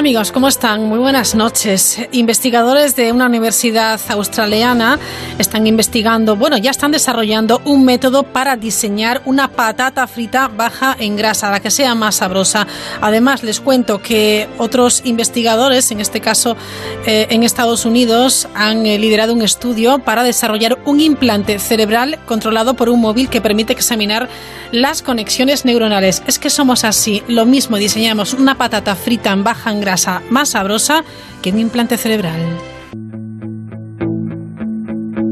Amigos? ¿Cómo están? Muy buenas noches. Investigadores de una universidad australiana están investigando, bueno, ya están desarrollando un método para diseñar una patata frita baja en grasa, la que sea más sabrosa. Además, les cuento que otros investigadores, en este caso eh, en Estados Unidos, han eh, liderado un estudio para desarrollar un implante cerebral controlado por un móvil que permite examinar las conexiones neuronales. Es que somos así, lo mismo, diseñamos una patata frita en baja en grasa más sabrosa que un implante cerebral.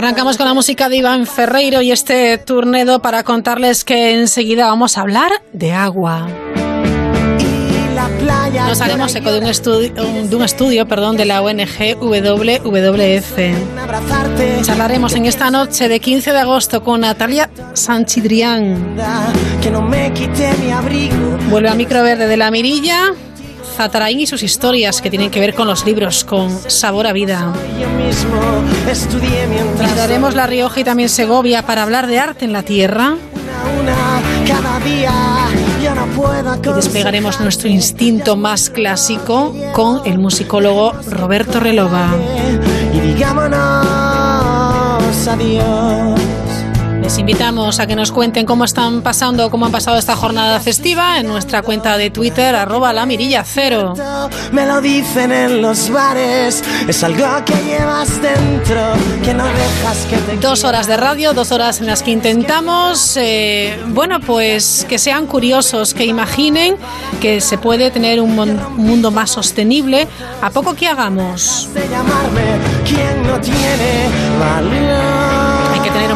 Arrancamos con la música de Iván Ferreiro y este turnedo para contarles que enseguida vamos a hablar de agua. Nos haremos eco de un estudio, de, un estudio perdón, de la ONG WWF. Charlaremos en esta noche de 15 de agosto con Natalia Sanchidrián. Vuelve a Microverde de la Mirilla Zatarain y sus historias que tienen que ver con los libros, con sabor a vida. Visitaremos La Rioja y también Segovia para hablar de arte en la tierra. Y desplegaremos nuestro instinto más clásico con el musicólogo Roberto Relova. Y digámonos adiós. Les invitamos a que nos cuenten cómo están pasando, cómo han pasado esta jornada festiva en nuestra cuenta de Twitter, arroba la mirilla cero. Me lo dicen en los bares, es algo que llevas dentro, que no dejas que te... Dos horas de radio, dos horas en las que intentamos, eh, bueno, pues que sean curiosos, que imaginen que se puede tener un, mundo más sostenible a poco que hagamos.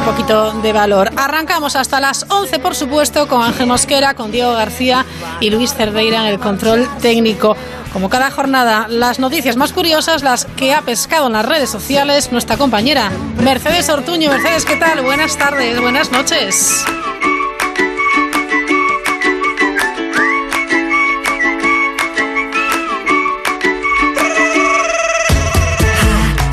Poquito de valor. Arrancamos hasta las 11, por supuesto, con Ángel Mosquera, con Diego García y Luis Cerdeira en el control técnico. Como cada jornada, las noticias más curiosas, las que ha pescado en las redes sociales nuestra compañera Mercedes Ortuño. Mercedes, ¿qué tal? Buenas tardes, buenas noches.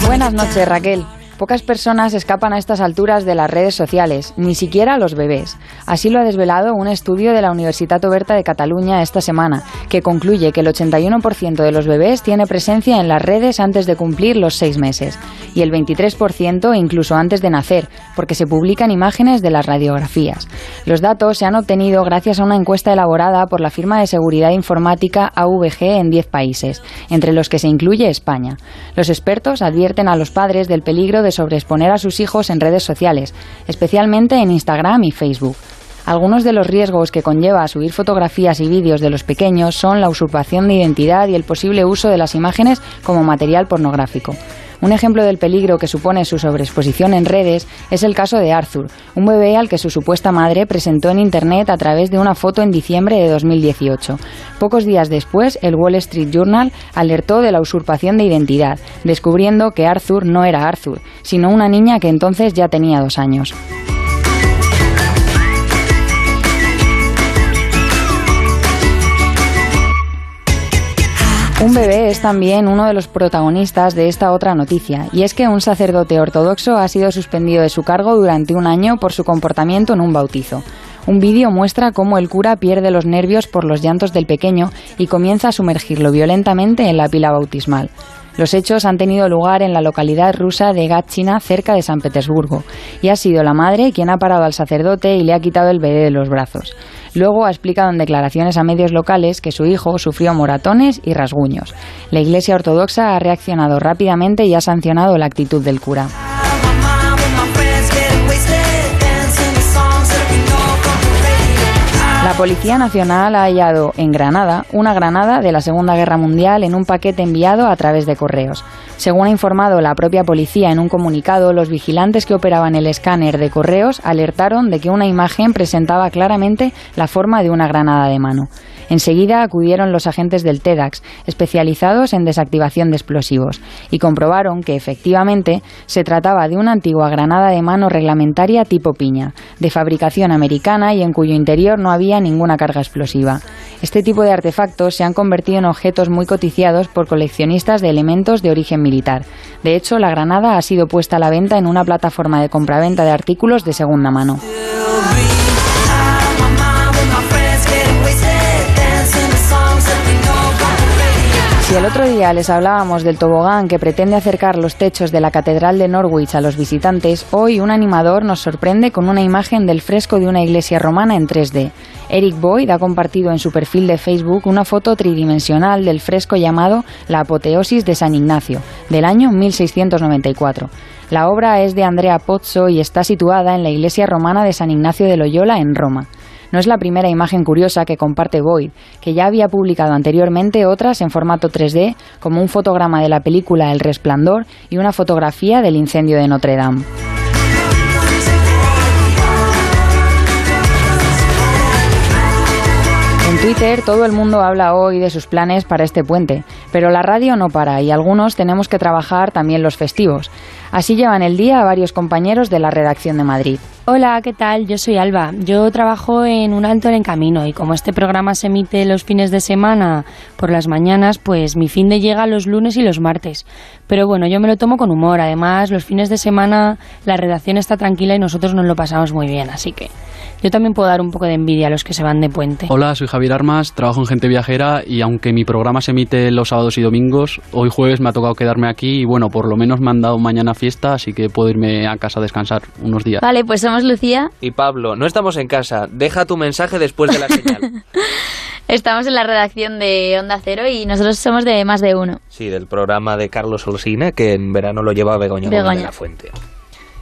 Buenas noches, Raquel. Pocas personas escapan a estas alturas de las redes sociales, ni siquiera los bebés. Así lo ha desvelado un estudio de la Universitat Oberta de Cataluña esta semana, que concluye que el 81% de los bebés tiene presencia en las redes antes de cumplir los seis meses, y el 23% incluso antes de nacer, porque se publican imágenes de las radiografías. Los datos se han obtenido gracias a una encuesta elaborada por la firma de seguridad informática AVG en 10 países, entre los que se incluye España. Los expertos advierten a los padres del peligro de sobre exponer a sus hijos en redes sociales, especialmente en Instagram y Facebook. Algunos de los riesgos que conlleva subir fotografías y vídeos de los pequeños son la usurpación de identidad y el posible uso de las imágenes como material pornográfico. Un ejemplo del peligro que supone su sobreexposición en redes es el caso de Arthur, un bebé al que su supuesta madre presentó en Internet a través de una foto en diciembre de 2018. Pocos días después, el Wall Street Journal alertó de la usurpación de identidad, descubriendo que Arthur no era Arthur, sino una niña que entonces ya tenía dos años. Un bebé es también uno de los protagonistas de esta otra noticia, y es que un sacerdote ortodoxo ha sido suspendido de su cargo durante un año por su comportamiento en un bautizo. Un vídeo muestra cómo el cura pierde los nervios por los llantos del pequeño y comienza a sumergirlo violentamente en la pila bautismal. Los hechos han tenido lugar en la localidad rusa de Gatchina, cerca de San Petersburgo, y ha sido la madre quien ha parado al sacerdote y le ha quitado el bebé de los brazos. Luego ha explicado en declaraciones a medios locales que su hijo sufrió moratones y rasguños. La Iglesia Ortodoxa ha reaccionado rápidamente y ha sancionado la actitud del cura. La Policía Nacional ha hallado en Granada una granada de la Segunda Guerra Mundial en un paquete enviado a través de correos. Según ha informado la propia policía en un comunicado, los vigilantes que operaban el escáner de correos alertaron de que una imagen presentaba claramente la forma de una granada de mano. Enseguida acudieron los agentes del TEDAX, especializados en desactivación de explosivos, y comprobaron que efectivamente se trataba de una antigua granada de mano reglamentaria tipo piña, de fabricación americana y en cuyo interior no había ninguna carga explosiva. Este tipo de artefactos se han convertido en objetos muy coticiados por coleccionistas de elementos de origen militar. De hecho, la granada ha sido puesta a la venta en una plataforma de compraventa de artículos de segunda mano. Si el otro día les hablábamos del tobogán que pretende acercar los techos de la Catedral de Norwich a los visitantes, hoy un animador nos sorprende con una imagen del fresco de una iglesia romana en 3D. Eric Boyd ha compartido en su perfil de Facebook una foto tridimensional del fresco llamado La apoteosis de San Ignacio, del año 1694. La obra es de Andrea Pozzo y está situada en la iglesia romana de San Ignacio de Loyola en Roma. No es la primera imagen curiosa que comparte Boyd, que ya había publicado anteriormente otras en formato 3D, como un fotograma de la película El Resplandor y una fotografía del incendio de Notre Dame. Twitter todo el mundo habla hoy de sus planes para este puente, pero la radio no para y algunos tenemos que trabajar también los festivos. Así llevan el día a varios compañeros de la redacción de Madrid. Hola, ¿qué tal? Yo soy Alba. Yo trabajo en un alto en camino y como este programa se emite los fines de semana por las mañanas, pues mi fin de llega los lunes y los martes. Pero bueno, yo me lo tomo con humor. Además, los fines de semana la redacción está tranquila y nosotros nos lo pasamos muy bien, así que yo también puedo dar un poco de envidia a los que se van de puente. Hola, soy Javier Armas, trabajo en Gente Viajera y aunque mi programa se emite los sábados y domingos, hoy jueves me ha tocado quedarme aquí y bueno, por lo menos me han dado mañana fiesta, así que puedo irme a casa a descansar unos días. Vale, pues somos Lucía. Y Pablo, no estamos en casa, deja tu mensaje después de la señal. Estamos en la redacción de Onda Cero y nosotros somos de Más de Uno. Sí, del programa de Carlos Olsina, que en verano lo lleva Begoña, Begoña. de la Fuente.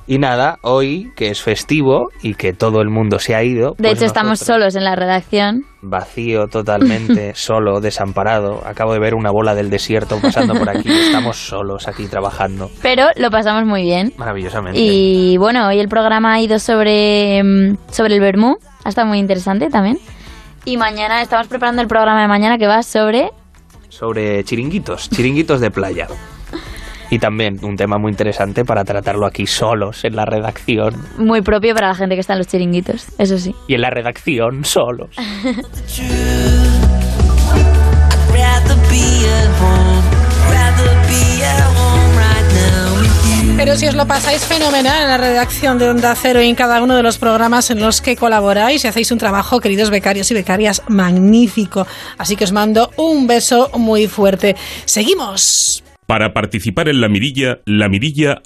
Y nada, hoy, que es festivo y que todo el mundo se ha ido. De pues hecho, estamos solos en la redacción. Vacío totalmente, solo, desamparado. Acabo de ver una bola del desierto pasando por aquí. Estamos solos aquí trabajando. Pero lo pasamos muy bien. Maravillosamente. Y bueno, hoy el programa ha ido sobre, mm, sobre el Bermú. Ha estado muy interesante también. Y mañana estamos preparando el programa de mañana que va sobre... Sobre chiringuitos, chiringuitos de playa. Y también un tema muy interesante para tratarlo aquí solos en la redacción. Muy propio para la gente que está en los chiringuitos, eso sí. Y en la redacción solos. Pero si os lo pasáis fenomenal en la redacción de Onda Cero y en cada uno de los programas en los que colaboráis y hacéis un trabajo, queridos becarios y becarias, magnífico. Así que os mando un beso muy fuerte. Seguimos. Para participar en la mirilla, lamirilla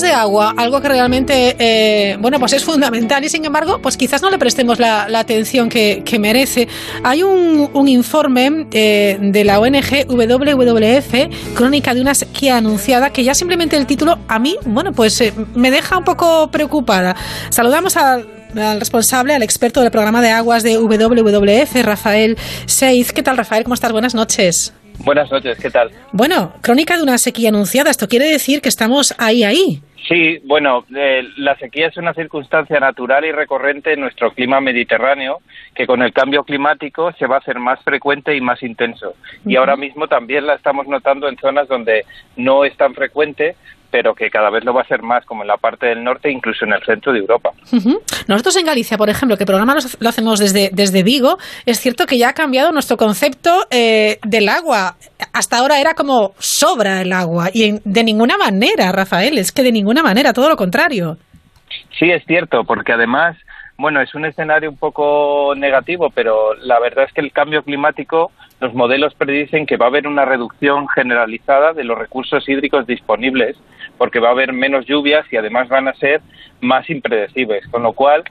De agua, algo que realmente, eh, bueno, pues es fundamental y sin embargo, pues quizás no le prestemos la, atención que, merece. Hay un, un informe eh, de la ONG WWF, Crónica de una sequía anunciada, que ya simplemente el título a mí, bueno, pues eh, me deja un poco preocupada. Saludamos al al responsable, al experto del programa de aguas de WWF, Rafael Seiz. ¿Qué tal, Rafael? ¿Cómo estás? Buenas noches. Buenas noches, ¿qué tal? Bueno, crónica de una sequía anunciada. Esto quiere decir que estamos ahí, ahí. Sí, bueno, eh, la sequía es una circunstancia natural y recurrente en nuestro clima mediterráneo que con el cambio climático se va a hacer más frecuente y más intenso. Y ahora mismo también la estamos notando en zonas donde no es tan frecuente, pero que cada vez lo va a ser más, como en la parte del norte, incluso en el centro de Europa. Nosotros en Galicia, por ejemplo, que el programa lo hacemos desde, desde Vigo, es cierto que ya ha cambiado nuestro concepto eh, del agua. Hasta ahora era como sobra el agua y en- de ninguna manera, Rafael, es que de ninguna manera, todo lo contrario. Sí, es cierto, porque además, bueno, es un escenario un poco negativo, pero la verdad es que el cambio climático, los modelos predicen que va a haber una reducción generalizada de los recursos hídricos disponibles porque va a haber menos lluvias y además van a ser más impredecibles, con lo cual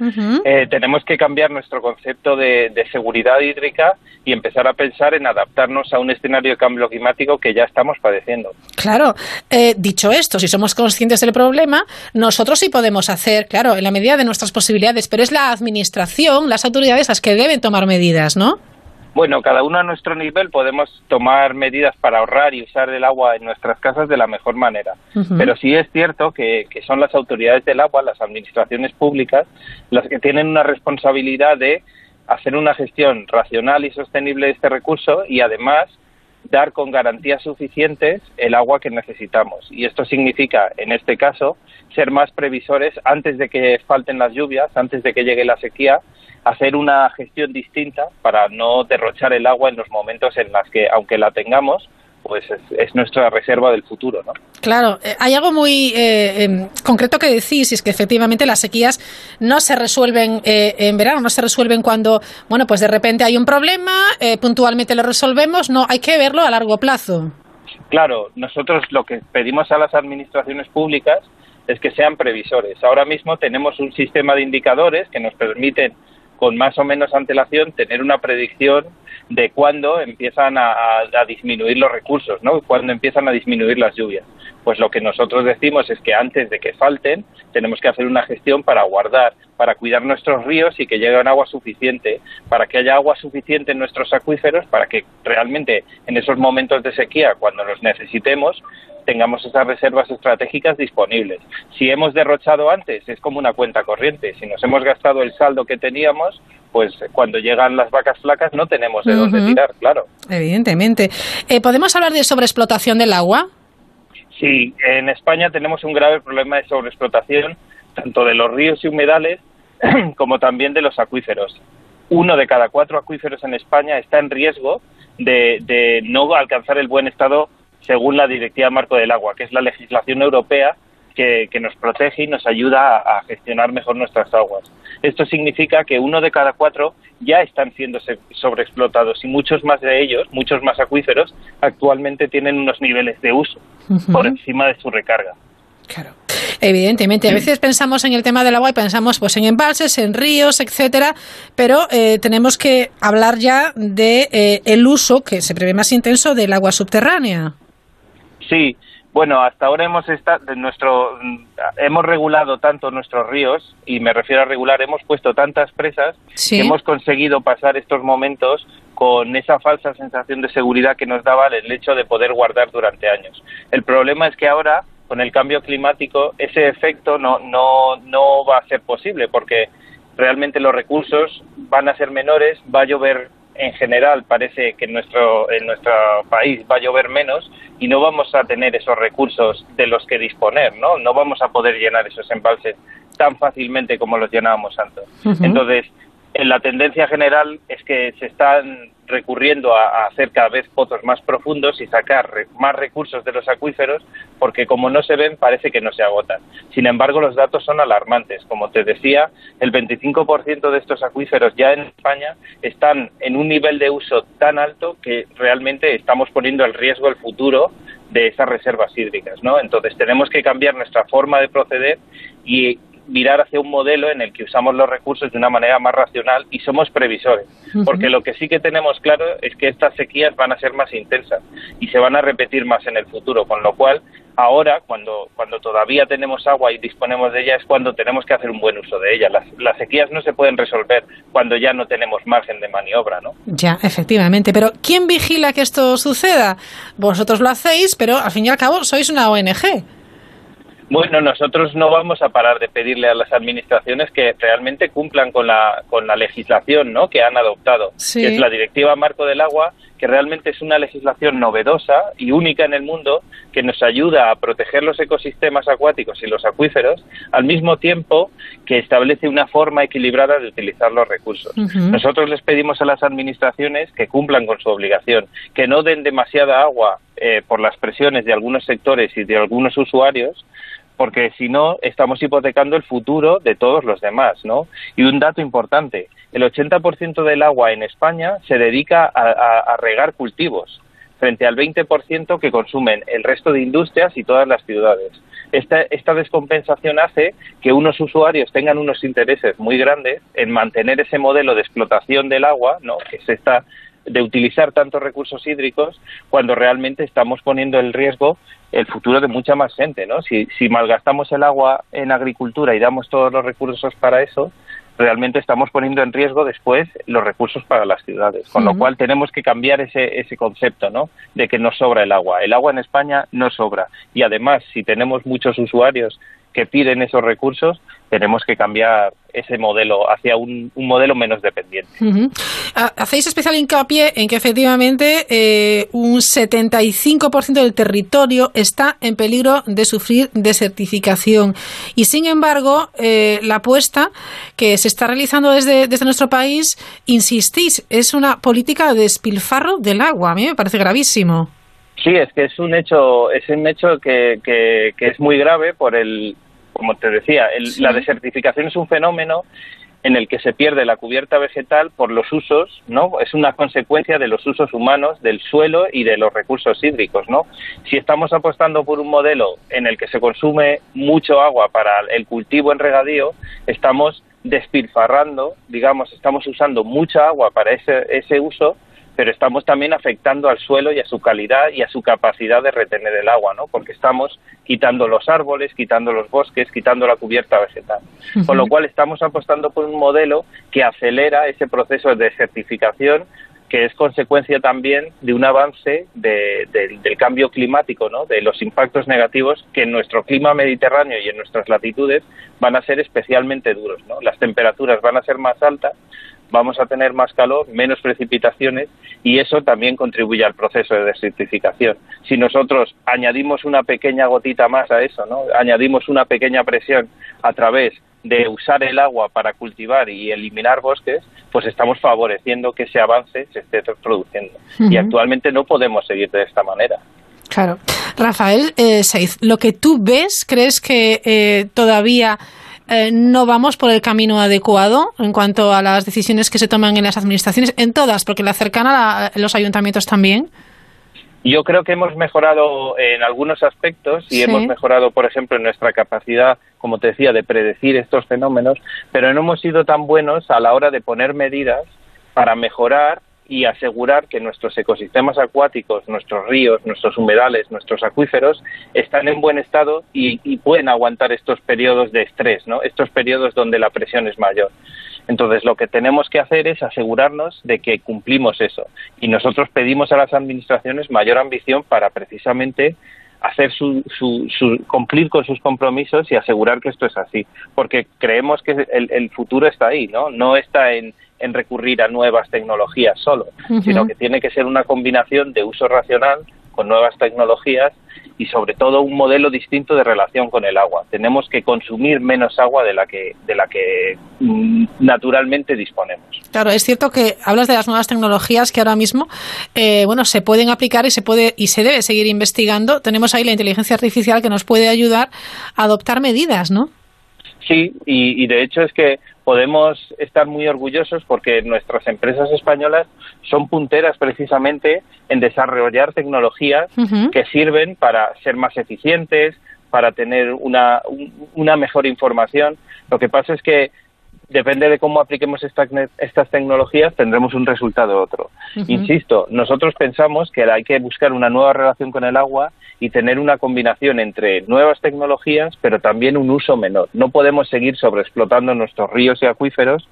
eh, tenemos que cambiar nuestro concepto de, seguridad hídrica y empezar a pensar en adaptarnos a un escenario de cambio climático que ya estamos padeciendo. Claro, eh, dicho esto, si somos conscientes del problema, nosotros sí podemos hacer, claro, en la medida de nuestras posibilidades, pero es la administración, las autoridades las que deben tomar medidas, ¿no? Bueno, cada uno a nuestro nivel podemos tomar medidas para ahorrar y usar el agua en nuestras casas de la mejor manera. Pero sí es cierto que, son las autoridades del agua, las administraciones públicas, las que tienen una responsabilidad de hacer una gestión racional y sostenible de este recurso y además dar con garantías suficientes el agua que necesitamos. Y esto significa, en este caso, ser más previsores antes de que falten las lluvias, antes de que llegue la sequía hacer una gestión distinta para no derrochar el agua en los momentos en los que, aunque la tengamos, pues es, nuestra reserva del futuro, ¿no? Claro, eh, hay algo muy eh, em, concreto que decís, y es que efectivamente las sequías no se resuelven eh, en verano, no se resuelven cuando, bueno, pues de repente hay un problema, puntualmente lo resolvemos, no, hay que verlo a largo plazo. Claro, nosotros lo que pedimos a las administraciones públicas es que sean previsores. Ahora mismo tenemos un sistema de indicadores que nos permiten con más o menos antelación tener una predicción de cuándo empiezan a, disminuir los recursos, ¿no? Cuándo empiezan a disminuir las lluvias. Pues lo que nosotros decimos es que antes de que falten tenemos que hacer una gestión para guardar, para cuidar nuestros ríos y que llegue agua suficiente, para que haya agua suficiente en nuestros acuíferos, para que realmente en esos momentos de sequía, cuando los necesitemos, tengamos esas reservas estratégicas disponibles. Si hemos derrochado antes, es como una cuenta corriente. Si nos hemos gastado el saldo que teníamos, pues cuando llegan las vacas flacas no tenemos de dónde tirar, claro. Evidentemente. Eh, ¿Podemos hablar de sobreexplotación del agua? Sí, en España tenemos un grave problema de sobreexplotación, tanto de los ríos y humedales como también de los acuíferos. Uno de cada cuatro acuíferos en España está en riesgo de, de no alcanzar el buen estado según la Directiva Marco del Agua, que es la legislación europea que, nos protege y nos ayuda a, gestionar mejor nuestras aguas. Esto significa que uno de cada cuatro ya están siendo sobreexplotados y muchos más de ellos, muchos más acuíferos, actualmente tienen unos niveles de uso por encima de su recarga. Claro. Evidentemente, a veces pensamos en el tema del agua y pensamos pues en embalses, en ríos, etcétera, pero eh, tenemos que hablar ya de eh, el uso que se prevé más intenso del agua subterránea. Sí, bueno, hasta ahora hemos estado, nuestro, hemos regulado tanto nuestros ríos, y me refiero a regular, hemos puesto tantas presas que hemos conseguido pasar estos momentos con esa falsa sensación de seguridad que nos daba el hecho de poder guardar durante años. El problema es que ahora, con el cambio climático, ese efecto no, no, no va a ser posible, porque realmente los recursos van a ser menores, va a llover en general parece que en nuestro, en nuestro país va a llover menos y no vamos a tener esos recursos de los que disponer, ¿no? No vamos a poder llenar esos embalses tan fácilmente como los llenábamos antes. Entonces, en la tendencia general es que se están recurriendo a, hacer cada vez pozos más profundos y sacar más recursos de los acuíferos porque como no se ven parece que no se agotan. Sin embargo, los datos son alarmantes. Como te decía, el 25% de estos acuíferos ya en España están en un nivel de uso tan alto que realmente estamos poniendo en riesgo el futuro de esas reservas hídricas, ¿no? Entonces tenemos que cambiar nuestra forma de proceder y mirar hacia un modelo en el que usamos los recursos de una manera más racional y somos previsores. Porque lo que sí que tenemos claro es que estas sequías van a ser más intensas y se van a repetir más en el futuro, con lo cual ahora, cuando, cuando todavía tenemos agua y disponemos de ella, es cuando tenemos que hacer un buen uso de ella. Las, las sequías no se pueden resolver cuando ya no tenemos margen de maniobra, ¿no? Ya, efectivamente. Pero ¿quién vigila que esto suceda? Vosotros lo hacéis, pero al fin y al cabo sois una ONG. Bueno, nosotros no vamos a parar de pedirle a las administraciones que realmente cumplan con la, con la legislación ¿no? que han adoptado, que es la Directiva Marco del Agua, que realmente es una legislación novedosa y única en el mundo que nos ayuda a proteger los ecosistemas acuáticos y los acuíferos, al mismo tiempo que establece una forma equilibrada de utilizar los recursos. Nosotros les pedimos a las administraciones que cumplan con su obligación, que no den demasiada agua eh, por las presiones de algunos sectores y de algunos usuarios, porque si no estamos hipotecando el futuro de todos los demás, ¿no? Y un dato importante, el 80% del agua en España se dedica a, regar cultivos, frente al 20% que consumen el resto de industrias y todas las ciudades. esta, esta descompensación hace que unos usuarios tengan unos intereses muy grandes en mantener ese modelo de explotación del agua, ¿no? que es esta de utilizar tantos recursos hídricos cuando realmente estamos poniendo en riesgo el futuro de mucha más gente, ¿no? Si, si malgastamos el agua en agricultura y damos todos los recursos para eso, realmente estamos poniendo en riesgo después los recursos para las ciudades. Con lo cual tenemos que cambiar ese, ese concepto, ¿no? De que no sobra el agua. El agua en España no sobra. Y además, si tenemos muchos usuarios que piden esos recursos, tenemos que cambiar ese modelo hacia un, modelo menos dependiente. Hacéis especial hincapié en que efectivamente eh, un 75% del territorio está en peligro de sufrir desertificación y sin embargo eh, la apuesta que se está realizando desde, desde nuestro país, insistís, es una política de despilfarro del agua. A mí me parece gravísimo. Sí, es que es un hecho, es un hecho que, que, es muy grave por el, como te decía, la desertificación es un fenómeno en el que se pierde la cubierta vegetal por los usos, ¿no? Es una consecuencia de los usos humanos del suelo y de los recursos hídricos, ¿no? Si estamos apostando por un modelo en el que se consume mucho agua para el cultivo en regadío, estamos despilfarrando, digamos, estamos usando mucha agua para ese, ese uso pero estamos también afectando al suelo y a su calidad y a su capacidad de retener el agua, ¿no? Porque estamos quitando los árboles, quitando los bosques, quitando la cubierta vegetal. Con lo cual estamos apostando por un modelo que acelera ese proceso de desertificación que es consecuencia también de un avance del cambio climático, ¿no? de los impactos negativos que en nuestro clima mediterráneo y en nuestras latitudes van a ser especialmente duros. ¿no? Las temperaturas van a ser más altas, vamos a tener más calor, menos precipitaciones y eso también contribuye al proceso de desertificación. Si nosotros añadimos una pequeña gotita más a eso, ¿no? añadimos una pequeña presión a través de usar el agua para cultivar y eliminar bosques, pues estamos favoreciendo que ese avance se esté produciendo. Y actualmente no podemos seguir de esta manera. Claro. Rafael eh, lo que tú ves, ¿crees que eh, todavía eh, no vamos por el camino adecuado en cuanto a las decisiones que se toman en las administraciones, en todas, porque la cercana a los ayuntamientos también. Yo creo que hemos mejorado en algunos aspectos y hemos mejorado, por ejemplo, en nuestra capacidad, como te decía, de predecir estos fenómenos, pero no hemos sido tan buenos a la hora de poner medidas para mejorar y asegurar que nuestros ecosistemas acuáticos, nuestros ríos, nuestros humedales, nuestros acuíferos están en buen estado y, pueden aguantar estos periodos de estrés, ¿no? estos periodos donde la presión es mayor. Entonces, lo que tenemos que hacer es asegurarnos de que cumplimos eso. Y nosotros pedimos a las administraciones mayor ambición para precisamente hacer su, cumplir con sus compromisos y asegurar que esto es así. Porque creemos que el, el futuro está ahí, ¿no? No está en, en recurrir a nuevas tecnologías solo, sino que tiene que ser una combinación de uso racional con nuevas tecnologías y sobre todo un modelo distinto de relación con el agua. Tenemos que consumir menos agua de la que de la que mm, naturalmente disponemos. Claro, es cierto que hablas de las nuevas tecnologías que ahora mismo eh, bueno se pueden aplicar y se puede y se debe seguir investigando. Tenemos ahí la inteligencia artificial que nos puede ayudar a adoptar medidas, ¿no? Sí, y, de hecho es que podemos estar muy orgullosos porque nuestras empresas españolas son punteras precisamente en desarrollar tecnologías que sirven para ser más eficientes, para tener una, una mejor información. Lo que pasa es que depende de cómo apliquemos estas tecnologías, tendremos un resultado otro. Insisto, nosotros pensamos que hay que buscar una nueva relación con el agua y tener una combinación entre nuevas tecnologías, pero también un uso menor. No podemos seguir sobreexplotando nuestros ríos y acuíferos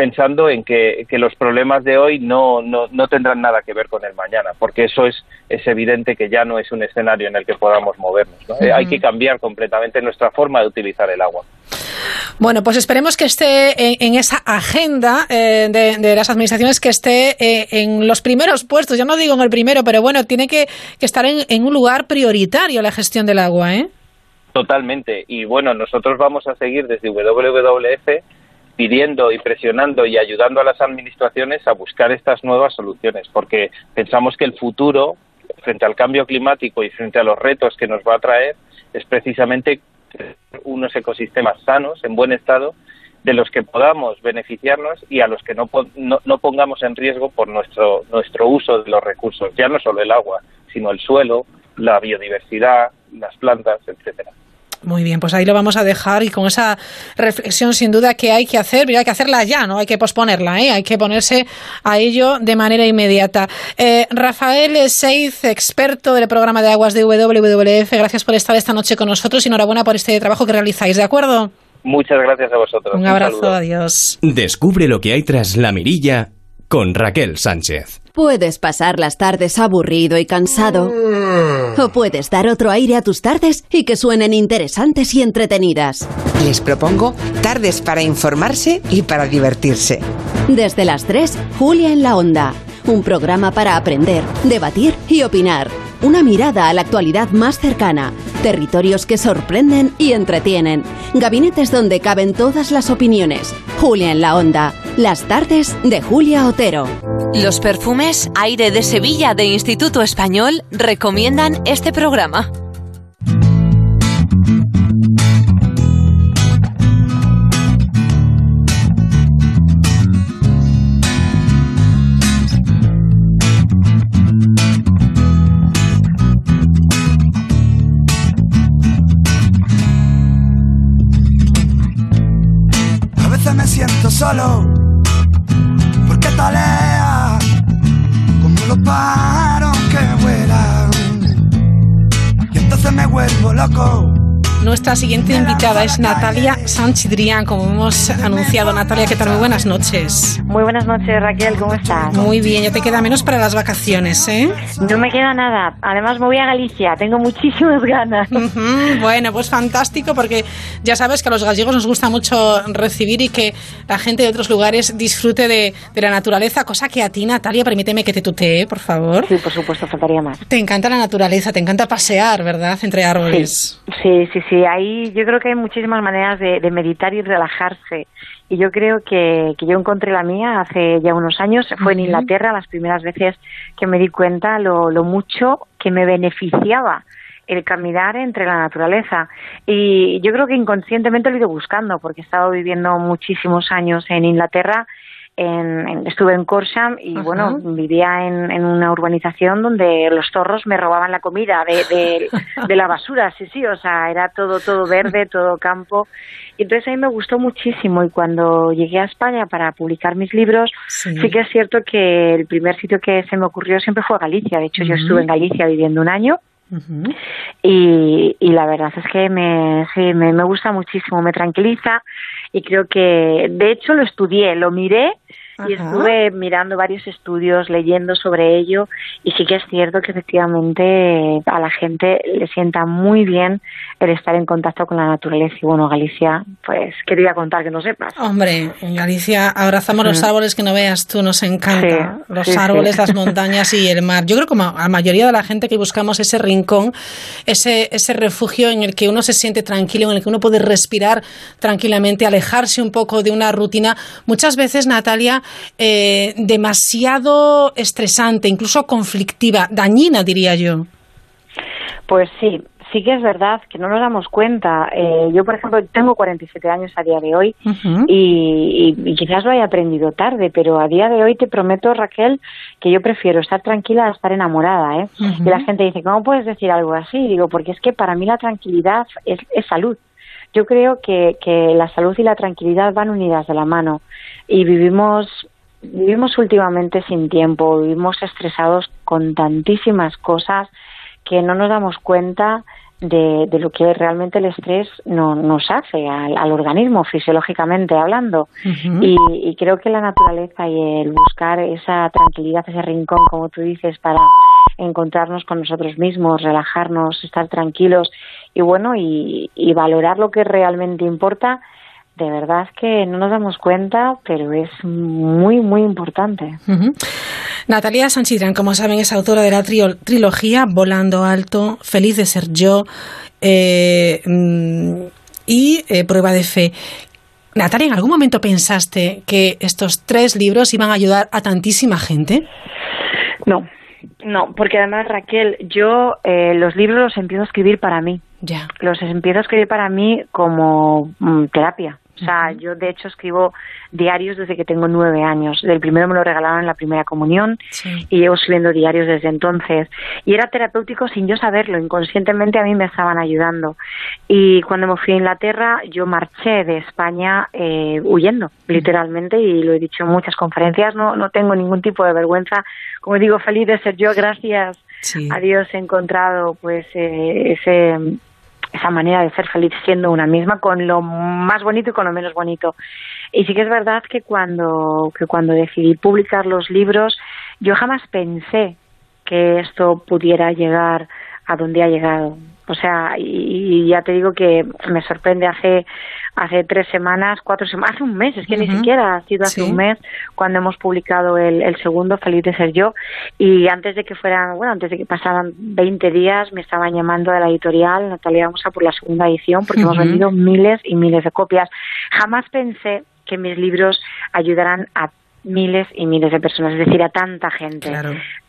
pensando en que, los problemas de hoy no, no, no, tendrán nada que ver con el mañana, porque eso es, es evidente que ya no es un escenario en el que podamos movernos. Hay que cambiar completamente nuestra forma de utilizar el agua. Bueno, pues esperemos que esté en, esa agenda eh, de, las administraciones, que esté eh, en los primeros puestos. Ya no digo en el primero, pero bueno, tiene que, estar en, en, un lugar prioritario la gestión del agua, ¿eh? Totalmente. Y bueno, nosotros vamos a seguir desde WWF pidiendo y presionando y ayudando a las administraciones a buscar estas nuevas soluciones, porque pensamos que el futuro, frente al cambio climático y frente a los retos que nos va a traer, es precisamente unos ecosistemas sanos, en buen estado, de los que podamos beneficiarnos y a los que no, no, pongamos en riesgo por nuestro, nuestro uso de los recursos, ya no solo el agua, sino el suelo, la biodiversidad, las plantas, etcétera. Muy bien, pues ahí lo vamos a dejar y con esa reflexión sin duda que hay que hacer, pero hay que hacerla ya, no hay que posponerla, ¿eh? hay que ponerse a ello de manera inmediata. Eh, Rafael Seiz, experto del programa de aguas de WWF, gracias por estar esta noche con nosotros y enhorabuena por este trabajo que realizáis, ¿de acuerdo? Muchas gracias a vosotros. Un abrazo, adiós. Descubre lo que hay tras la mirilla con Raquel Sánchez. Puedes pasar las tardes aburrido y cansado. O puedes dar otro aire a tus tardes y que suenen interesantes y entretenidas. Les propongo tardes para informarse y para divertirse. Desde las 3, Julia en la Onda. Un programa para aprender, debatir y opinar. Una mirada a la actualidad más cercana. Territorios que sorprenden y entretienen. Gabinetes donde caben todas las opiniones. Julia en la Onda. Las tardes de Julia Otero. Los perfumes Aire de Sevilla de Instituto Español recomiendan este programa. Solo, porque talea como los pájaros que vuelan. Y entonces me vuelvo loco. Nuestra siguiente invitada es Natalia Sanchidrián, como hemos anunciado. Natalia, ¿qué tal? Muy buenas noches. Muy buenas noches, Raquel, ¿cómo estás? Muy bien, ya te queda menos para las vacaciones, ¿eh? No me queda nada. Además, me voy a Galicia, tengo muchísimas ganas. Bueno, pues fantástico, porque ya sabes que a los gallegos nos gusta mucho recibir y que la gente de otros lugares disfrute de, de la naturaleza, cosa que a ti, Natalia, permíteme que te tutee, por favor. Sí, por supuesto, faltaría más. Te encanta la naturaleza, te encanta pasear, ¿verdad? Entre árboles. Sí, sí, sí. Ahí yo creo que hay muchísimas maneras de, de meditar y relajarse. Y yo creo que, que, yo encontré la mía hace ya unos años. Fue en Inglaterra las primeras veces que me di cuenta lo, lo mucho que me beneficiaba el caminar entre la naturaleza. Y yo creo que inconscientemente lo he ido buscando, porque he estado viviendo muchísimos años en Inglaterra en, en, estuve en Corsham y Ajá. bueno, vivía en, en, una urbanización donde los zorros me robaban la comida de, de, de, la basura, sí, sí, o sea, era todo, todo verde, todo campo. Y entonces a mí me gustó muchísimo y cuando llegué a España para publicar mis libros, sí, sí que es cierto que el primer sitio que se me ocurrió siempre fue Galicia. De hecho, uh -huh. yo estuve en Galicia viviendo un año. Y, y, la verdad es que me, sí, me, me gusta muchísimo, me tranquiliza y creo que, de hecho, lo estudié, lo miré y estuve mirando varios estudios, leyendo sobre ello y sí que es cierto que efectivamente a la gente le sienta muy bien el estar en contacto con la naturaleza y bueno, Galicia, pues quería contar que no sepas. Hombre, en Galicia abrazamos los árboles que no veas tú, nos encanta. Sí, los sí, árboles, las montañas y el mar. Yo creo que como a la mayoría de la gente que buscamos ese rincón, ese, ese refugio en el que uno se siente tranquilo, en el que uno puede respirar tranquilamente, alejarse un poco de una rutina, muchas veces, Natalia, eh, demasiado estresante, incluso conflictiva, dañina, diría yo. Pues sí, sí que es verdad que no nos damos cuenta. Eh, yo, por ejemplo, tengo 47 años a día de hoy uh -huh. y, quizás lo haya aprendido tarde, pero a día de hoy te prometo, Raquel, que yo prefiero estar tranquila a estar enamorada. ¿eh? Uh -huh. Y la gente dice, ¿cómo puedes decir algo así? Y digo, porque es que para mí la tranquilidad es, es salud. Yo creo que, que la salud y la tranquilidad van unidas de la mano y vivimos vivimos últimamente sin tiempo, vivimos estresados con tantísimas cosas que no nos damos cuenta de, de lo que realmente el estrés no, nos hace al, al, organismo, fisiológicamente hablando. Uh -huh. y, y, creo que la naturaleza y el buscar esa tranquilidad, ese rincón, como tú dices, para encontrarnos con nosotros mismos, relajarnos, estar tranquilos y bueno, y, y valorar lo que realmente importa, de verdad que no nos damos cuenta, pero es muy, muy importante. Uh -huh. Natalia Sanchidrán, como saben, es autora de la trilogía Volando Alto, Feliz de ser yo eh, y eh, Prueba de Fe. Natalia, ¿en algún momento pensaste que estos tres libros iban a ayudar a tantísima gente? No, no, porque además, Raquel, yo eh, los libros los empiezo a escribir para mí. Ya. Los empiezo a escribir para mí como mm, terapia. O sea, yo de hecho escribo diarios desde que tengo nueve años. El primero me lo regalaron en la primera comunión y llevo escribiendo diarios desde entonces. Y era terapéutico sin yo saberlo, inconscientemente a mí me estaban ayudando. Y cuando me fui a Inglaterra, yo marché de España eh, huyendo, literalmente, y lo he dicho en muchas conferencias, no, no tengo ningún tipo de vergüenza. Como digo, feliz de ser yo, gracias a Dios he encontrado pues eh, ese esa manera de ser feliz siendo una misma con lo más bonito y con lo menos bonito. Y sí que es verdad que cuando, que cuando decidí publicar los libros, yo jamás pensé que esto pudiera llegar a donde ha llegado. O sea, y, ya te digo que me sorprende hace hace tres semanas, cuatro semanas, hace un mes, es que ni siquiera ha sido hace un mes cuando hemos publicado el, el, segundo, Feliz de ser yo, y antes de que fueran, bueno, antes de que pasaran 20 días, me estaban llamando de la editorial, Natalia vamos a por la segunda edición, porque hemos vendido miles y miles de copias. Jamás pensé que mis libros ayudaran a miles y miles de personas, es decir, a tanta gente.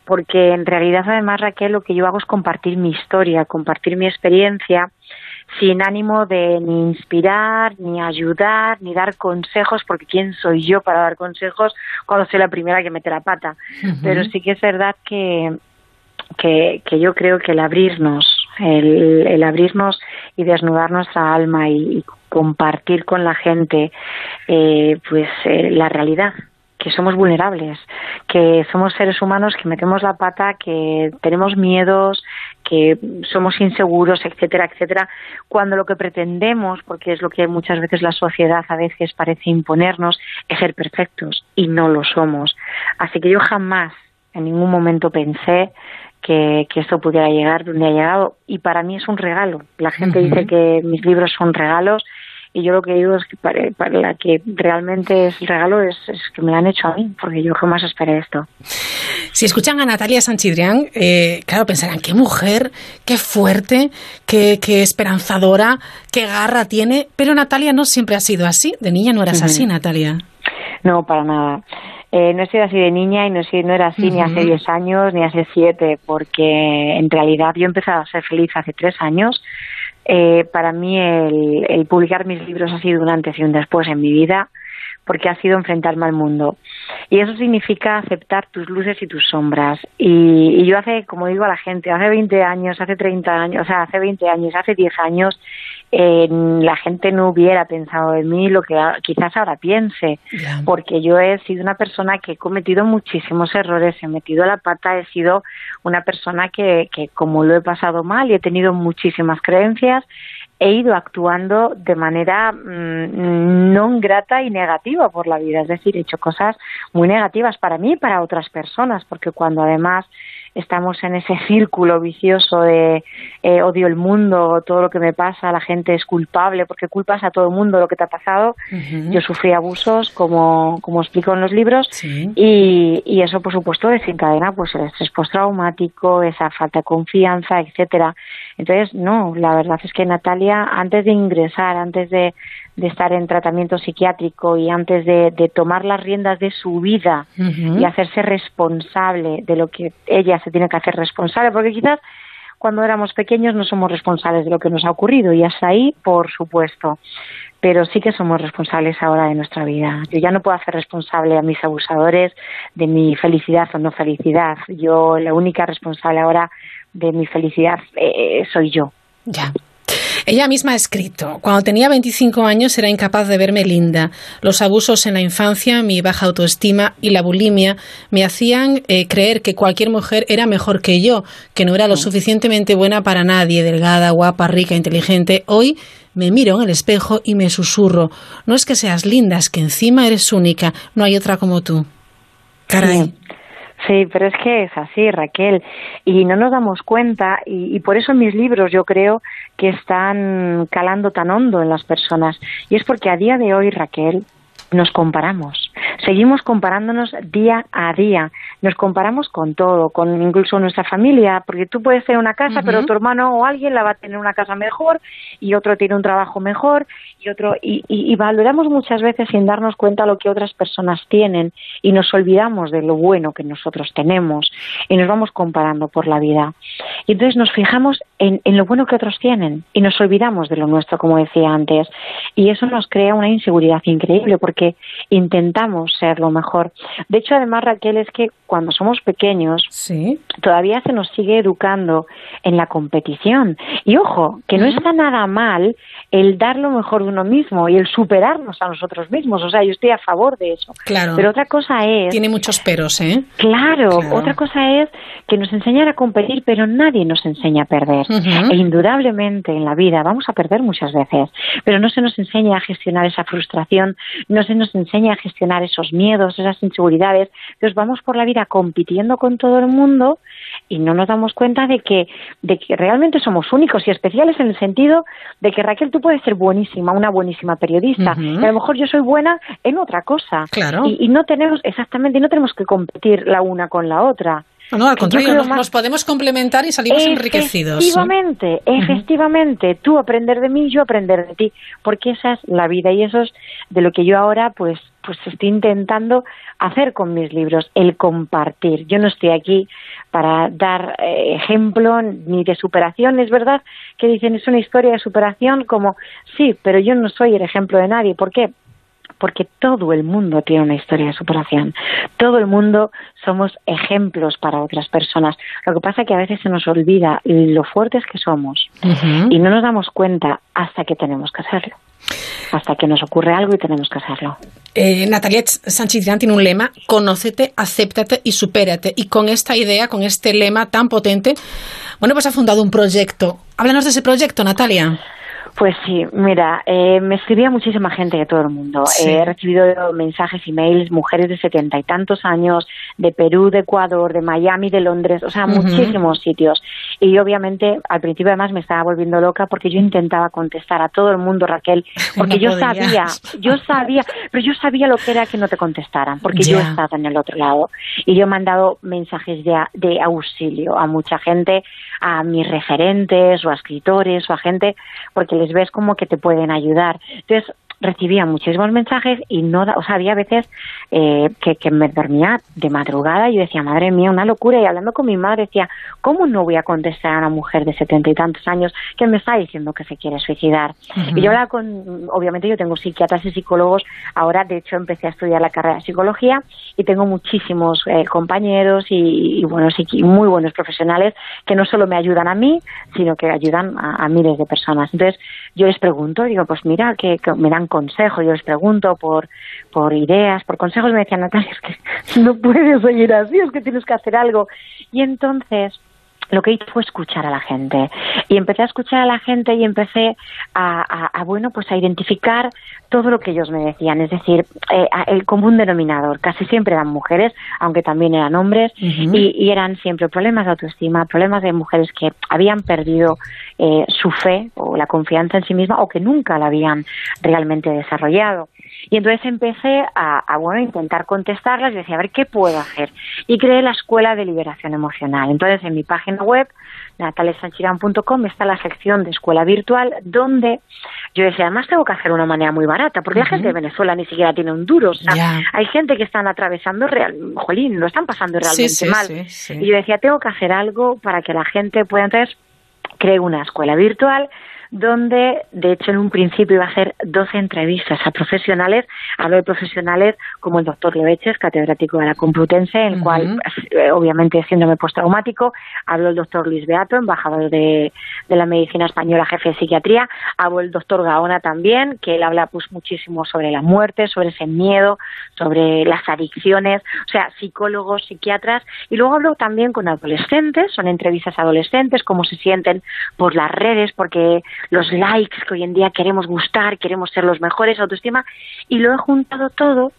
Porque en realidad, además, Raquel, lo que yo hago es compartir mi historia, compartir mi experiencia, sin ánimo de ni inspirar, ni ayudar, ni dar consejos, porque ¿quién soy yo para dar consejos cuando soy la primera que mete la pata? Pero sí que es verdad que, que, que yo creo que el abrirnos, el, el abrirnos y desnudar nuestra alma y, compartir con la gente eh, pues eh, la realidad que somos vulnerables, que somos seres humanos que metemos la pata, que tenemos miedos, que somos inseguros, etcétera, etcétera, cuando lo que pretendemos, porque es lo que muchas veces la sociedad a veces parece imponernos, es ser perfectos y no lo somos. Así que yo jamás en ningún momento pensé que, esto pudiera llegar donde ha llegado y para mí es un regalo. La gente dice que mis libros son regalos y yo lo que digo es que para, la que realmente es el regalo es, que me lo han hecho a mí, porque yo jamás esperé esto. Si escuchan a Natalia Sanchidrián, eh, claro, pensarán, qué mujer, qué fuerte, qué, qué, esperanzadora, qué garra tiene, pero Natalia no siempre ha sido así, de niña no eras así, Natalia. No, para nada. Eh, no he sido así de niña y no, no era así ni hace 10 años ni hace 7, porque en realidad yo he empezado a ser feliz hace 3 años eh, para mí el, publicar mis libros ha sido un antes y un después en mi vida porque ha sido enfrentarme al mundo. Y eso significa aceptar tus luces y tus sombras. Y, yo hace, como digo a la gente, hace 20 años, hace 30 años, o sea, hace 20 años, hace 10 años, la gente no hubiera pensado en mí lo que quizás ahora piense, porque yo he sido una persona que he cometido muchísimos errores, he metido la pata, he sido una persona que, que como lo he pasado mal y he tenido muchísimas creencias, he ido actuando de manera mm, no grata y negativa por la vida, es decir, he hecho cosas muy negativas para mí y para otras personas, porque cuando además estamos en ese círculo vicioso de eh, odio el mundo, todo lo que me pasa, la gente es culpable porque culpas a todo el mundo lo que te ha pasado. Yo sufrí abusos, como, como explico en los libros, y, y eso, por supuesto, desencadena pues el estrés postraumático, esa falta de confianza, etcétera. Entonces, no, la verdad es que Natalia, antes de ingresar, antes de de estar en tratamiento psiquiátrico y antes de, tomar las riendas de su vida y hacerse responsable de lo que ella se tiene que hacer responsable, porque quizás cuando éramos pequeños no somos responsables de lo que nos ha ocurrido y hasta ahí, por supuesto, pero sí que somos responsables ahora de nuestra vida. Yo ya no puedo hacer responsable a mis abusadores de mi felicidad o no felicidad. Yo la única responsable ahora de mi felicidad eh, soy yo. Ya. Ella misma ha escrito, cuando tenía 25 años era incapaz de verme linda. Los abusos en la infancia, mi baja autoestima y la bulimia me hacían eh, creer que cualquier mujer era mejor que yo, que no era lo suficientemente buena para nadie, delgada, guapa, rica, inteligente. Hoy me miro en el espejo y me susurro, no es que seas linda, es que encima eres única, no hay otra como tú. Caray. Sí, pero es que es así, Raquel, y no nos damos cuenta, y, por eso mis libros yo creo que están calando tan hondo en las personas, y es porque a día de hoy, Raquel, nos comparamos. Seguimos comparándonos día a día. Nos comparamos con todo, con incluso nuestra familia, porque tú puedes tener una casa, pero tu hermano o alguien la va a tener una casa mejor y otro tiene un trabajo mejor y otro y, y, valoramos muchas veces sin darnos cuenta lo que otras personas tienen y nos olvidamos de lo bueno que nosotros tenemos y nos vamos comparando por la vida. Y entonces nos fijamos en, en lo bueno que otros tienen y nos olvidamos de lo nuestro, como decía antes. Y eso nos crea una inseguridad increíble porque intentamos ser lo mejor. De hecho, además, Raquel, es que cuando somos pequeños, todavía se nos sigue educando en la competición. Y ojo, que no está nada mal el dar lo mejor de uno mismo y el superarnos a nosotros mismos. O sea, yo estoy a favor de eso. Claro. Pero otra cosa es... Tiene muchos peros, ¿eh? Claro. Otra cosa es que nos enseñan a competir, pero nadie nos enseña a perder. E indudablemente en la vida vamos a perder muchas veces, pero no se nos enseña a gestionar esa frustración, no se nos enseña a gestionar esos miedos, esas inseguridades. Entonces vamos por la vida compitiendo con todo el mundo y no nos damos cuenta de que, de que realmente somos únicos y especiales en el sentido de que Raquel, tú puedes ser buenísima, una buenísima periodista, y a lo mejor yo soy buena en otra cosa. Claro. Y, y no tenemos, exactamente, y no tenemos que competir la una con la otra. No, al contrario, nos, podemos complementar y salimos enriquecidos. Efectivamente, efectivamente. Tú aprender de mí, yo aprender de ti, porque esa es la vida y eso es de lo que yo ahora pues pues estoy intentando hacer con mis libros, el compartir. Yo no estoy aquí para dar eh, ejemplo ni de superación, es verdad que dicen es una historia de superación como sí, pero yo no soy el ejemplo de nadie. ¿Por qué? porque todo el mundo tiene una historia de superación. Todo el mundo somos ejemplos para otras personas. Lo que pasa es que a veces se nos olvida lo fuertes que somos y no nos damos cuenta hasta que tenemos que hacerlo. Hasta que nos ocurre algo y tenemos que hacerlo. Eh, Natalia Sánchez tiene un lema, conócete, acéptate y supérate. Y con esta idea, con este lema tan potente, bueno, pues ha fundado un proyecto. Háblanos de ese proyecto, Natalia. Pues sí, mira, eh, me escribía muchísima gente de todo el mundo. he recibido mensajes, emails, mujeres de setenta y tantos años, de Perú, de Ecuador, de Miami, de Londres, o sea, muchísimos sitios. Y obviamente al principio además me estaba volviendo loca porque yo intentaba contestar a todo el mundo, Raquel, porque yo sabía, yo sabía, pero yo sabía lo que era que no te contestaran, porque yo estaba en el otro lado. Y yo he mandado mensajes de, de auxilio a mucha gente, a mis referentes o a escritores o a gente, porque les ves como que te pueden ayudar. Entonces, recibía muchísimos mensajes y no, o sea, había veces eh, que, que, me dormía de madrugada y yo decía, madre mía, una locura. Y hablando con mi madre decía, ¿cómo no voy a contestar a una mujer de setenta y tantos años que me está diciendo que se quiere suicidar? Y yo hablaba con, obviamente yo tengo psiquiatras y psicólogos, ahora de hecho empecé a estudiar la carrera de psicología y tengo muchísimos eh, compañeros y, bueno, y muy buenos profesionales que no solo me ayudan a mí, sino que ayudan a, miles de personas. Entonces yo les pregunto, digo, pues mira, que me dan consejos, yo les pregunto por, por ideas, por consejos, me decían, Natalia, es que no puedes seguir así, es que tienes que hacer algo. Y entonces lo que hice fue escuchar a la gente. Y empecé a escuchar a la gente y empecé a, bueno pues a identificar todo lo que ellos me decían. Es decir eh, el común denominador casi siempre eran mujeres aunque también eran hombres y, eran siempre problemas de autoestima problemas de mujeres que habían perdido eh, su fe o la confianza en sí misma o que nunca la habían realmente desarrollado y entonces empecé a, bueno, intentar contestarlas y decía, a ver, ¿qué puedo hacer? Y creé la Escuela de Liberación Emocional. Entonces, en mi página web, natalesanchirán.com, está la sección de escuela virtual, donde yo decía, además tengo que hacer una manera muy barata, porque la gente de Venezuela ni siquiera tiene un duro. O sea, hay gente que están atravesando, real, jolín, lo están pasando realmente mal. y yo decía, tengo que hacer algo para que la gente pueda. Entonces, creé una escuela virtual donde de hecho en un principio iba a hacer 12 entrevistas a profesionales, hablo de profesionales como el doctor Leveches, catedrático de la Complutense, en el cual eh, obviamente síndrome postraumático, hablo el doctor Luis Beato, embajador de, de la medicina española, jefe de psiquiatría, hablo el doctor Gaona también, que él habla pues muchísimo sobre la muerte, sobre ese miedo, sobre las adicciones, o sea, psicólogos, psiquiatras, y luego hablo también con adolescentes, son entrevistas a adolescentes, cómo se sienten por las redes, porque los likes que hoy en día queremos gustar, queremos ser los mejores, autoestima, y lo he juntado todo,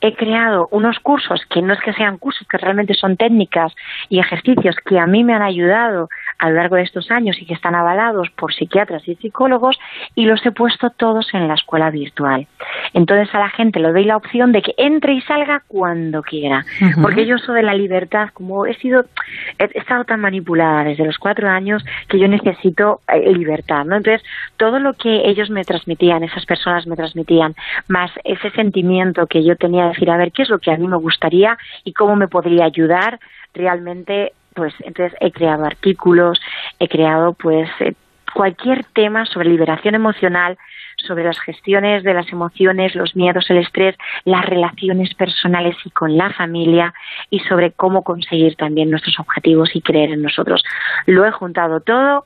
he creado unos cursos que no es que sean cursos, que realmente son técnicas y ejercicios que a mí me han ayudado a lo largo de estos años y que están avalados por psiquiatras y psicólogos y los he puesto todos en la escuela virtual. Entonces a la gente le doy la opción de que entre y salga cuando quiera, porque yo soy de la libertad, como he sido, he estado tan manipulada desde los cuatro años que yo necesito eh, libertad, ¿no? Entonces todo lo que ellos me transmitían, esas personas me transmitían, más ese sentimiento que yo tenía de decir, a ver, ¿qué es lo que a mí me gustaría y cómo me podría ayudar? Realmente, pues entonces he creado artículos, he creado pues eh, cualquier tema sobre liberación emocional, sobre las gestiones de las emociones, los miedos, el estrés, las relaciones personales y con la familia y sobre cómo conseguir también nuestros objetivos y creer en nosotros. Lo he juntado todo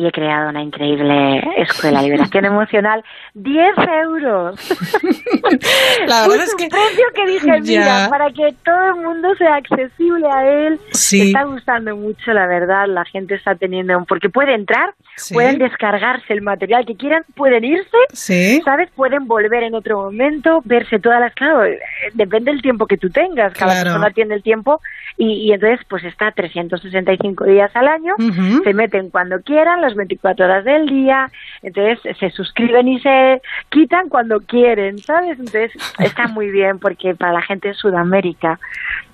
y he creado una increíble escuela de liberación emocional. ¡10 euros! La verdad es que... un precio que dije, mira, para que todo el mundo sea accesible a él. Sí. está gustando mucho, la verdad. La gente está teniendo... Porque puede entrar, pueden descargarse el material que quieran, pueden irse, Sí. ¿sabes? Pueden volver en otro momento, verse todas las... Claro, eh, depende del tiempo que tú tengas. Cada Claro. persona tiene el tiempo y, y entonces pues está 365 días al año, se meten cuando quieran, las 24 horas del día, entonces se suscriben y se quitan cuando quieren, ¿sabes? Entonces está muy bien porque para la gente de Sudamérica,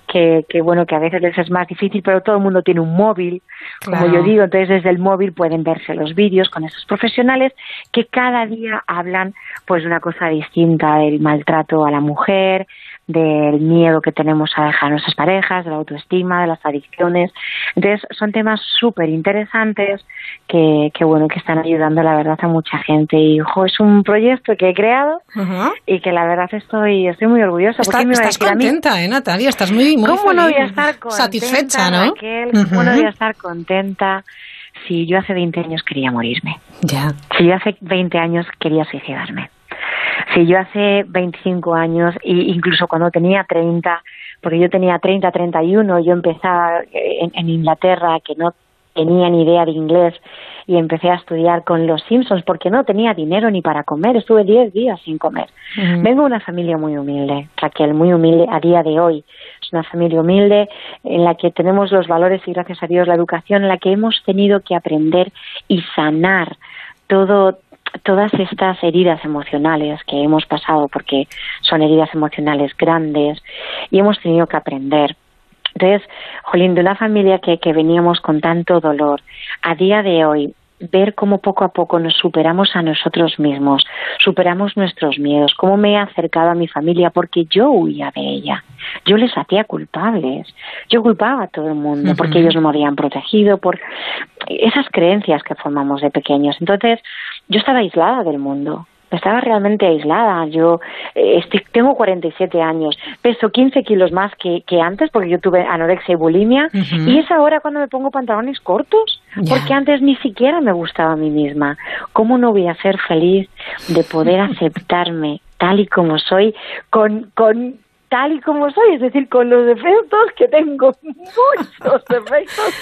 que, que bueno, que a veces les es más difícil, pero todo el mundo tiene un móvil, como yo digo, entonces desde el móvil pueden verse los vídeos con esos profesionales que cada día hablan pues de una cosa distinta, del maltrato a la mujer, del miedo que tenemos a dejar a nuestras parejas, de la autoestima, de las adicciones. Entonces, son temas súper interesantes que, que, bueno, que están ayudando, la verdad, a mucha gente. Y, ojo, es un proyecto que he creado y que la verdad estoy, estoy muy orgullosa. Está- porque me estás contenta, ¿eh, Natalia? Estás muy, muy ¿Cómo no voy a feliz, estar contenta, satisfecha, ¿no? Raquel? ¿Cómo no voy a estar contenta si yo hace 20 años quería morirme? Ya. Si yo hace 20 años quería suicidarme. Si yo hace 25 años, e incluso cuando tenía 30, porque yo tenía 30, 31, yo empezaba en, en Inglaterra, que no tenía ni idea de inglés, y empecé a estudiar con los Simpsons, porque no tenía dinero ni para comer, estuve 10 días sin comer. Vengo de una familia muy humilde, Raquel, muy humilde a día de hoy. Es una familia humilde en la que tenemos los valores y gracias a Dios la educación, en la que hemos tenido que aprender y sanar todo todas estas heridas emocionales que hemos pasado porque son heridas emocionales grandes y hemos tenido que aprender. Entonces, Jolín, de una familia que, que veníamos con tanto dolor, a día de hoy, ver cómo poco a poco nos superamos a nosotros mismos, superamos nuestros miedos, cómo me he acercado a mi familia porque yo huía de ella, yo les hacía culpables, yo culpaba a todo el mundo porque ellos no me habían protegido, por esas creencias que formamos de pequeños. Entonces, yo estaba aislada del mundo. Estaba realmente aislada. Yo eh, estoy- tengo 47 años, peso 15 kilos más que, que antes porque yo tuve anorexia y bulimia. Y es ahora cuando me pongo pantalones cortos, porque antes ni siquiera me gustaba a mí misma. ¿Cómo no voy a ser feliz de poder aceptarme tal y como soy, con, con tal y como soy, es decir, con los defectos que tengo, muchos defectos.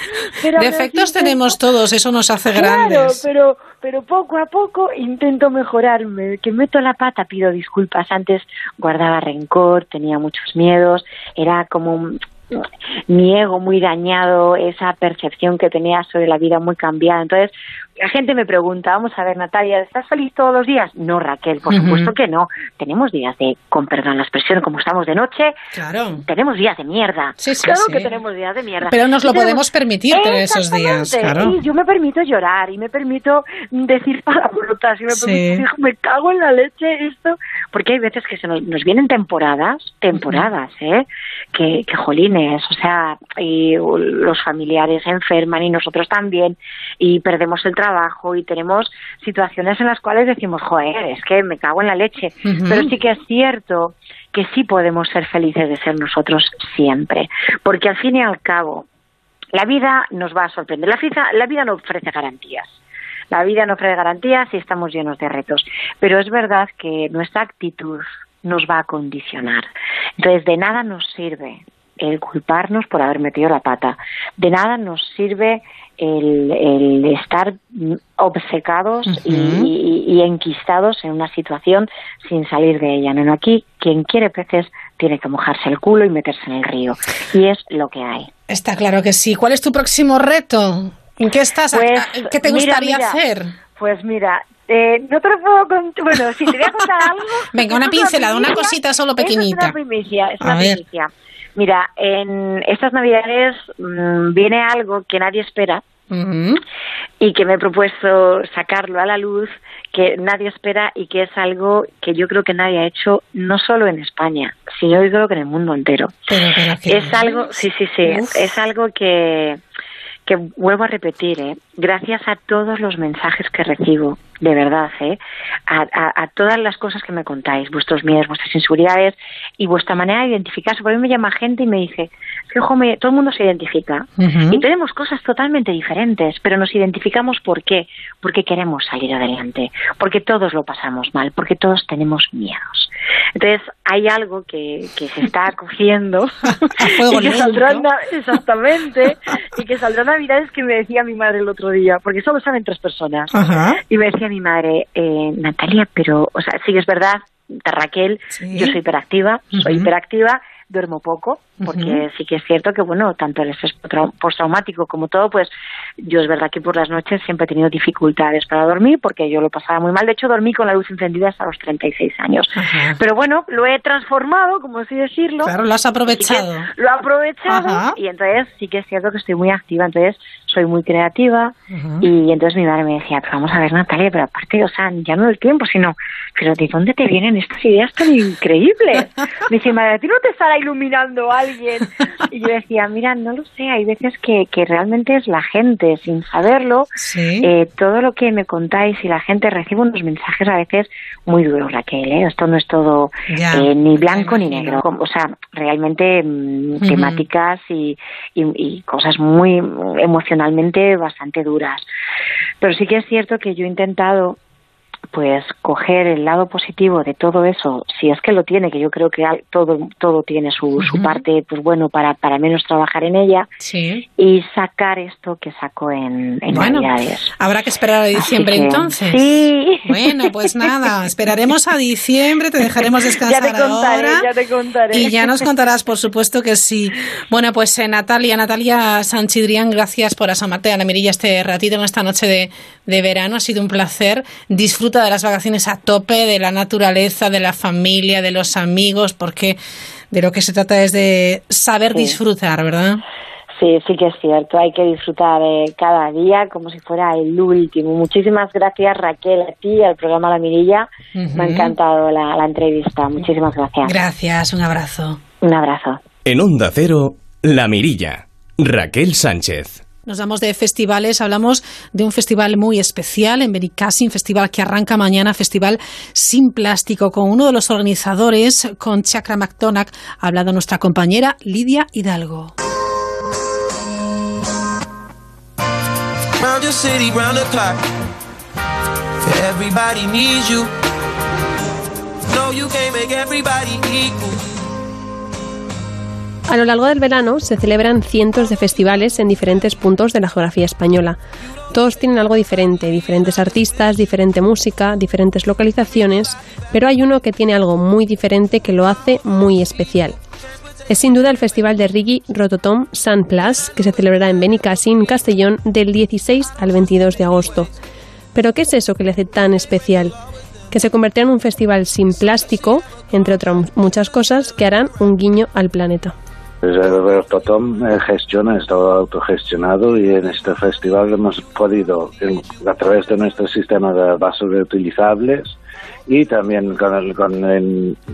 Pero Defectos tenemos todos, eso nos hace Claro, grandes. pero, pero poco a poco intento mejorarme. Que meto la pata, pido disculpas. Antes guardaba rencor, tenía muchos miedos, era como un- mi ego muy dañado, esa percepción que tenía sobre la vida muy cambiada. Entonces, la gente me pregunta, vamos a ver, Natalia, ¿estás feliz todos los días? No, Raquel, por supuesto que no. Tenemos días de, con perdón la expresión, como estamos de noche, Claro. tenemos días de mierda. Sí, sí, claro sí. que tenemos días de mierda. Pero nos lo tenemos- podemos permitir tener esos días, claro. Y yo me permito llorar y me permito decir palabrotas y me permito decir, me cago en la leche esto, porque hay veces que se nos, nos vienen temporadas, temporadas, ¿eh? Que, que jolines, o sea, y los familiares se enferman y nosotros también y perdemos el trabajo y tenemos situaciones en las cuales decimos, joder, es que me cago en la leche. Pero sí que es cierto que sí podemos ser felices de ser nosotros siempre, porque al fin y al cabo, la vida nos va a sorprender. La vida, la vida no ofrece garantías. La vida no ofrece garantías y estamos llenos de retos. Pero es verdad que nuestra actitud nos va a condicionar. Entonces, de nada nos sirve el culparnos por haber metido la pata. De nada nos sirve el, el estar obcecados y- Ujú. y, y enquistados en una situación sin salir de ella. No, aquí quien quiere peces tiene que mojarse el culo y meterse en el río. Y es lo que hay. Está claro que sí. ¿Cuál es tu próximo reto? qué estás? Pues, ¿Qué te gustaría hacer? Pues mira, eh, no te lo puedo contar. Bueno, si te voy a contar algo. Venga, una pincelada, una, cosita solo pequeñita. Es una primicia, es una primicia. Mira, en estas navidades mmm, viene algo que nadie espera y que me he propuesto sacarlo a la luz, que nadie espera y que es algo que yo creo que nadie ha hecho, no solo en España, sino yo creo que en el mundo entero. es algo, sí, sí, sí, es algo que que vuelvo a repetir, ¿eh? gracias a todos los mensajes que recibo, de verdad, ¿eh? a, todas las cosas que me contáis, vuestros miedos, vuestras inseguridades y vuestra manera de identificarse. Por mí me llama gente y me dice, que todo el mundo se identifica y tenemos cosas totalmente diferentes, pero nos identificamos ¿por qué? Porque queremos salir adelante, porque todos lo pasamos mal, porque todos tenemos miedos. Entonces hay algo que, que se está cogiendo y que saldrá exactamente y que saldrá navidades que me decía mi madre el otro día, porque solo saben tres personas y me decía mi madre eh, Natalia, pero o sea sí es verdad Raquel, yo soy hiperactiva, soy hiperactiva duermo poco, porque sí que es cierto que, bueno, tanto el estrés postraumático como todo, pues yo es verdad que por las noches siempre he tenido dificultades para dormir, porque yo lo pasaba muy mal. De hecho, dormí con la luz encendida hasta los 36 años. Pero bueno, lo he transformado, como así decirlo. Claro, lo has aprovechado. lo he aprovechado y entonces sí que es cierto que estoy muy activa. Entonces, soy muy creativa y entonces mi madre me decía, pero vamos a ver Natalia, pero aparte, o sea, ya no del tiempo, sino, pero ¿de dónde te vienen estas ideas tan increíbles? me dice, madre, ¿a ti no te iluminando alguien? Y yo decía, mira, no lo sé, hay veces que, que realmente es la gente, sin saberlo, eh, todo lo que me contáis y la gente recibe unos mensajes a veces muy duros, Raquel, ¿eh? esto no es todo eh, ni blanco ni negro, o sea, realmente mm, temáticas y, y cosas muy emocionales bastante duras. Pero sí que es cierto que yo he intentado pues coger el lado positivo de todo eso, si es que lo tiene, que yo creo que todo todo tiene su, su parte, pues bueno, para, para menos trabajar en ella, y sacar esto que sacó en, en bueno, Habrá que esperar a diciembre entonces. Sí. Bueno, pues nada, esperaremos a diciembre, te dejaremos descansar ya te contaré, ahora. Ya te contaré. Y ya nos contarás, por supuesto que sí. Bueno, pues eh, Natalia, Natalia Sanchidrián, gracias por asomarte a la mirilla este ratito en esta noche de, de verano. Ha sido un placer. Disfruta de las vacaciones a tope, de la naturaleza, de la familia, de los amigos, porque de lo que se trata es de saber disfrutar, ¿verdad? Sí, sí que es cierto, hay que disfrutar de cada día como si fuera el último. Muchísimas gracias Raquel a ti, al programa La Mirilla. Me ha encantado la, la entrevista. Muchísimas gracias. Gracias, un abrazo. Un abrazo. En Onda Cero, La Mirilla. Raquel Sánchez. Nos damos de festivales, hablamos de un festival muy especial en Benicassim, festival que arranca mañana, festival sin plástico, con uno de los organizadores, con Chakra McDonagh, ha hablado nuestra compañera Lidia Hidalgo. A lo largo del verano se celebran cientos de festivales en diferentes puntos de la geografía española. Todos tienen algo diferente, diferentes artistas, diferente música, diferentes localizaciones, pero hay uno que tiene algo muy diferente que lo hace muy especial. Es sin duda el festival de reggae Rototom Sun Plus, que se celebrará en Benicassim, Castellón, del 16 al 22 de agosto. ¿Pero qué es eso que le hace tan especial? Que se convertirá en un festival sin plástico, entre otras muchas cosas, que harán un guiño al planeta. Pues el Totom gestiona, está autogestionado y en este festival hemos podido, a través de nuestro sistema de vasos reutilizables y también con,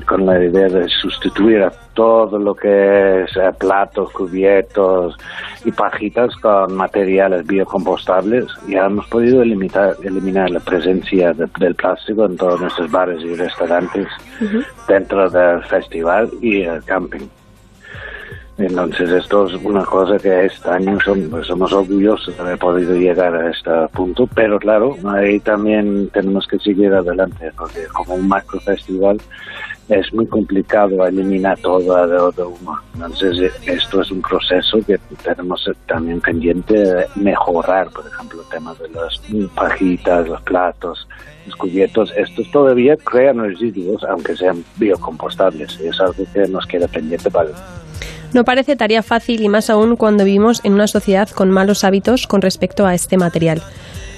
con, la idea de sustituir a todo lo que es eh, platos, cubiertos y pajitas con materiales biocompostables, ya hemos podido eliminar, eliminar la presencia del plástico en todos nuestros bares y restaurantes dentro del festival y el camping. Entonces esto es una cosa que este año pues, somos, orgullosos de haber podido llegar a este punto, pero claro, ahí también tenemos que seguir adelante, porque como un macro festival es muy complicado eliminar todo de humo. Entonces esto es un proceso que tenemos también pendiente de mejorar, por ejemplo, el tema de las pajitas, los platos, los cubiertos. Estos todavía crean residuos, aunque sean biocompostables, y es algo que nos queda pendiente para No parece tarea fácil y más aún cuando vivimos en una sociedad con malos hábitos con respecto a este material.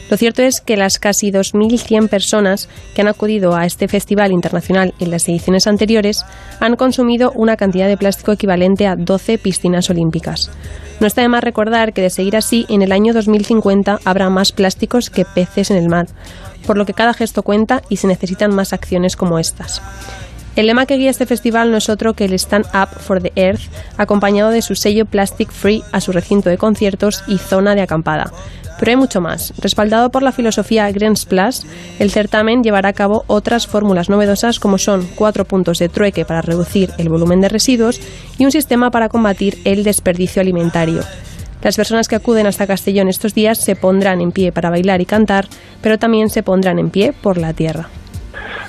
Lo cierto es que las casi 2.100 personas que han acudido a este festival internacional en las ediciones anteriores han consumido una cantidad de plástico equivalente a 12 piscinas olímpicas. No está de más recordar que de seguir así, en el año 2050 habrá más plásticos que peces en el mar, por lo que cada gesto cuenta y se necesitan más acciones como estas. El lema que guía este festival no es otro que el Stand Up for the Earth, acompañado de su sello Plastic Free a su recinto de conciertos y zona de acampada. Pero hay mucho más. Respaldado por la filosofía Green Plus, el certamen llevará a cabo otras fórmulas novedosas como son cuatro puntos de trueque para reducir el volumen de residuos y un sistema para combatir el desperdicio alimentario. Las personas que acuden hasta Castellón estos días se pondrán en pie para bailar y cantar, pero también se pondrán en pie por la tierra.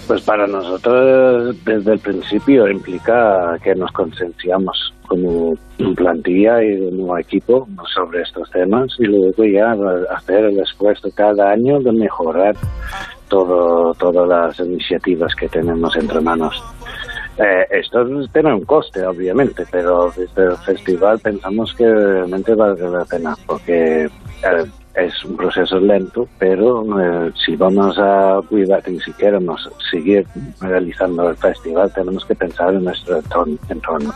Pues para nosotros desde el principio implica que nos concienciamos como plantilla y como equipo sobre estos temas y luego ya hacer el esfuerzo cada año de mejorar todo, todas las iniciativas que tenemos entre manos. Eh, esto tiene un coste, obviamente, pero desde el festival pensamos que realmente vale la pena, porque es un proceso lento, pero eh, si vamos a cuidar y si queremos seguir realizando el festival, tenemos que pensar en nuestro entorno,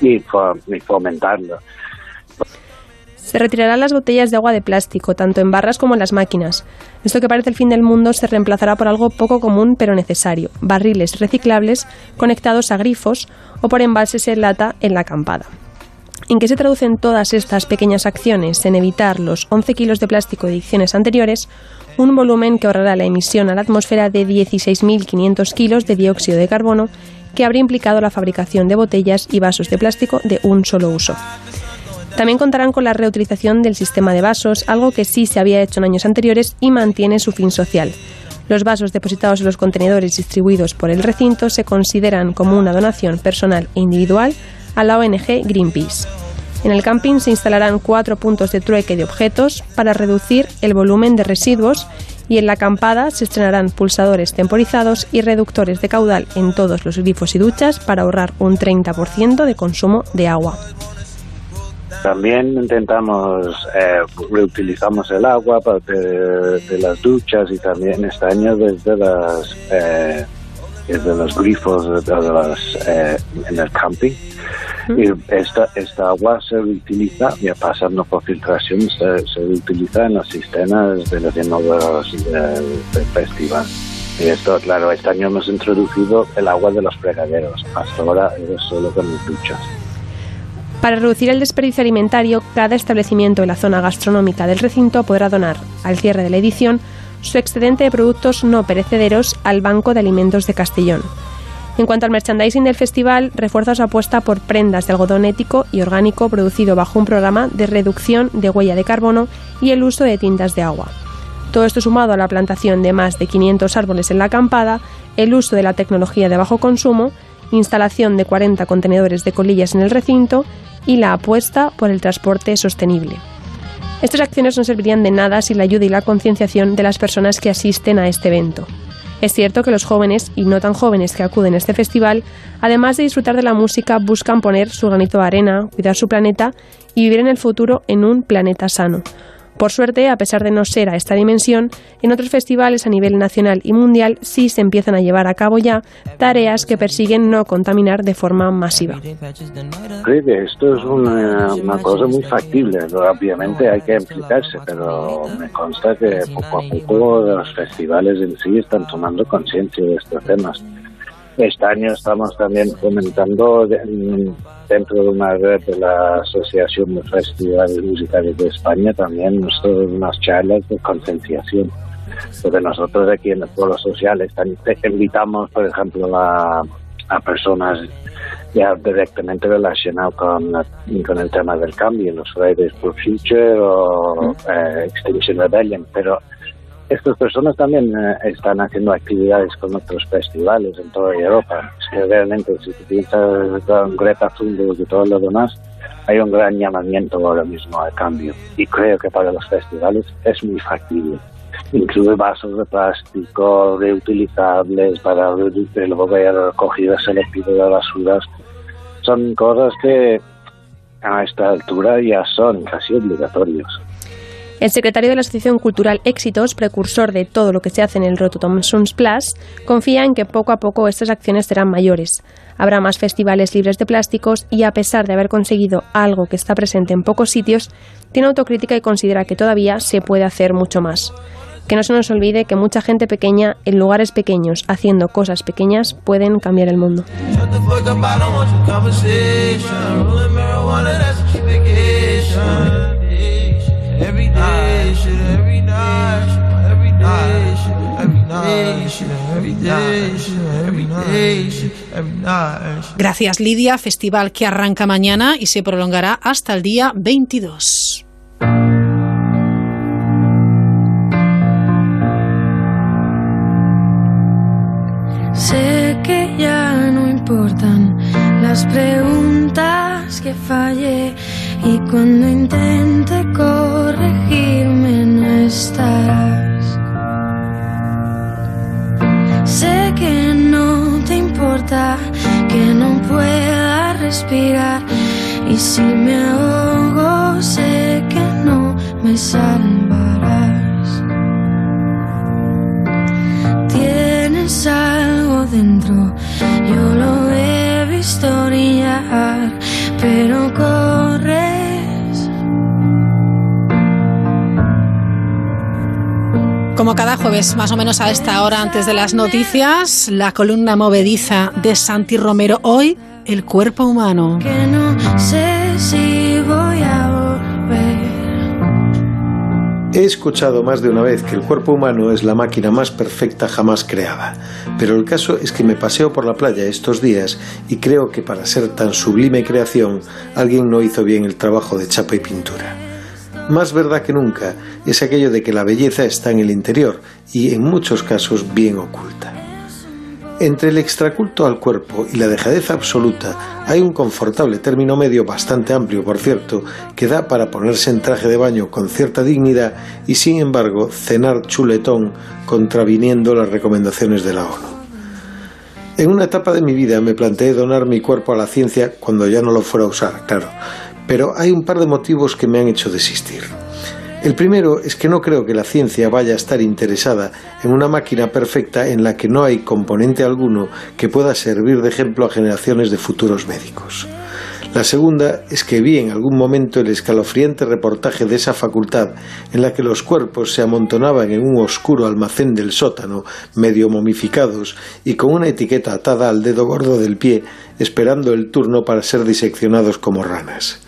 y, fomentarlo. Se retirarán las botellas de agua de plástico, tanto en barras como en las máquinas. Esto que parece el fin del mundo se reemplazará por algo poco común pero necesario, barriles reciclables conectados a grifos o por embalses en lata en la acampada. ¿En qué se traducen todas estas pequeñas acciones en evitar los 11 kilos de plástico de ediciones anteriores? Un volumen que ahorrará la emisión a la atmósfera de 16.500 kilos de dióxido de carbono, que habría implicado la fabricación de botellas y vasos de plástico de un solo uso. También contarán con la reutilización del sistema de vasos, algo que sí se había hecho en años anteriores y mantiene su fin social. Los vasos depositados en los contenedores distribuidos por el recinto se consideran como una donación personal e individual a la ONG Greenpeace. En el camping se instalarán cuatro puntos de trueque de objetos para reducir el volumen de residuos y en la acampada se estrenarán pulsadores temporizados y reductores de caudal en todos los grifos y duchas para ahorrar un 30% de consumo de agua. También intentamos, eh, reutilizamos el agua de, las duchas y también este año desde las eh, desde los grifos de las, eh, en el camping y esta, esta agua se utiliza, ya pasando por filtración, se, se utiliza en las cisternas de los inodores del, festival. Y esto, claro, este año hemos introducido el agua de los fregaderos. Hasta ahora es solo con las duchas. Para reducir el desperdicio alimentario, cada establecimiento en la zona gastronómica del recinto podrá donar, al cierre de la edición, su excedente de productos no perecederos al Banco de Alimentos de Castellón. En cuanto al merchandising del festival, refuerza su apuesta por prendas de algodón ético y orgánico producido bajo un programa de reducción de huella de carbono y el uso de tintas de agua. Todo esto sumado a la plantación de más de 500 árboles en la acampada, el uso de la tecnología de bajo consumo, instalación de 40 contenedores de colillas en el recinto y la apuesta por el transporte sostenible. Estas acciones no servirían de nada sin la ayuda y la concienciación de las personas que asisten a este evento. Es cierto que los jóvenes y no tan jóvenes que acuden a este festival, además de disfrutar de la música, buscan poner su granito de arena, cuidar su planeta y vivir en el futuro en un planeta sano. Por suerte, a pesar de no ser a esta dimensión, en otros festivales a nivel nacional y mundial sí se empiezan a llevar a cabo ya tareas que persiguen no contaminar de forma masiva. Creo que esto es una, cosa muy factible. Obviamente hay que implicarse, pero me consta que poco a poco los festivales en sí están tomando conciencia de estos temas. Este año estamos también fomentando dentro de una red de la Asociación de Festivales Musicales de España también unas charlas de concienciación. Porque nosotros aquí en el Pueblo Social invitamos, por ejemplo, a, personas ya directamente relacionadas con, con el tema del cambio, los Fridays for Future o eh, Extinction Rebellion, pero estas personas también eh, están haciendo actividades con otros festivales en toda Europa. Es que realmente, si con Greta Thunberg y todo lo demás, hay un gran llamamiento ahora mismo al cambio. Y creo que para los festivales es muy factible. Incluye vasos de plástico reutilizables para luego vaya recogida selectiva de basuras. Son cosas que a esta altura ya son casi obligatorios. El secretario de la Asociación Cultural Éxitos, precursor de todo lo que se hace en el Rototom Sons Plus, confía en que poco a poco estas acciones serán mayores. Habrá más festivales libres de plásticos y, a pesar de haber conseguido algo que está presente en pocos sitios, tiene autocrítica y considera que todavía se puede hacer mucho más. Que no se nos olvide que mucha gente pequeña, en lugares pequeños, haciendo cosas pequeñas, pueden cambiar el mundo. Gracias Lidia, festival que arranca mañana y se prolongará hasta el día 22. Sé que ya no importan las preguntas que fallé y cuando intente corregirme no estarás. Sé que no te importa que no pueda respirar y si me ahogo sé que no me salvarás. Tienes algo dentro, yo lo he visto brillar, pero Como cada jueves, más o menos a esta hora antes de las noticias, la columna movediza de Santi Romero. Hoy, el cuerpo humano. Que no sé si voy a volver. He escuchado más de una vez que el cuerpo humano es la máquina más perfecta jamás creada, pero el caso es que me paseo por la playa estos días y creo que para ser tan sublime creación alguien no hizo bien el trabajo de chapa y pintura. Más verdad que nunca es aquello de que la belleza está en el interior y en muchos casos bien oculta. Entre el extraculto al cuerpo y la dejadez absoluta hay un confortable término medio bastante amplio, por cierto, que da para ponerse en traje de baño con cierta dignidad y sin embargo cenar chuletón contraviniendo las recomendaciones de la ONU. En una etapa de mi vida me planteé donar mi cuerpo a la ciencia cuando ya no lo fuera a usar, claro, pero hay un par de motivos que me han hecho desistir. El primero es que no creo que la ciencia vaya a estar interesada en una máquina perfecta en la que no hay componente alguno que pueda servir de ejemplo a generaciones de futuros médicos. La segunda es que vi en algún momento el escalofriante reportaje de esa facultad en la que los cuerpos se amontonaban en un oscuro almacén del sótano, medio momificados y con una etiqueta atada al dedo gordo del pie, esperando el turno para ser diseccionados como ranas.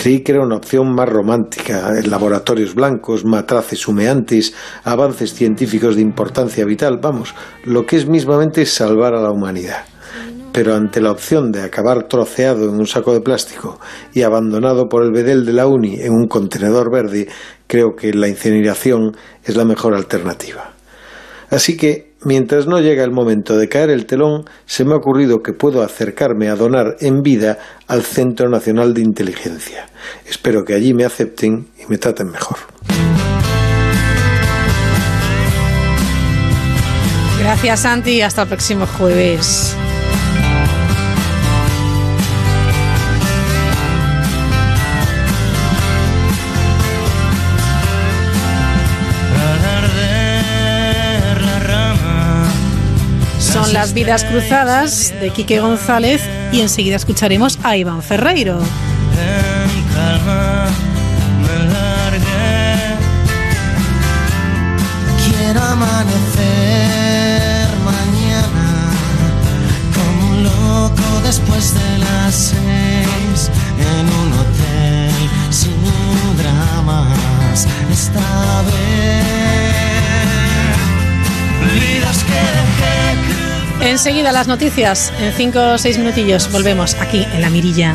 Creí que era una opción más romántica, laboratorios blancos, matraces humeantes, avances científicos de importancia vital, vamos, lo que es mismamente salvar a la humanidad. Pero ante la opción de acabar troceado en un saco de plástico y abandonado por el bedel de la uni en un contenedor verde, creo que la incineración es la mejor alternativa. Así que, mientras no llega el momento de caer el telón, se me ha ocurrido que puedo acercarme a donar en vida al Centro Nacional de Inteligencia. Espero que allí me acepten y me traten mejor. Gracias, Santi. Hasta el próximo jueves. Son las vidas cruzadas de Quique González y enseguida escucharemos a Iván Ferreiro. Quiero amanecer mañana como un loco después de las seis en un hotel sin dramas esta vez. Enseguida las noticias, en 5 o 6 minutillos volvemos aquí en La Mirilla.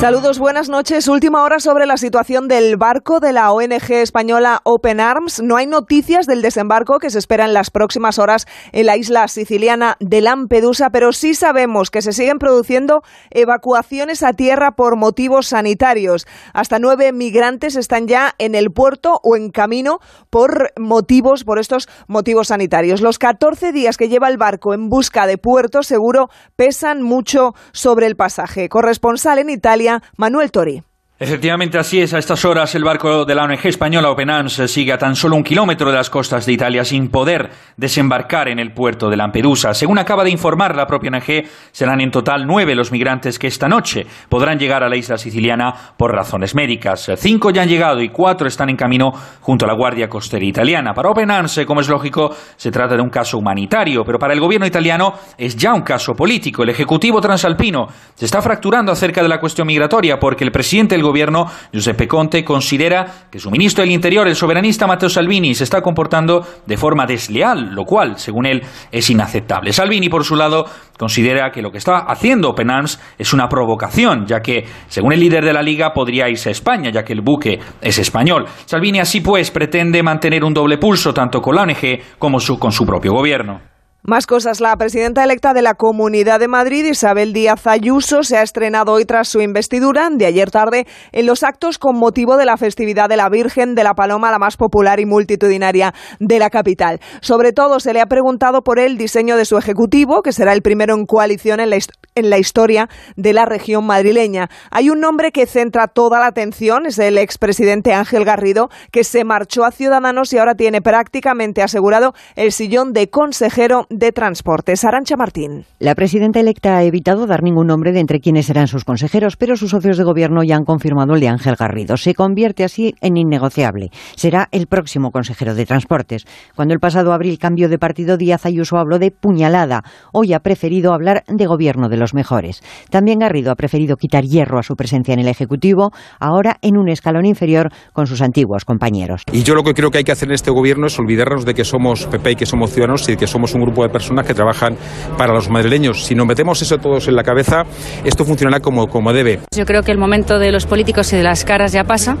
Saludos, buenas noches. Última hora sobre la situación del barco de la ONG española Open Arms. No hay noticias del desembarco que se espera en las próximas horas en la isla siciliana de Lampedusa, pero sí sabemos que se siguen produciendo evacuaciones a tierra por motivos sanitarios. Hasta nueve migrantes están ya en el puerto o en camino por motivos, por estos motivos sanitarios. Los 14 días que lleva el barco en busca de puerto seguro pesan mucho sobre el pasaje. Corresponsal en Italia, Manuel Tori. Efectivamente, así es. A estas horas, el barco de la ONG española Open Arms sigue a tan solo un kilómetro de las costas de Italia sin poder desembarcar en el puerto de Lampedusa. Según acaba de informar la propia ONG, serán en total nueve los migrantes que esta noche podrán llegar a la isla siciliana por razones médicas. Cinco ya han llegado y cuatro están en camino junto a la Guardia Costera italiana. Para Open Arms, como es lógico, se trata de un caso humanitario, pero para el gobierno italiano es ya un caso político. El Ejecutivo transalpino se está fracturando acerca de la cuestión migratoria porque el presidente del gobierno, Giuseppe Conte, considera que su ministro del Interior, el soberanista Matteo Salvini, se está comportando de forma desleal, lo cual, según él, es inaceptable. Salvini, por su lado, considera que lo que está haciendo Open Arms es una provocación, ya que, según el líder de la Liga, podría irse a España, ya que el buque es español. Salvini, así pues, pretende mantener un doble pulso tanto con la ONG como con su propio gobierno. Más cosas. La presidenta electa de la Comunidad de Madrid, Isabel Díaz Ayuso, se ha estrenado hoy tras su investidura de ayer tarde en los actos con motivo de la festividad de la Virgen de la Paloma, la más popular y multitudinaria de la capital. Sobre todo se le ha preguntado por el diseño de su ejecutivo, que será el primero en coalición en la, en la historia de la región madrileña. Hay un nombre que centra toda la atención, es el expresidente Ángel Garrido, que se marchó a Ciudadanos y ahora tiene prácticamente asegurado el sillón de consejero de Transportes. Arancha Martín. La presidenta electa ha evitado dar ningún nombre de entre quienes serán sus consejeros, pero sus socios de gobierno ya han confirmado el de Ángel Garrido. Se convierte así en innegociable. Será el próximo consejero de Transportes. Cuando el pasado abril cambió de partido, Díaz Ayuso habló de puñalada. Hoy ha preferido hablar de gobierno de los mejores. También Garrido ha preferido quitar hierro a su presencia en el Ejecutivo, ahora en un escalón inferior con sus antiguos compañeros. Y yo lo que creo que hay que hacer en este gobierno es olvidarnos de que somos PP y que somos ciudadanos y que somos un grupo de personas que trabajan para los madrileños. Si nos metemos eso todos en la cabeza, esto funcionará como, como debe. Yo creo que el momento de los políticos y de las caras ya pasa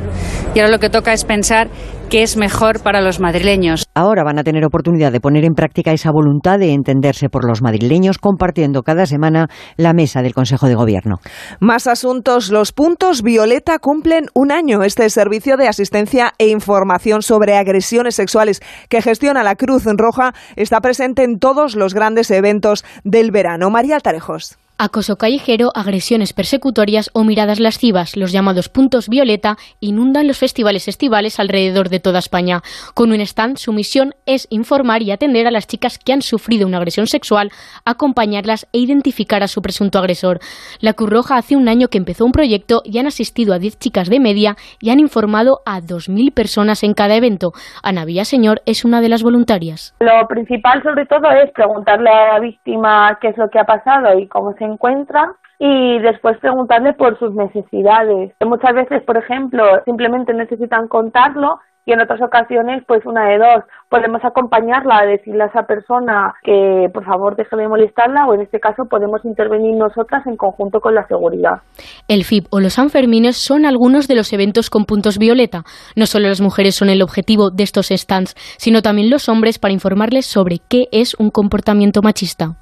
y ahora lo que toca es pensar qué es mejor para los madrileños. Ahora van a tener oportunidad de poner en práctica esa voluntad de entenderse por los madrileños compartiendo cada semana la mesa del Consejo de Gobierno. Más asuntos. Los puntos Violeta cumplen un año. Este servicio de asistencia e información sobre agresiones sexuales que gestiona la Cruz Roja está presente en todos los grandes eventos del verano. María Altarejos. Acoso callejero, agresiones persecutorias o miradas lascivas, los llamados puntos violeta, inundan los festivales estivales alrededor de toda España. Con un stand, su misión es informar y atender a las chicas que han sufrido una agresión sexual, acompañarlas e identificar a su presunto agresor. La Cruz Roja hace un año que empezó un proyecto y han asistido a 10 chicas de media y han informado a 2.000 personas en cada evento. Ana Villaseñor es una de las voluntarias. Lo principal sobre todo es preguntarle a la víctima qué es lo que ha pasado y cómo se encuentra y después preguntarle por sus necesidades. Muchas veces, por ejemplo, simplemente necesitan contarlo y en otras ocasiones, pues una de dos, podemos acompañarla decirle a esa persona que por favor deje de molestarla o en este caso podemos intervenir nosotras en conjunto con la seguridad. El FIP o los Sanfermines son algunos de los eventos con puntos violeta. No solo las mujeres son el objetivo de estos stands, sino también los hombres para informarles sobre qué es un comportamiento machista.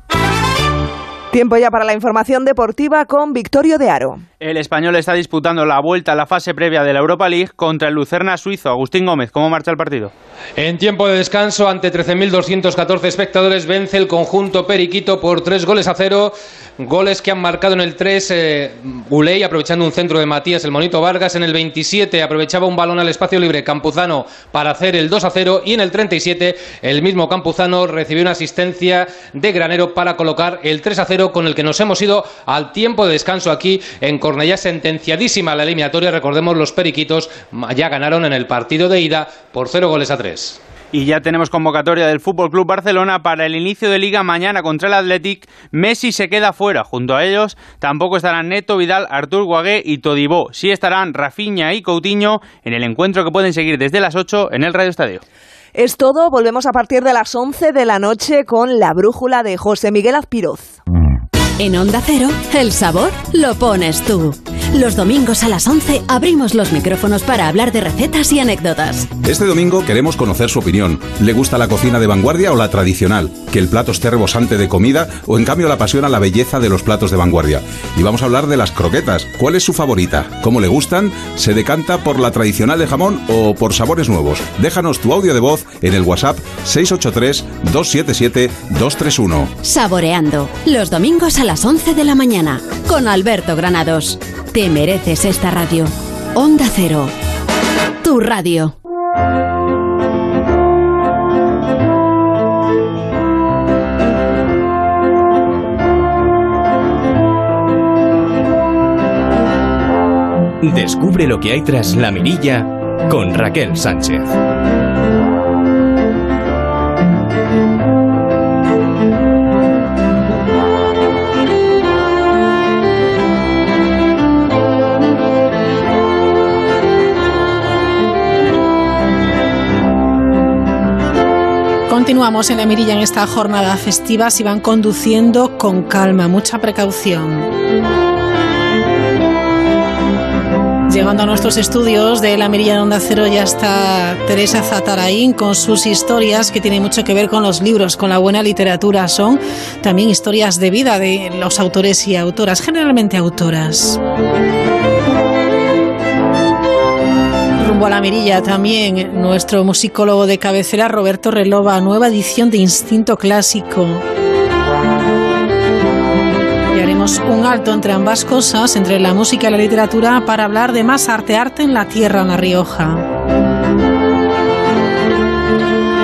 Tiempo ya para la información deportiva con Victorio de Aro. El español está disputando la vuelta a la fase previa de la Europa League contra el Lucerna suizo. Agustín Gómez, ¿cómo marcha el partido? En tiempo de descanso, ante 13.214 espectadores, vence el conjunto periquito por tres goles a cero. Goles que han marcado en el 3 eh, Uley, aprovechando un centro de Matías el Monito Vargas. En el 27 aprovechaba un balón al espacio libre Campuzano para hacer el 2 a 0. Y en el 37 el mismo Campuzano recibió una asistencia de Granero para colocar el 3 a 0 con el que nos hemos ido al tiempo de descanso aquí en Cornellá, sentenciadísima la eliminatoria. Recordemos, los periquitos ya ganaron en el partido de ida por cero goles a tres. Y ya tenemos convocatoria del Fútbol Club Barcelona para el inicio de liga mañana contra el Athletic. Messi se queda fuera. Junto a ellos tampoco estarán Neto, Vidal, Artur Guagué y Todibó. Sí estarán Rafinha y Coutinho en el encuentro que pueden seguir desde las 8 en el Radio Estadio. Es todo, volvemos a partir de las 11 de la noche con la brújula de José Miguel Azpiroz. En Onda Cero, el sabor lo pones tú. Los domingos a las 11 abrimos los micrófonos para hablar de recetas y anécdotas. Este domingo queremos conocer su opinión. ¿Le gusta la cocina de vanguardia o la tradicional? ¿Que el plato esté rebosante de comida o en cambio la apasiona la belleza de los platos de vanguardia? Y vamos a hablar de las croquetas. ¿Cuál es su favorita? ¿Cómo le gustan? ¿Se decanta por la tradicional de jamón o por sabores nuevos? Déjanos tu audio de voz en el WhatsApp 683-277-231. Saboreando. Los domingos a las 11 de la mañana. Con Alberto Granados. Te mereces esta radio. Onda Cero. Tu radio. Descubre lo que hay tras la mirilla con Raquel Sánchez. Continuamos en la mirilla en esta jornada festiva. Si van conduciendo con calma, mucha precaución. Llegando a nuestros estudios de la Mirilla de Onda Cero ya está Teresa Zatarain con sus historias que tienen mucho que ver con los libros, con la buena literatura. Son también historias de vida de los autores y autoras, generalmente autoras. Rumbo a la Mirilla también nuestro musicólogo de cabecera Roberto Relova, nueva edición de Instinto Clásico. Y haremos un alto entre ambas cosas, entre la música y la literatura, para hablar de más arte, arte en la tierra, en La Rioja.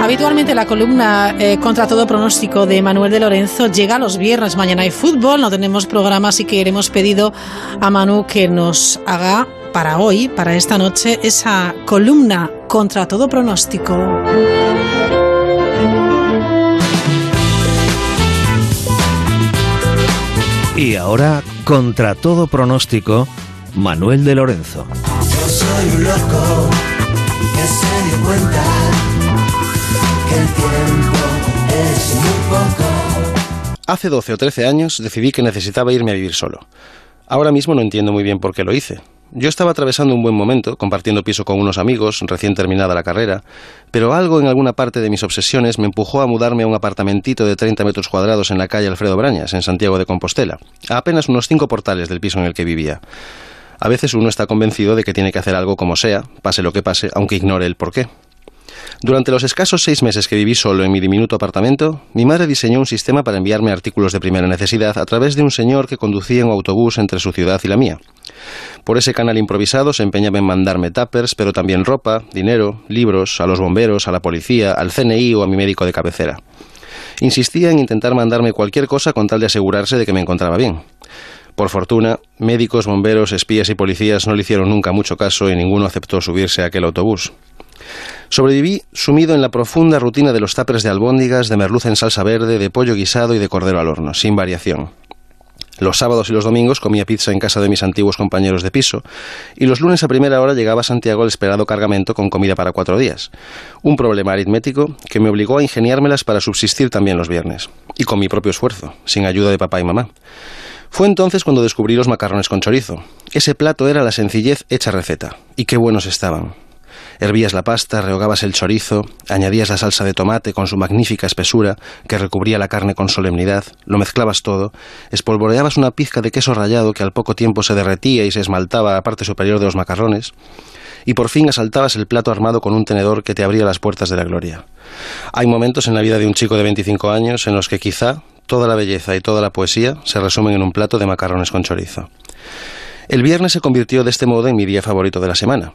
Habitualmente la columna eh, contra todo pronóstico de Manuel de Lorenzo llega los viernes. Mañana hay fútbol, no tenemos programa, así que hemos pedido a Manu que nos haga para hoy, para esta noche, esa columna contra todo pronóstico. Y ahora, contra todo pronóstico, Manuel de Lorenzo. Yo soy un loco que se dio cuenta que el tiempo es muy poco. Hace 12 o 13 años decidí que necesitaba irme a vivir solo. Ahora mismo no entiendo muy bien por qué lo hice. Yo estaba atravesando un buen momento, compartiendo piso con unos amigos, recién terminada la carrera, pero algo en alguna parte de mis obsesiones me empujó a mudarme a un apartamentito de 30 metros cuadrados en la calle Alfredo Brañas, en Santiago de Compostela, a apenas unos cinco portales del piso en el que vivía. A veces uno está convencido de que tiene que hacer algo como sea, pase lo que pase, aunque ignore el porqué. Durante los escasos seis meses que viví solo en mi diminuto apartamento, mi madre diseñó un sistema para enviarme artículos de primera necesidad a través de un señor que conducía un autobús entre su ciudad y la mía. Por ese canal improvisado se empeñaba en mandarme tuppers, pero también ropa, dinero, libros, a los bomberos, a la policía, al CNI o a mi médico de cabecera. Insistía en intentar mandarme cualquier cosa con tal de asegurarse de que me encontraba bien. Por fortuna, médicos, bomberos, espías y policías no le hicieron nunca mucho caso y ninguno aceptó subirse a aquel autobús. Sobreviví sumido en la profunda rutina de los tuppers de albóndigas, de merluza en salsa verde, de pollo guisado y de cordero al horno, sin variación. Los sábados y los domingos comía pizza en casa de mis antiguos compañeros de piso, y los lunes a primera hora llegaba a Santiago el esperado cargamento con comida para cuatro días. Un problema aritmético que me obligó a ingeniármelas para subsistir también los viernes, y con mi propio esfuerzo, sin ayuda de papá y mamá. Fue entonces cuando descubrí los macarrones con chorizo. Ese plato era la sencillez hecha receta, y qué buenos estaban. Hervías la pasta, rehogabas el chorizo, añadías la salsa de tomate con su magnífica espesura que recubría la carne con solemnidad, lo mezclabas todo, espolvoreabas una pizca de queso rallado que al poco tiempo se derretía y se esmaltaba a la parte superior de los macarrones, y por fin asaltabas el plato armado con un tenedor que te abría las puertas de la gloria. Hay momentos en la vida de un chico de 25 años en los que quizá toda la belleza y toda la poesía se resumen en un plato de macarrones con chorizo. El viernes se convirtió de este modo en mi día favorito de la semana.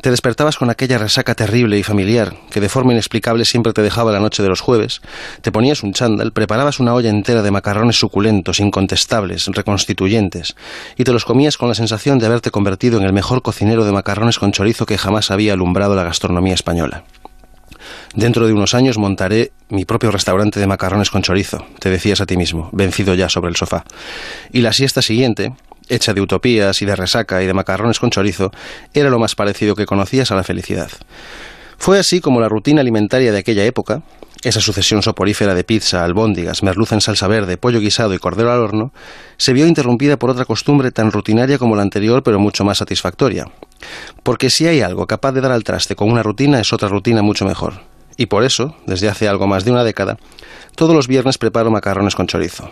Te despertabas con aquella resaca terrible y familiar que de forma inexplicable siempre te dejaba la noche de los jueves, te ponías un chándal, preparabas una olla entera de macarrones suculentos, incontestables, reconstituyentes, y te los comías con la sensación de haberte convertido en el mejor cocinero de macarrones con chorizo que jamás había alumbrado la gastronomía española. Dentro de unos años montaré mi propio restaurante de macarrones con chorizo, te decías a ti mismo, vencido ya sobre el sofá. Y la siesta siguiente, hecha de utopías y de resaca y de macarrones con chorizo, era lo más parecido que conocías a la felicidad. Fue así como la rutina alimentaria de aquella época, esa sucesión soporífera de pizza, albóndigas, merluza en salsa verde, pollo guisado y cordero al horno, se vio interrumpida por otra costumbre tan rutinaria como la anterior, pero mucho más satisfactoria. Porque si hay algo capaz de dar al traste con una rutina, es otra rutina mucho mejor. Y por eso, desde hace algo más de una década, todos los viernes preparo macarrones con chorizo.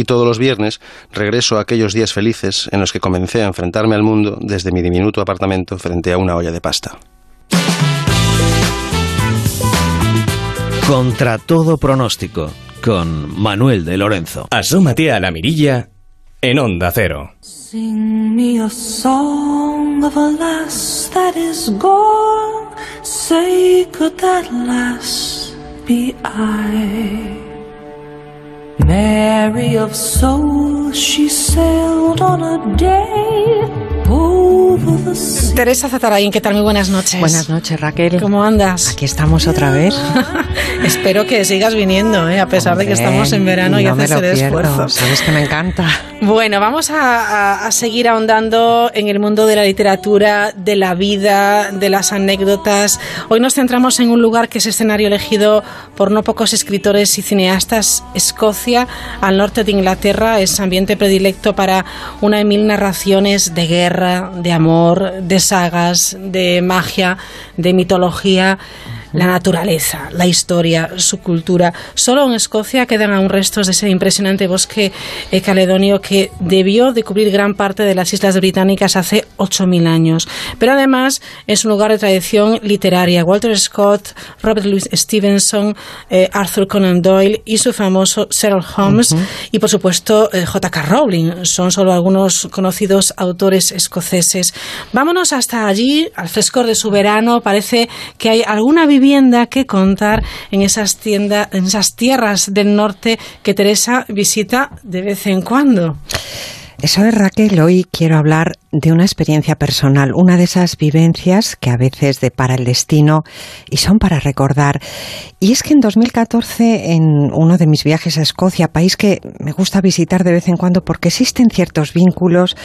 Y todos los viernes regreso a aquellos días felices en los que comencé a enfrentarme al mundo desde mi diminuto apartamento frente a una olla de pasta. Contra todo pronóstico, con Manuel de Lorenzo. Asómate a la mirilla en Onda Cero. Sing me a song of a lass that is gone. Say, could that lass be I? Mary of soul, she sailed on a day over the. Teresa Zatarain, ¿qué tal? Muy buenas noches. Buenas noches, Raquel. ¿Cómo andas? Aquí estamos otra vez. Espero que sigas viniendo, ¿eh? a pesar de que Hombre, estamos en verano y no me haces el pierdo, esfuerzo. Sabes que me encanta. Bueno, vamos a, a- a seguir ahondando en el mundo de la literatura, de la vida, de las anécdotas. Hoy nos centramos en un lugar que es escenario elegido por no pocos escritores y cineastas, Escocia, al norte de Inglaterra. Es ambiente predilecto para una de mil narraciones de guerra, de amor, de sagas, de magia, de mitología. La naturaleza, la historia, su cultura. Solo en Escocia quedan aún restos de ese impresionante bosque eh, caledonio que debió de cubrir gran parte de las islas británicas hace 8.000 años. Pero además es un lugar de tradición literaria. Walter Scott, Robert Louis Stevenson, eh, Arthur Conan Doyle y su famoso Sherlock Holmes y por supuesto eh, J.K. Rowling. Son solo algunos conocidos autores escoceses. Vámonos hasta allí, al frescor de su verano. Parece que hay alguna vivienda que contar en esas, tiendas, en esas tierras del norte que Teresa visita de vez en cuando. Eso es Raquel. Hoy quiero hablar de una experiencia personal, una de esas vivencias que a veces depara el destino y son para recordar. Y es que en 2014, en uno de mis viajes a Escocia, país que me gusta visitar de vez en cuando porque existen ciertos vínculos,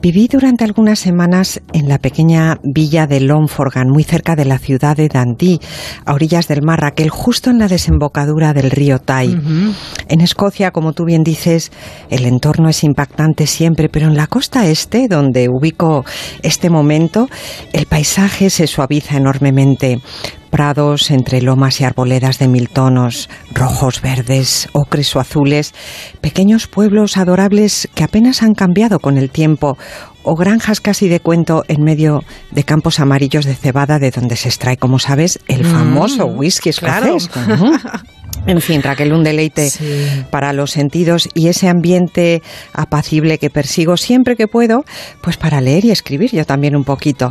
viví durante algunas semanas en la pequeña villa de Longforgan, muy cerca de la ciudad de Dundee, a orillas del mar Raquel, justo en la desembocadura del río Tai. En Escocia, como tú bien dices, el entorno es impactante siempre, pero en la costa este, donde ubico este momento, el paisaje se suaviza enormemente. Prados entre lomas y arboledas de mil tonos, rojos, verdes, ocres o azules, pequeños pueblos adorables que apenas han cambiado con el tiempo, o granjas casi de cuento en medio de campos amarillos de cebada de donde se extrae, como sabes, el Mm, famoso whisky escocés. claro. En fin, Raquel, un deleite para los sentidos y ese ambiente apacible que persigo siempre que puedo, pues para leer y escribir yo también un poquito.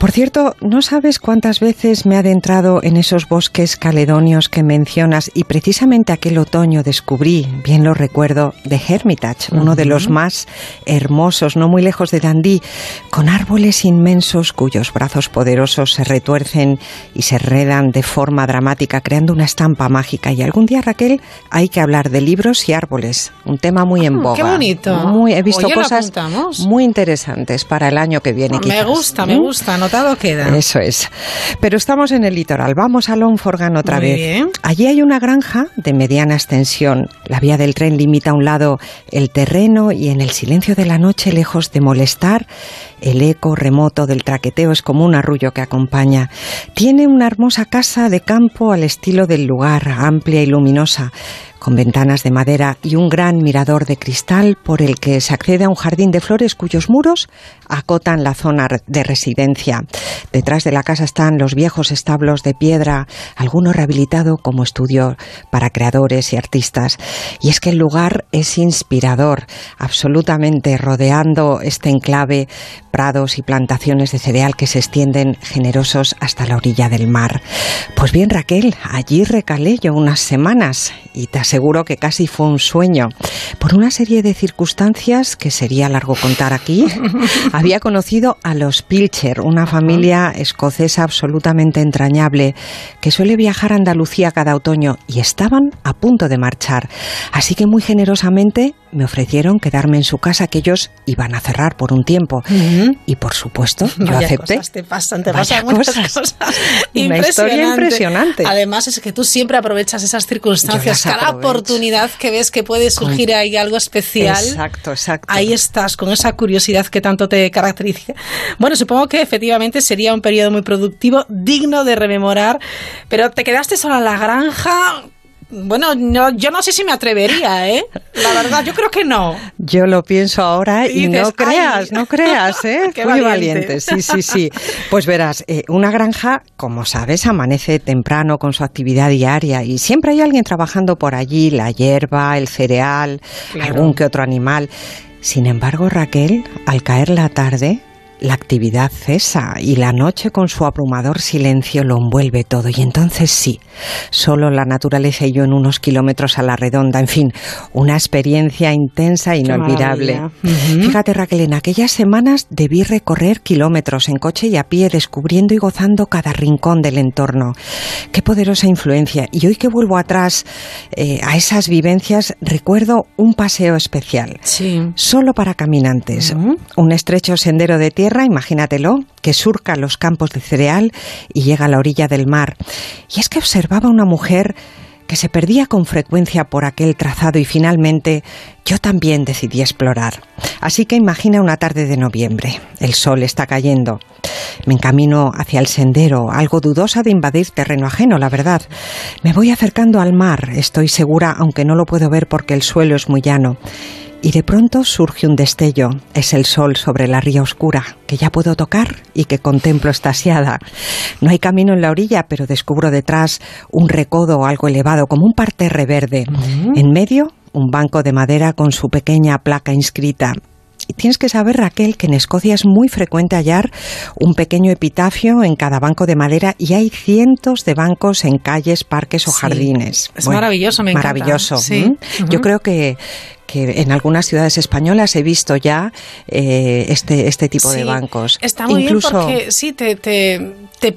Por cierto, no sabes cuántas veces me he adentrado en esos bosques caledonios que mencionas y precisamente aquel otoño descubrí, bien lo recuerdo, de Hermitage, uno de los más hermosos, no muy lejos de Dundee, con árboles inmensos cuyos brazos poderosos se retuercen y se enredan de forma dramática, creando una estampa mágica. Y algún día, Raquel, hay que hablar de libros y árboles, un tema muy en boga. qué bonito. Muy, he visto Oye, cosas muy interesantes para el año que viene. Me quizás. gusta, me ¿Mm? gusta, anotado queda. Eso es. Pero estamos en el litoral. Vamos a Longforgan otra Muy vez. bien. Allí hay una granja de mediana extensión. La vía del tren limita a un lado el terreno y en el silencio de la noche, lejos de molestar, el eco remoto del traqueteo es como un arrullo que acompaña. Tiene una hermosa casa de campo al estilo del lugar, amplia y luminosa con ventanas de madera y un gran mirador de cristal por el que se accede a un jardín de flores cuyos muros acotan la zona de residencia. Detrás de la casa están los viejos establos de piedra, alguno rehabilitado como estudio para creadores y artistas. Y es que el lugar es inspirador, absolutamente rodeando este enclave, prados y plantaciones de cereal que se extienden generosos hasta la orilla del mar. Pues bien, Raquel, allí recalé yo unas semanas y te aseguro que casi fue un sueño. Por una serie de circunstancias que sería largo contar aquí, había conocido a los Pilcher, una familia escocesa absolutamente entrañable que suele viajar a Andalucía cada otoño y estaban a punto de marchar. Así que muy generosamente me ofrecieron quedarme en su casa que ellos iban a cerrar por un tiempo. Y por supuesto, yo Vaya acepté. cosas te pasan, te pasan muchas cosas. cosas. Una historia impresionante. Además es que tú siempre aprovechas esas circunstancias, cada aprovecho. oportunidad que ves que puede surgir ahí algo especial. Exacto, exacto. Ahí estás, con esa curiosidad que tanto te caracteriza. Bueno, supongo que efectivamente sería un periodo muy productivo, digno de rememorar, pero te quedaste sola en la granja. Bueno, no, yo no sé si me atrevería, ¿eh? La verdad, yo creo que no. Yo lo pienso ahora y, Y dices, no creas, "Ay". no creas, ¿eh? Qué Muy valiente. valiente, sí, sí, sí. Pues verás, eh, una granja, como sabes, amanece temprano con su actividad diaria y siempre hay alguien trabajando por allí, la hierba, el cereal, Claro. algún que otro animal. Sin embargo, Raquel, al caer la tarde, la actividad cesa y la noche con su abrumador silencio lo envuelve todo. Y entonces sí, solo la naturaleza y yo en unos kilómetros a la redonda. En fin, una experiencia intensa e inolvidable. Fíjate, Raquel, en aquellas semanas debí recorrer kilómetros en coche y a pie, descubriendo y gozando cada rincón del entorno. Qué poderosa influencia. Y hoy que vuelvo atrás eh, a esas vivencias, recuerdo un paseo especial. Sí. Solo para caminantes. Un estrecho sendero de tierra, imagínatelo, que surca los campos de cereal y llega a la orilla del mar. Y es que observaba una mujer que se perdía con frecuencia por aquel trazado y finalmente yo también decidí explorar. Así que imagina una tarde de noviembre. El sol está cayendo. Me encamino hacia el sendero, algo dudosa de invadir terreno ajeno, la verdad. Me voy acercando al mar, estoy segura, aunque no lo puedo ver porque el suelo es muy llano. Y de pronto surge un destello. Es el sol sobre la ría oscura, que ya puedo tocar y que contemplo estasiada. No hay camino en la orilla, pero descubro detrás un recodo algo elevado, como un parterre verde. En medio, un banco de madera con su pequeña placa inscrita. Tienes que saber, Raquel, que en Escocia es muy frecuente hallar un pequeño epitafio en cada banco de madera y hay cientos de bancos en calles, parques o Sí. jardines. Es maravilloso, me encanta. Maravilloso. Sí. ¿m? Yo creo que, que en algunas ciudades españolas he visto ya eh, este, este tipo de bancos. Está muy Incluso, bien porque sí, te, te, te,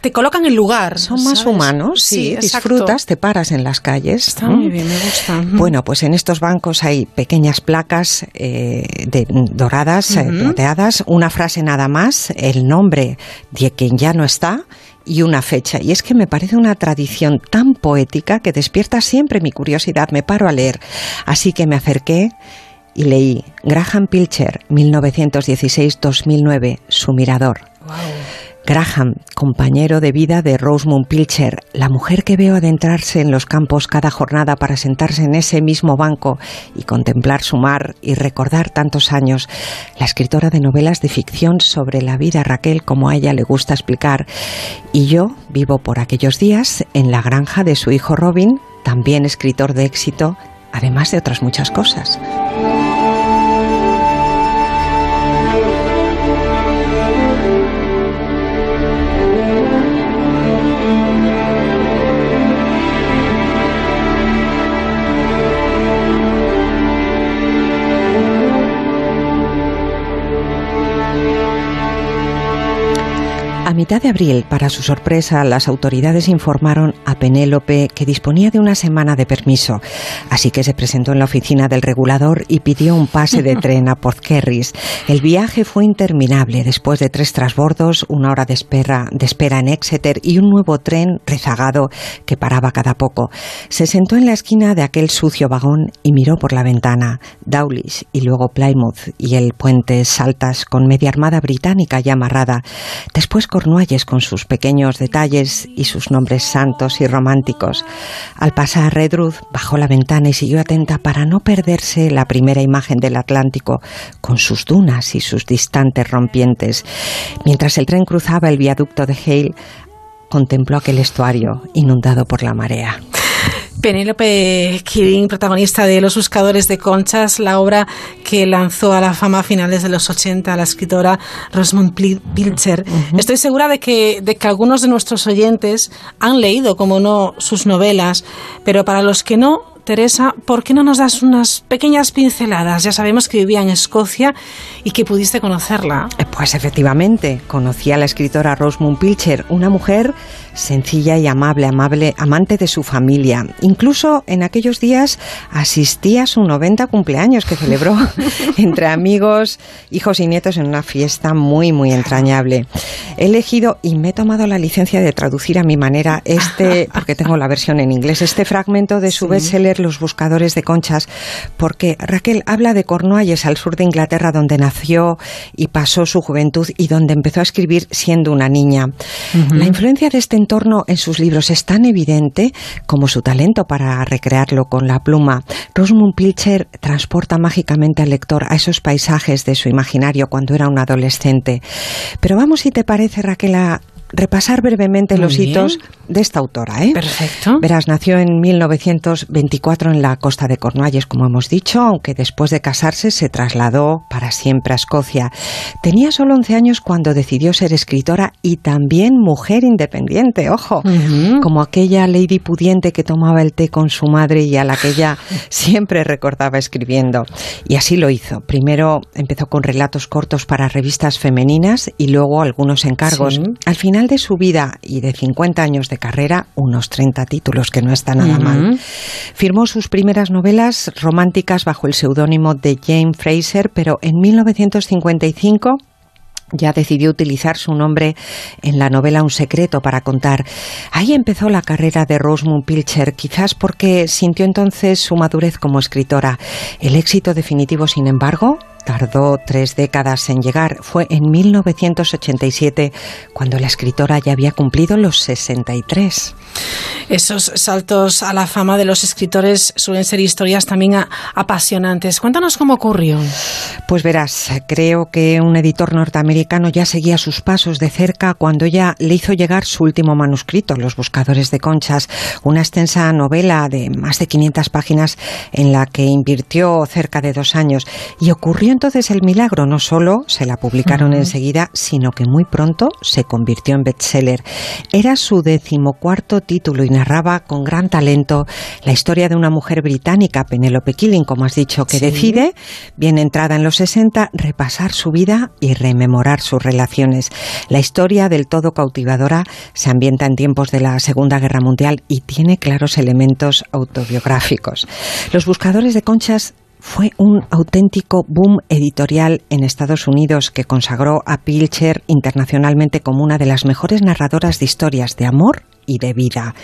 te colocan en lugar. Son más humanos, sí, exacto. disfrutas, te paras en las calles. Está muy bien, me gusta. Bueno, pues en estos bancos hay pequeñas placas eh, de- doradas, eh, Ujú. plateadas, una frase nada más, el nombre de quien ya no está y una fecha. Y es que me parece una tradición tan poética que despierta siempre mi curiosidad. Me paro a leer. Así que me acerqué y leí Graham Pilcher, 1916-2009, Su Mirador. Graham, compañero de vida de Rosamund Pilcher, la mujer que veo adentrarse en los campos cada jornada para sentarse en ese mismo banco y contemplar su mar y recordar tantos años, la escritora de novelas de ficción sobre la vida Raquel como a ella le gusta explicar, y yo vivo por aquellos días en la granja de su hijo Robin, también escritor de éxito, además de otras muchas cosas. A mitad de abril, para su sorpresa, las autoridades informaron a Penélope que disponía de una semana de permiso, así que se presentó en la oficina del regulador y pidió un pase de tren a Portkerris. El viaje fue interminable, después de tres trasbordos, una hora de espera, de espera en Exeter y un nuevo tren rezagado que paraba cada poco. Se sentó en la esquina de aquel sucio vagón y miró por la ventana Dawlish y luego Plymouth y el puente Saltas con media armada británica ya amarrada. Después Cornualles con sus pequeños detalles y sus nombres santos y románticos. Al pasar Redruth bajó la ventana y siguió atenta para no perderse la primera imagen del Atlántico con sus dunas y sus distantes rompientes. Mientras el tren cruzaba el viaducto de Hale, contempló aquel estuario inundado por la marea. Penélope Kirin, protagonista de Los Buscadores de Conchas, la obra que lanzó a la fama a finales de los 80 la escritora Rosamund Pil- Pilcher. Estoy segura de que, de que algunos de nuestros oyentes han leído, como no, sus novelas, pero para los que no, Teresa, ¿por qué no nos das unas pequeñas pinceladas? Ya sabemos que vivía en Escocia y que pudiste conocerla. Pues efectivamente, conocí a la escritora Rosamund Pilcher, una mujer sencilla y amable, amable, amante de su familia. Incluso en aquellos días asistí a su 90 cumpleaños que celebró entre amigos, hijos y nietos en una fiesta muy, muy entrañable. He elegido y me he tomado la licencia de traducir a mi manera este, porque tengo la versión en inglés, este fragmento de su bestseller Los buscadores de conchas, porque Raquel habla de Cornualles, al sur de Inglaterra, donde nació y pasó su juventud y donde empezó a escribir siendo una niña. La influencia de este entorno en sus libros es tan evidente como su talento para recrearlo con la pluma. Rosamund Pilcher transporta mágicamente al lector a esos paisajes de su imaginario cuando era un adolescente. Pero vamos, si te parece, Raquel, a repasar brevemente Muy los bien. hitos de esta autora. ¿eh? Perfecto. Verás, nació en 1924 en la costa de Cornualles, como hemos dicho, aunque después de casarse se trasladó para siempre a Escocia. Tenía solo 11 años cuando decidió ser escritora y también mujer independiente, ojo, como aquella lady pudiente que tomaba el té con su madre y a la que ella siempre recordaba escribiendo. Y así lo hizo. Primero empezó con relatos cortos para revistas femeninas y luego algunos encargos. Sí. Al final de su vida y de 50 años de carrera, unos 30 títulos, que no está nada Ujú. mal. Firmó sus primeras novelas románticas bajo el seudónimo de Jane Fraser, pero en 1955 ya decidió utilizar su nombre en la novela Un secreto para contar. Ahí empezó la carrera de Rosamund Pilcher, quizás porque sintió entonces su madurez como escritora. El éxito definitivo, sin embargo, tardó tres décadas en llegar. Fue en 1987 cuando la escritora ya había cumplido los 63. Esos saltos a la fama de los escritores suelen ser historias también apasionantes. Cuéntanos cómo ocurrió. Pues verás, creo que un editor norteamericano ya seguía sus pasos de cerca cuando ella le hizo llegar su último manuscrito, Los Buscadores de Conchas, una extensa novela de más de 500 páginas en la que invirtió cerca de dos años. Y ocurrió entonces el milagro, no solo se la publicaron enseguida, sino que muy pronto se convirtió en bestseller. Era su decimocuarto título y narraba con gran talento la historia de una mujer británica, Penelope Killing, como has dicho, que Sí. decide, bien entrada en los 60, repasar su vida y rememorar sus relaciones. La historia del todo cautivadora se ambienta en tiempos de la Segunda Guerra Mundial y tiene claros elementos autobiográficos. Los buscadores de conchas fue un auténtico boom editorial en Estados Unidos que consagró a Pilcher internacionalmente como una de las mejores narradoras de historias de amor y de vida.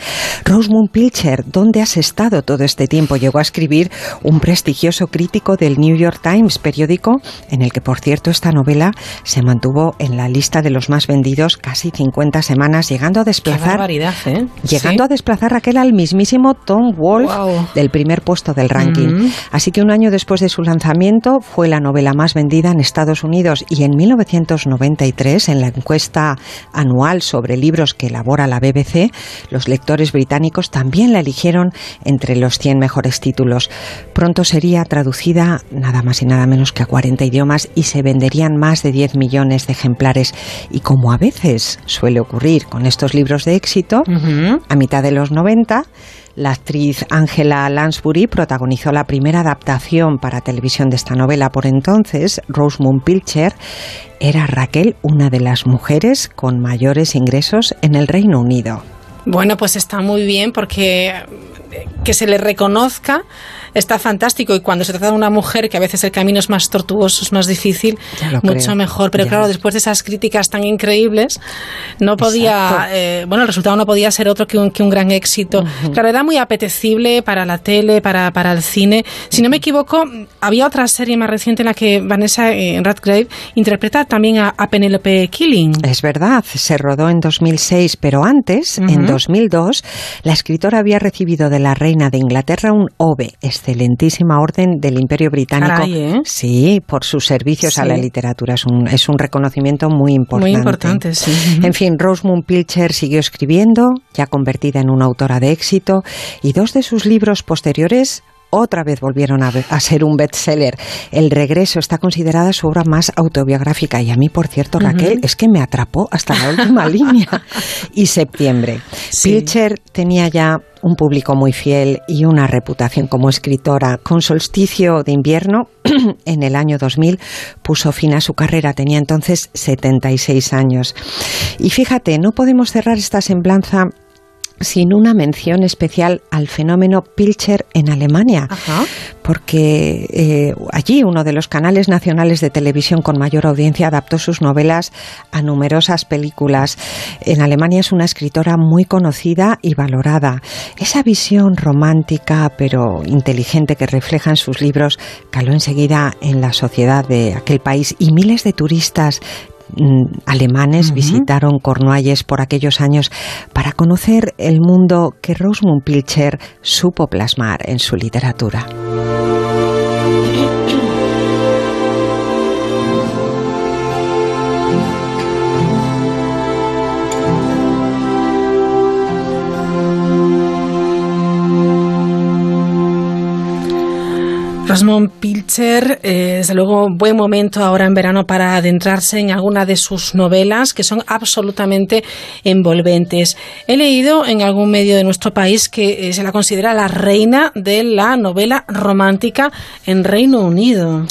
Rosamund Pilcher, ¿dónde has estado todo este tiempo? Llegó a escribir un prestigioso crítico del New York Times, periódico en el que, por cierto, esta novela se mantuvo en la lista de los más vendidos casi 50 semanas, llegando a desplazar ¿eh? llegando Sí. a desplazar Raquel al mismísimo Tom Wolfe Wow. del primer puesto del ranking. Mm. Así que un año después de su lanzamiento fue la novela más vendida en Estados Unidos y en 1993, en la encuesta anual sobre libros que elabora la BBC, los lectores británicos también la eligieron entre los 100 mejores títulos. Pronto sería traducida nada más y nada menos que a 40 idiomas y se venderían más de 10 millones de ejemplares. Y como a veces suele ocurrir con estos libros de éxito, a mitad de los 90, la actriz Angela Lansbury protagonizó la primera adaptación para televisión de esta novela. Por entonces, Rosamund Pilcher era Raquel, una de las mujeres con mayores ingresos en el Reino Unido. Bueno, pues está muy bien porque que se le reconozca está fantástico y cuando se trata de una mujer que a veces el camino es más tortuoso, es más difícil, mucho creo. mejor. Pero Ya. claro, después de esas críticas tan increíbles, no podía, eh, bueno, el resultado no podía ser otro que un, que un gran éxito. Claro, era muy apetecible para la tele, para, para el cine. Si no me equivoco, había otra serie más reciente en la que Vanessa eh, Radgrave interpreta también a, a Penelope Killing. Es verdad, se rodó en 2006, pero antes, en Ujú. 2002, la escritora había recibido de la reina de Inglaterra un OVE, excelentísima orden del Imperio Británico. Caray, ¿eh? Sí, por sus servicios a la literatura. Es un, es un reconocimiento muy importante. Muy importante, sí. En fin, Rosamund Pilcher siguió escribiendo, ya convertida en una autora de éxito, y dos de sus libros posteriores otra vez volvieron a, a ser un bestseller. El regreso está considerada su obra más autobiográfica y a mí, por cierto, Raquel, es que me atrapó hasta la última línea. Y septiembre. Pilcher tenía ya un público muy fiel y una reputación como escritora. Con Solsticio de invierno, en el año 2000, puso fin a su carrera. Tenía entonces 76 años. Y fíjate, no podemos cerrar esta semblanza sin una mención especial al fenómeno Pilcher en Alemania, porque eh, allí uno de los canales nacionales de televisión con mayor audiencia adaptó sus novelas a numerosas películas. En Alemania es una escritora muy conocida y valorada. Esa visión romántica pero inteligente que refleja en sus libros caló enseguida en la sociedad de aquel país y miles de turistas mm, alemanes visitaron Cornualles por aquellos años para conocer el mundo que Rosamund Pilcher supo plasmar en su literatura. Pilcher, eh, desde luego, buen momento ahora en verano para adentrarse en alguna de sus novelas que son absolutamente envolventes. He leído en algún medio de nuestro país que eh, se la considera la reina de la novela romántica en Reino Unido.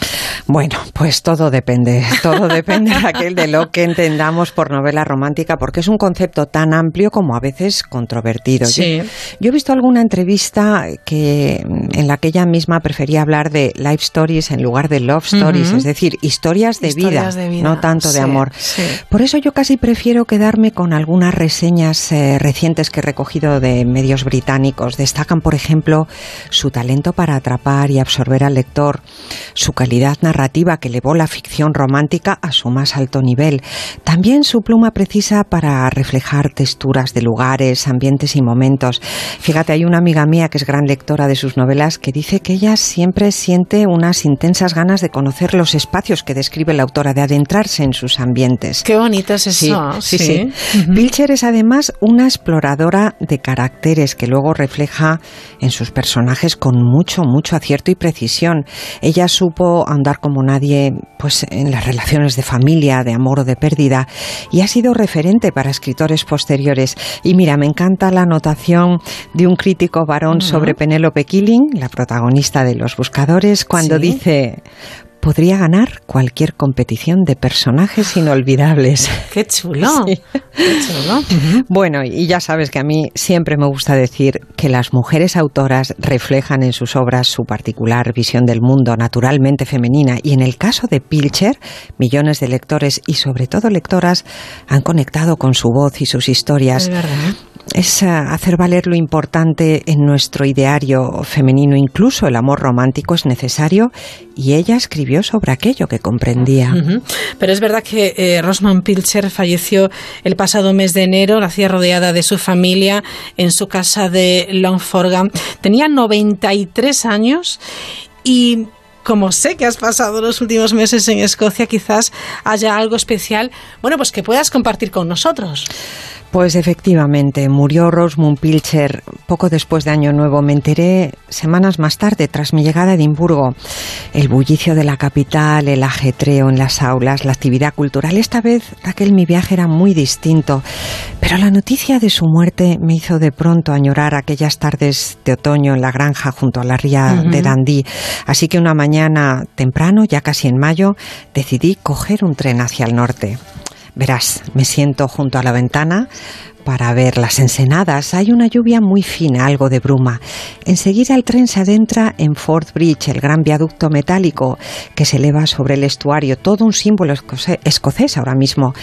Bueno, pues todo depende, todo depende, Raquel, de lo que entendamos por novela romántica, porque es un concepto tan amplio como a veces controvertido. Sí. Yo, yo he visto alguna entrevista que, en la que ella misma prefería hablar de life stories en lugar de love stories, Ujú. es decir, historias de, Historias vida, de vida, no tanto sí, de amor. sí. Por eso yo casi prefiero quedarme con algunas reseñas eh, recientes que he recogido de medios británicos. Destacan, por ejemplo, su talento para atrapar y absorber al lector, su calidad narrativa que elevó la ficción romántica a su más alto nivel, también su pluma precisa para reflejar texturas de lugares, ambientes y momentos. Fíjate, hay una amiga mía que es gran lectora de sus novelas que dice que ella siempre siente unas intensas ganas de conocer los espacios que describe la autora, de adentrarse en sus ambientes. Qué bonito es eso. Sí, sí, sí. Pilcher es además una exploradora de caracteres que luego refleja en sus personajes con mucho, mucho acierto y precisión. Ella supo andar como nadie, pues en las relaciones de familia, de amor o de pérdida, y ha sido referente para escritores posteriores. Y mira, me encanta la anotación de un crítico varón sobre Penélope Killing, la protagonista de Los Buscadores, cuando Sí. dice podría ganar cualquier competición de personajes inolvidables. Qué chulo. Sí. Qué chulo. Bueno, y ya sabes que a mí siempre me gusta decir que las mujeres autoras reflejan en sus obras su particular visión del mundo, naturalmente femenina, y en el caso de Pilcher, millones de lectores y sobre todo lectoras han conectado con su voz y sus historias. Es verdad. Es eh, hacer valer lo importante en nuestro ideario femenino, incluso el amor romántico es necesario, y ella escribió sobre aquello que comprendía. Pero es verdad que eh, Rosman Pilcher falleció el pasado mes de enero, nacía rodeada de su familia en su casa de Longforgan. Tenía 93 años y como sé que has pasado los últimos meses en Escocia, quizás haya algo especial, bueno, pues que puedas compartir con nosotros. Pues efectivamente, murió Rosamund Pilcher poco después de Año Nuevo. Me enteré semanas más tarde, tras mi llegada a Edimburgo. El bullicio de la capital, el ajetreo en las aulas, la actividad cultural. Esta vez, Raquel, mi viaje era muy distinto. Pero la noticia de su muerte me hizo de pronto añorar aquellas tardes de otoño en la granja junto a la ría de Dundee. Así que una mañana temprano, ya casi en mayo, decidí coger un tren hacia el norte. Verás, me siento junto a la ventana para ver las ensenadas. Hay una lluvia muy fina, algo de bruma. Enseguida el tren se adentra en Fort Bridge, el gran viaducto metálico que se eleva sobre el estuario, todo un símbolo escocés ahora mismo.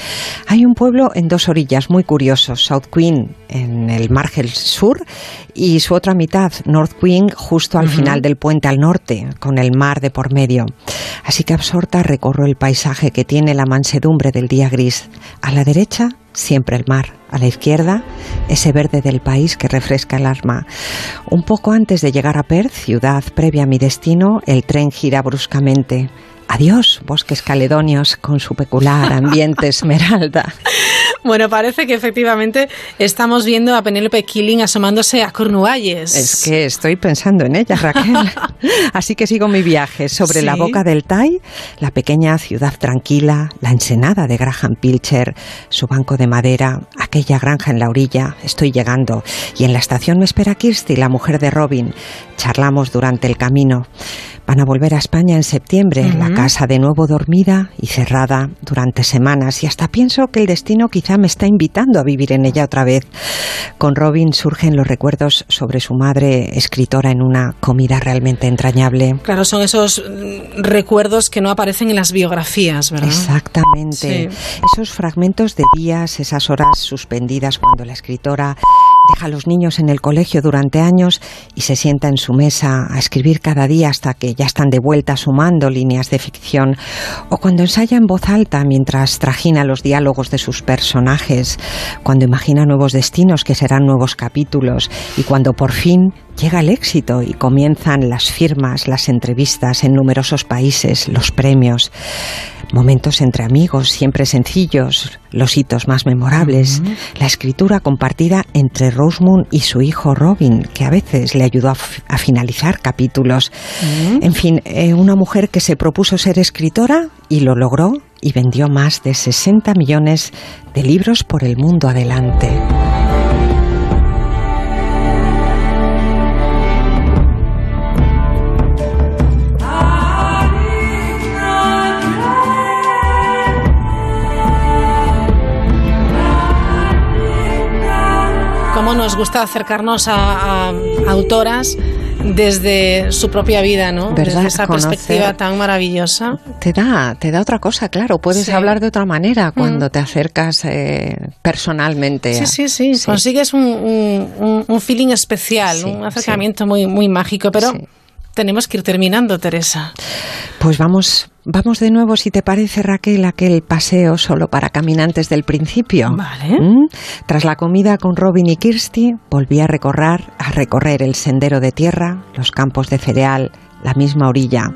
Hay un pueblo en dos orillas muy curiosos, South Queen en el margen sur y su otra mitad, North Queen, justo al final del puente al norte, con el mar de por medio. Así que absorta recorro el paisaje que tiene la mansedumbre del día gris. A la derecha, siempre el mar. A la izquierda, ese verde del país que refresca el alma. Un poco antes de llegar a Perth, ciudad previa a mi destino, el tren gira bruscamente. Adiós, bosques caledonios con su peculiar ambiente esmeralda. Bueno, parece que efectivamente estamos viendo a Penélope Killing asomándose a Cornualles. Es que estoy pensando en ella, Raquel. Así que sigo mi viaje sobre la Sí. boca del Tai, la pequeña ciudad tranquila, la ensenada de Graham Pilcher, su banco de madera, aquella granja en la orilla. Estoy llegando y en la estación me espera Kirsty, la mujer de Robin. Charlamos durante el camino. Van a volver a España en septiembre, la casa de nuevo dormida y cerrada durante semanas y hasta pienso que el destino quizá me está invitando a vivir en ella otra vez. Con Robin surgen los recuerdos sobre su madre, escritora en una comida realmente entrañable. Claro, son esos mm, recuerdos que no aparecen en las biografías, ¿verdad? Exactamente. Sí. Esos fragmentos de días, esas horas suspendidas cuando la escritora deja a los niños en el colegio durante años y se sienta en su mesa a escribir cada día hasta que ya están de vuelta sumando líneas de ficción, o cuando ensaya en voz alta mientras trajina los diálogos de sus personajes, cuando imagina nuevos destinos que serán nuevos capítulos y cuando por fin llega el éxito y comienzan las firmas, las entrevistas en numerosos países, los premios. Momentos entre amigos, siempre sencillos, los hitos más memorables, la escritura compartida entre Rosemund y su hijo Robin, que a veces le ayudó a, finalizar capítulos. En fin, eh, una mujer que se propuso ser escritora y lo logró y vendió más de 60 millones de libros por el mundo adelante. Nos gusta acercarnos a, a autoras desde su propia vida, ¿no? ¿Verdad? Desde esa Conocer- perspectiva tan maravillosa. Te da, te da otra cosa, claro. Puedes Sí. hablar de otra manera cuando Mm. te acercas eh, personalmente. Sí, a- sí, sí, Consigues un, un- un- un feeling especial, Sí, un acercamiento muy, muy mágico, pero tenemos que ir terminando, Teresa. Pues vamos, vamos de nuevo, si te parece, Raquel, aquel paseo solo para caminantes del principio. Vale. ¿Mm? Tras la comida con Robin y Kirsty, volví a recorrer, a recorrer el sendero de tierra, los campos de cereal, la misma orilla.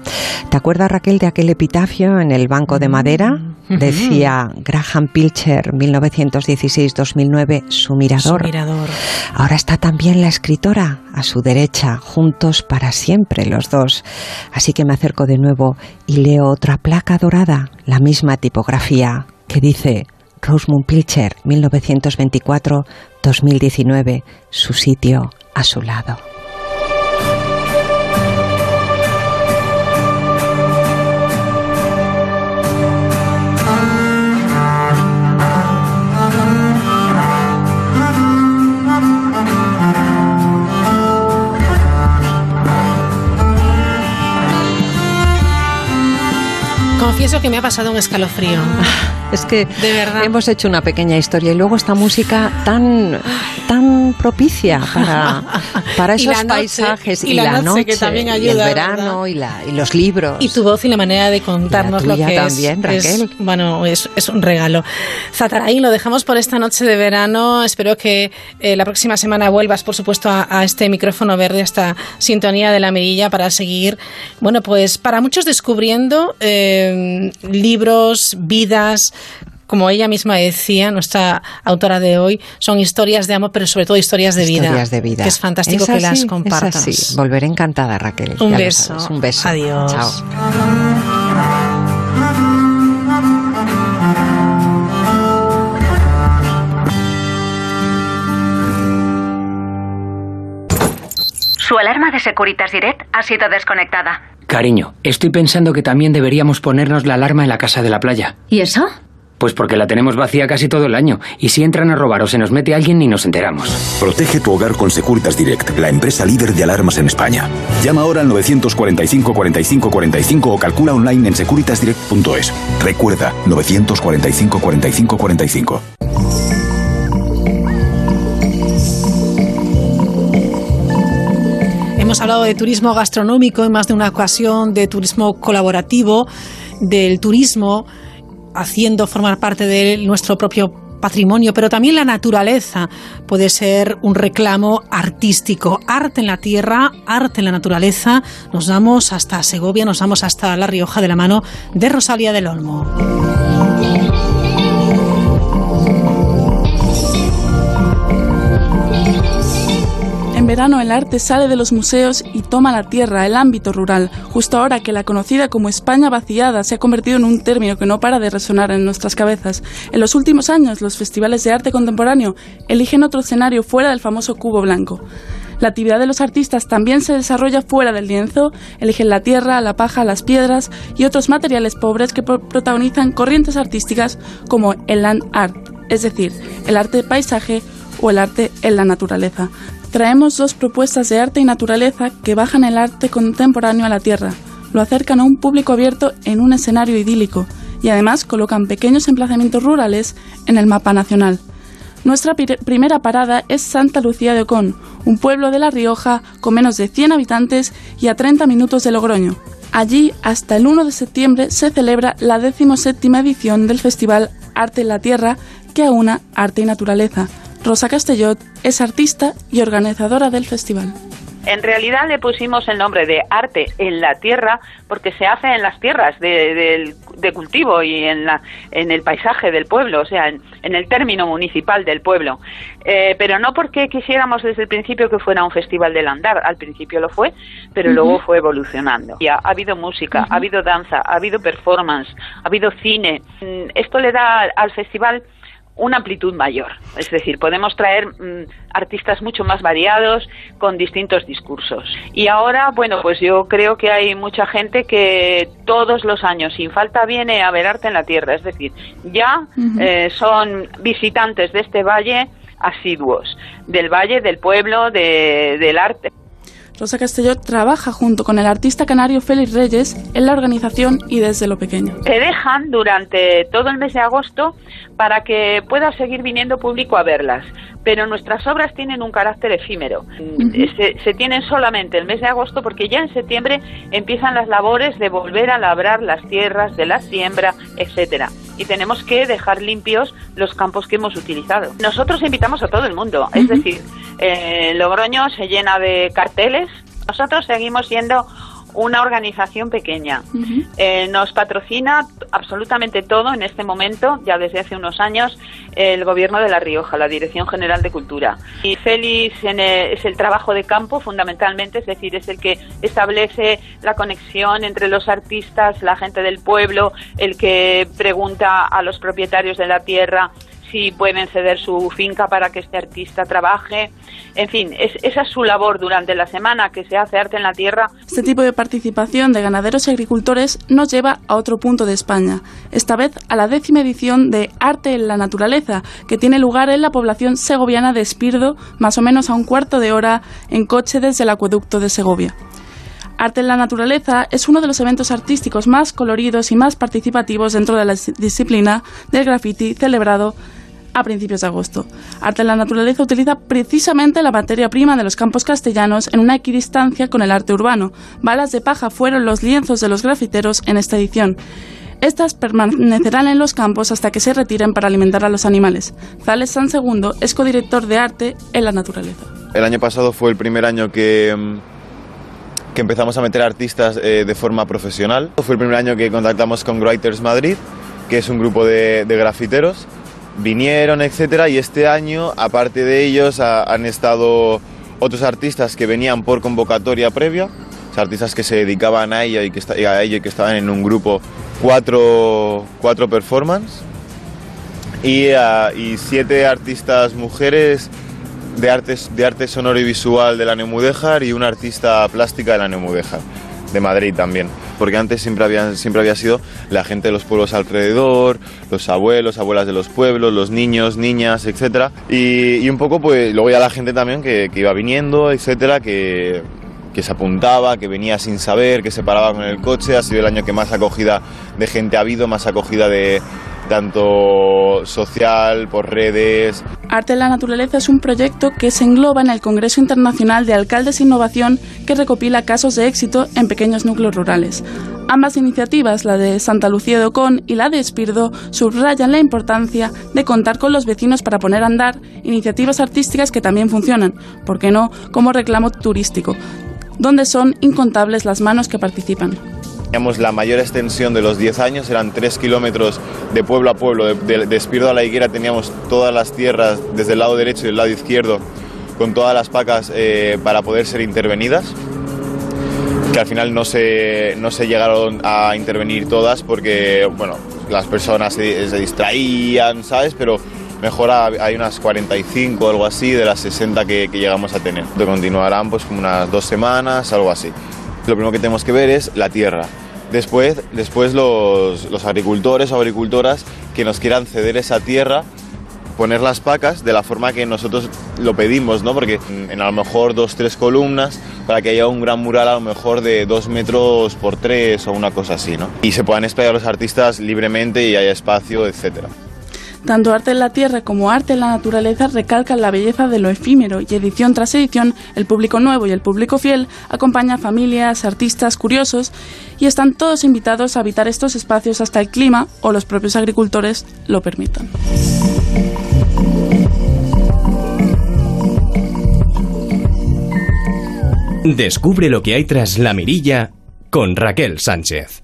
¿Te acuerdas, Raquel, de aquel epitafio en el banco de madera? Decía Graham Pilcher, 1916-2009, su mirador. Su mirador. Ahora está también la escritora a su derecha, juntos para siempre los dos. Así que me acerco de nuevo y leo otra placa dorada, la misma tipografía, que dice Rosemund Pilcher, 1924-2019, su sitio a su lado. Confieso que me ha pasado un escalofrío. Es que de verdad. hemos hecho una pequeña historia y luego esta música tan, tan propicia para, para Y esos noche, paisajes y la noche, que también y ayuda, el verano y, la, y los libros. Y tu voz y la manera de contarnos Y lo que también, es, es- Raquel. bueno, es, es un regalo. Zatarain, lo dejamos por esta noche de verano. Espero que eh, la próxima semana vuelvas, por supuesto, a, a este micrófono verde, a esta sintonía de la mirilla para seguir, bueno, pues para muchos descubriendo eh, libros, vidas. Como ella misma decía, nuestra autora de hoy, son historias de amor, pero sobre todo historias de vida. Historias de vida. Que es fantástico Es que así, las es compartas. así. Volveré encantada, Raquel. Un ya beso. Un beso. Adiós. Chao. Su alarma de Securitas Direct ha sido desconectada. Cariño, estoy pensando que también deberíamos ponernos la alarma en la casa de la playa. ¿Y eso? Pues porque la tenemos vacía casi todo el año. Y si entran a robar o se nos mete alguien ni nos enteramos. Protege tu hogar con Securitas Direct, la empresa líder de alarmas en España. Llama ahora al 945 45 45 o calcula online en securitasdirect.es. Recuerda, 945 45 45. Hemos hablado de turismo gastronómico en más de una ocasión, de turismo colaborativo, del turismo haciendo formar parte de nuestro propio patrimonio, pero también la naturaleza puede ser un reclamo artístico. Arte en la tierra, arte en la naturaleza. Nos vamos hasta Segovia, nos vamos hasta La Rioja de la mano de Rosalía del Olmo. Verano el arte sale de los museos y toma la tierra, el ámbito rural, justo ahora que la conocida como España vaciada se ha convertido en un término que no para de resonar en nuestras cabezas. En los últimos años, los festivales de arte contemporáneo eligen otro escenario fuera del famoso cubo blanco. La actividad de los artistas también se desarrolla fuera del lienzo, eligen la tierra, la paja, las piedras y otros materiales pobres que protagonizan corrientes artísticas como el land art, es decir, el arte paisaje o el arte en la naturaleza. Traemos dos propuestas de arte y naturaleza que bajan el arte contemporáneo a la tierra, lo acercan a un público abierto en un escenario idílico y además colocan pequeños emplazamientos rurales en el mapa nacional. Nuestra primera parada es Santa Lucía de Ocón, un pueblo de La Rioja con menos de 100 habitantes y a 30 minutos de Logroño. Allí, hasta el 1 de septiembre, se celebra la 17 edición del Festival Arte en la Tierra, que aúna arte y naturaleza. Rosa Castellot es artista y organizadora del festival. En realidad le pusimos el nombre de arte en la tierra porque se hace en las tierras de, cultivo y en, la, en el paisaje del pueblo, o sea, en, el término municipal del pueblo. Eh, pero no porque quisiéramos desde el principio que fuera un festival del andar, al principio lo fue, pero luego fue evolucionando. Ya, ha habido música, ha habido danza, ha habido performance, ha habido cine. Mm, esto le da al festival una amplitud mayor. Es decir, podemos traer mm, artistas mucho más variados con distintos discursos. Y ahora, bueno, pues yo creo que hay mucha gente que todos los años, sin falta, viene a ver arte en la tierra. Es decir, ya eh, son visitantes de este valle asiduos, del valle, del pueblo, del arte. Rosa Castelló trabaja junto con el artista canario Félix Reyes en la organización y desde lo pequeño. Se dejan durante todo el mes de agosto para que pueda seguir viniendo público a verlas pero nuestras obras tienen un carácter efímero. se, tienen solamente el mes de agosto porque ya en septiembre empiezan las labores de volver a labrar las tierras de la siembra, etcétera. Y tenemos que dejar limpios los campos que hemos utilizado. Nosotros invitamos a todo el mundo, es decir, eh, Logroño se llena de carteles. Nosotros seguimos siendo una organización pequeña. Eh, nos patrocina absolutamente todo en este momento, ya desde hace unos años, el Gobierno de La Rioja, la Dirección General de Cultura. Y Félix es el trabajo de campo fundamentalmente, es decir, es el que establece la conexión entre los artistas, la gente del pueblo, el que pregunta a los propietarios de la tierra si pueden ceder su finca para que este artista trabaje. En fin, esa es su labor durante la semana que se hace arte en la tierra. Este tipo de participación de ganaderos y agricultores nos lleva a otro punto de España, esta vez a la décima edición de Arte en la Naturaleza, que tiene lugar en la población segoviana de Espirdo, más o menos a un cuarto de hora en coche desde el acueducto de Segovia. Arte en la Naturaleza es uno de los eventos artísticos más coloridos y más participativos dentro de la disciplina del graffiti celebrado a principios de agosto. Arte en la Naturaleza utiliza precisamente la materia prima de los campos castellanos en una equidistancia con el arte urbano. Balas de paja fueron los lienzos de los grafiteros en esta edición. Estas permanecerán en los campos hasta que se retiren para alimentar a los animales. Zales San Segundo es codirector de arte en la naturaleza. El año pasado fue el primer año que, mm, que empezamos a meter artistas eh, de forma profesional. Fue el primer año que contactamos con Writers Madrid, que es un grupo de, de grafiteros vinieron, etcétera, y este año, aparte de ellos, han estado otros artistas que venían por convocatoria previa, artistas que se dedicaban a ello y que, a ello que estaban en un grupo cuatro, cuatro performance. Y, ah, y, siete artistas mujeres de, artes, de arte sonoro y visual de la Neumudéjar y una artista plástica de la Neumudéjar, de Madrid también. Porque antes siempre, había, siempre había sido la gente de los pueblos alrededor, los abuelos, abuelas de los pueblos, los niños, niñas, etcétera, y, un poco pues luego ya la gente también que, iba viniendo, etcétera, que, que se apuntaba, que venía sin saber, que se paraba con el coche, ha sido el año que más acogida de gente ha habido, más acogida de, tanto social, por redes. Arte en la Naturaleza es un proyecto que se engloba en el Congreso Internacional de Alcaldes e Innovación que recopila casos de éxito en pequeños núcleos rurales. Ambas iniciativas, la de Santa Lucía de Ocón y la de Espirdo, subrayan la importancia de contar con los vecinos para poner a andar iniciativas artísticas que también funcionan, ¿por qué no?, como reclamo turístico, donde son incontables las manos que participan. Teníamos la mayor extensión de los 10 años, eran 3 kilómetros de pueblo a pueblo, de, de, a la Higuera teníamos todas las tierras desde el lado derecho y el lado izquierdo con todas las pacas eh, para poder ser intervenidas que al final no se, no se llegaron a intervenir todas porque, bueno, las personas se, distraían, ¿sabes? Pero mejor hay unas 45 o algo así de las 60 que, que llegamos a tener. Continuarán pues como unas dos semanas, algo así. Lo primero que tenemos que ver es la tierra. Después, después los, los agricultores o agricultoras que nos quieran ceder esa tierra poner las pacas de la forma que nosotros lo pedimos, ¿no? Porque en a lo mejor dos, tres columnas para que haya un gran mural a lo mejor de dos metros por tres o una cosa así, ¿no? Y se puedan explayar los artistas libremente y haya espacio, etcétera. Tanto arte en la tierra como arte en la naturaleza recalcan la belleza de lo efímero y edición tras edición el público nuevo y el público fiel acompaña a familias, artistas, curiosos y están todos invitados a habitar estos espacios hasta el clima o los propios agricultores lo permitan. Descubre lo que hay tras la mirilla con Raquel Sánchez.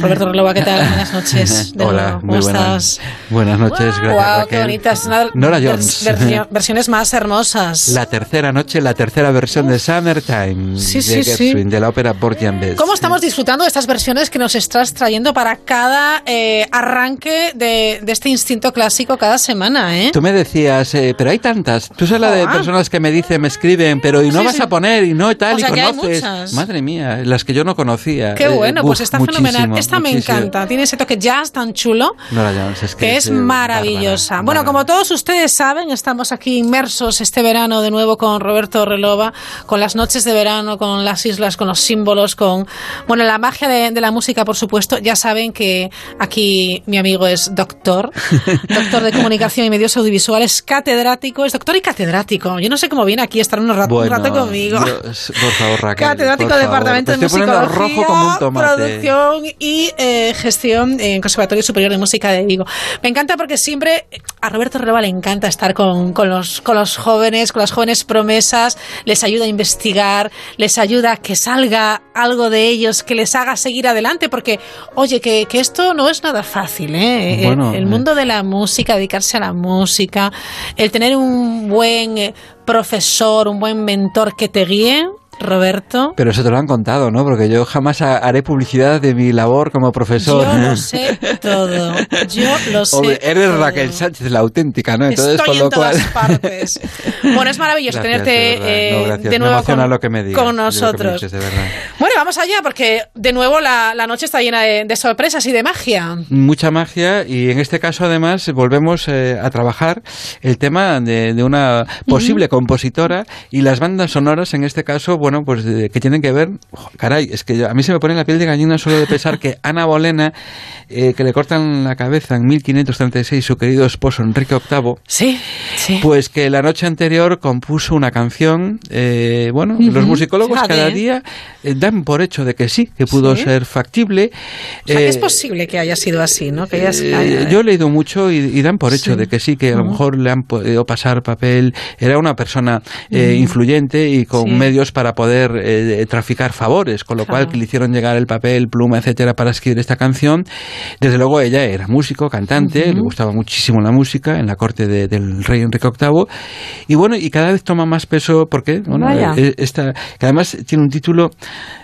Roberto Relova, ¿qué tal? Buenas noches. de Hola, nuevo. ¿Cómo muy estás? Buenas. Noches, gracias Wow, qué. Una- Nora Jones. versiones más hermosas. La tercera noche, la tercera versión de Summertime Sí, de sí, sí. Gershwin, de la ópera Porgy and Bess. ¿Cómo estamos disfrutando de estas versiones que nos estás trayendo para cada eh, arranque de, de este instinto clásico cada semana, eh? Tú me decías, eh, pero hay tantas. Tú sabes la de Ah. personas que me dicen, me escriben, pero y no Sí, vas sí. a poner y no tal O y sea, que hay conoces. Madre mía, las que yo no conocía. Qué Eh, bueno, uf, pues está fenomenal. muchísimo, Esta me muchísimo. encanta. Tiene ese toque jazz tan chulo. Nora Jones, es que es maravillosa. bueno, como todos ustedes saben, estamos aquí inmersos este verano de nuevo con Roberto Relova, con las noches de verano, con las islas, con los símbolos, con bueno la magia de, de la música, por supuesto. Ya saben que aquí mi amigo es doctor, doctor de comunicación y medios audiovisuales, catedrático, es doctor y catedrático. Yo no sé cómo viene aquí a estar un rato, un rato conmigo. yo- por favor, Raquel. Catedrático por de favor. Departamento de Musicología, rojo como un. Producción y eh, Gestión en Conservatorio Superior de Música de Vigo. Me encanta porque siempre a Roberto Releva le encanta estar con, con los, con los jóvenes, con las jóvenes promesas, les ayuda a investigar, les ayuda a que salga algo de ellos, que les haga seguir adelante, porque, oye, que, que esto no es nada fácil, ¿eh? El- Bueno, el, eh. mundo de la música, dedicarse a la música, el tener un buen eh, profesor, un buen mentor que te guíe, Roberto. Pero eso te lo han contado, ¿no? Porque yo jamás ha- haré publicidad de mi labor como profesor. Yo lo sé todo. Yo lo sé. Hombre, eres todo. Raquel Sánchez, la auténtica, ¿no? Entonces, Estoy con en lo cual. todas partes. Bueno, es maravilloso Gracias, tenerte de eh, No, gracias. de nuevo emociona con, lo que me digas, con y lo que me nosotros. dices. Bueno, vamos allá porque de nuevo la, la noche está llena de, de sorpresas y de magia. Mucha magia y en este caso además volvemos eh, a trabajar el tema de, de una posible compositora y las bandas sonoras en este caso, bueno, pues de- que tienen que ver, caray, es que a mí se me pone la piel de gallina solo de pensar que Ana Bolena, eh, que le cortan la cabeza en 1536 su querido esposo Enrique VIII, sí, sí. pues que la noche anterior compuso una canción, eh, bueno, los musicólogos fíjate. cada día eh, dan por hecho de que sí, que pudo Sí. ser factible. O sea, que Eh, es posible que haya sido así, ¿no? Que eh, haya- yo he leído mucho y, y dan por hecho Sí. de que sí, que a lo mejor le han podido pasar papel. Era una persona eh, Ujú. influyente y con medios para poder eh, traficar favores, con lo Claro. cual que le hicieron llegar el papel, pluma, etcétera, para escribir esta canción. Desde luego ella era músico, cantante, le gustaba muchísimo la música en la corte de- del rey Enrique VIII. Y bueno, y cada vez toma más peso porque, bueno, eh, esta, que además tiene un título,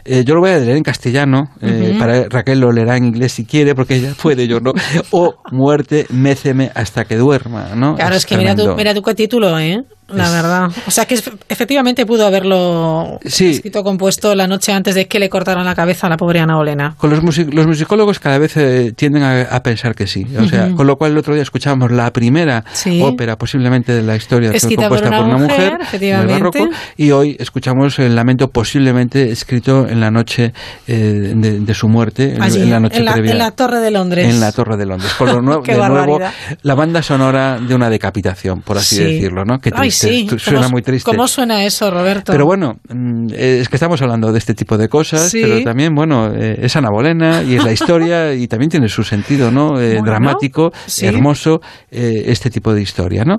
eh, yo lo voy a leer en castellano, eh, Ujú. para Raquel lo leerá en inglés si quiere, porque ella puede, yo no. O muerte, méceme hasta que duerma, ¿no? Claro, es que mira tremendo. mira tú qué título, ¿eh? La verdad. O sea que efectivamente pudo haberlo Sí. escrito compuesto la noche antes de que le cortaran la cabeza a la pobre Ana Bolena. Con los, music- los musicólogos cada vez eh, tienden a, a pensar que sí. O sea, Ujú. con lo cual el otro día escuchamos la primera Sí. ópera posiblemente de la historia que Escrita por compuesta una por una mujer, mujer, en el barroco, y hoy escuchamos el lamento posiblemente escrito en la noche eh, de, de su muerte, en- Allí, en la noche en la, previa. en la Torre de Londres. En la Torre de Londres. Con lo de nuevo, la banda sonora de una decapitación, por así Sí. decirlo, ¿no? Ay, triste. sí. Suena ¿Cómo- muy triste. ¿Cómo suena eso, Roberto? Pero bueno, mm, es que estamos hablando de este tipo de cosas, Sí. pero también, bueno, eh, es Ana Bolena y es la historia y también tiene su sentido, ¿no? Eh, Bueno, dramático, hermoso, eh, este tipo de historia, ¿no?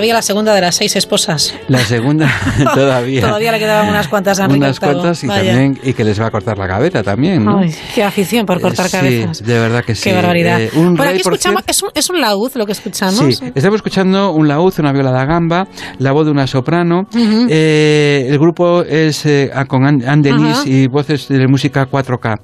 Todavía la segunda de las seis esposas. La segunda todavía. Todavía le quedaban unas cuantas a Unas cuantas y Vaya. también y que les va a cortar la cabeza también, ¿no? Ay, qué afición por cortar Eh, sí, cabezas. de verdad que sí. Qué barbaridad. Eh, un por rey, aquí por escuchamos, es, un, es un laúd lo que escuchamos. Sí, estamos escuchando un laúd, una viola da gamba, la voz de una soprano. Ujú. Eh, el grupo es eh, con Anne Denis Ajá. y voces de música 4K.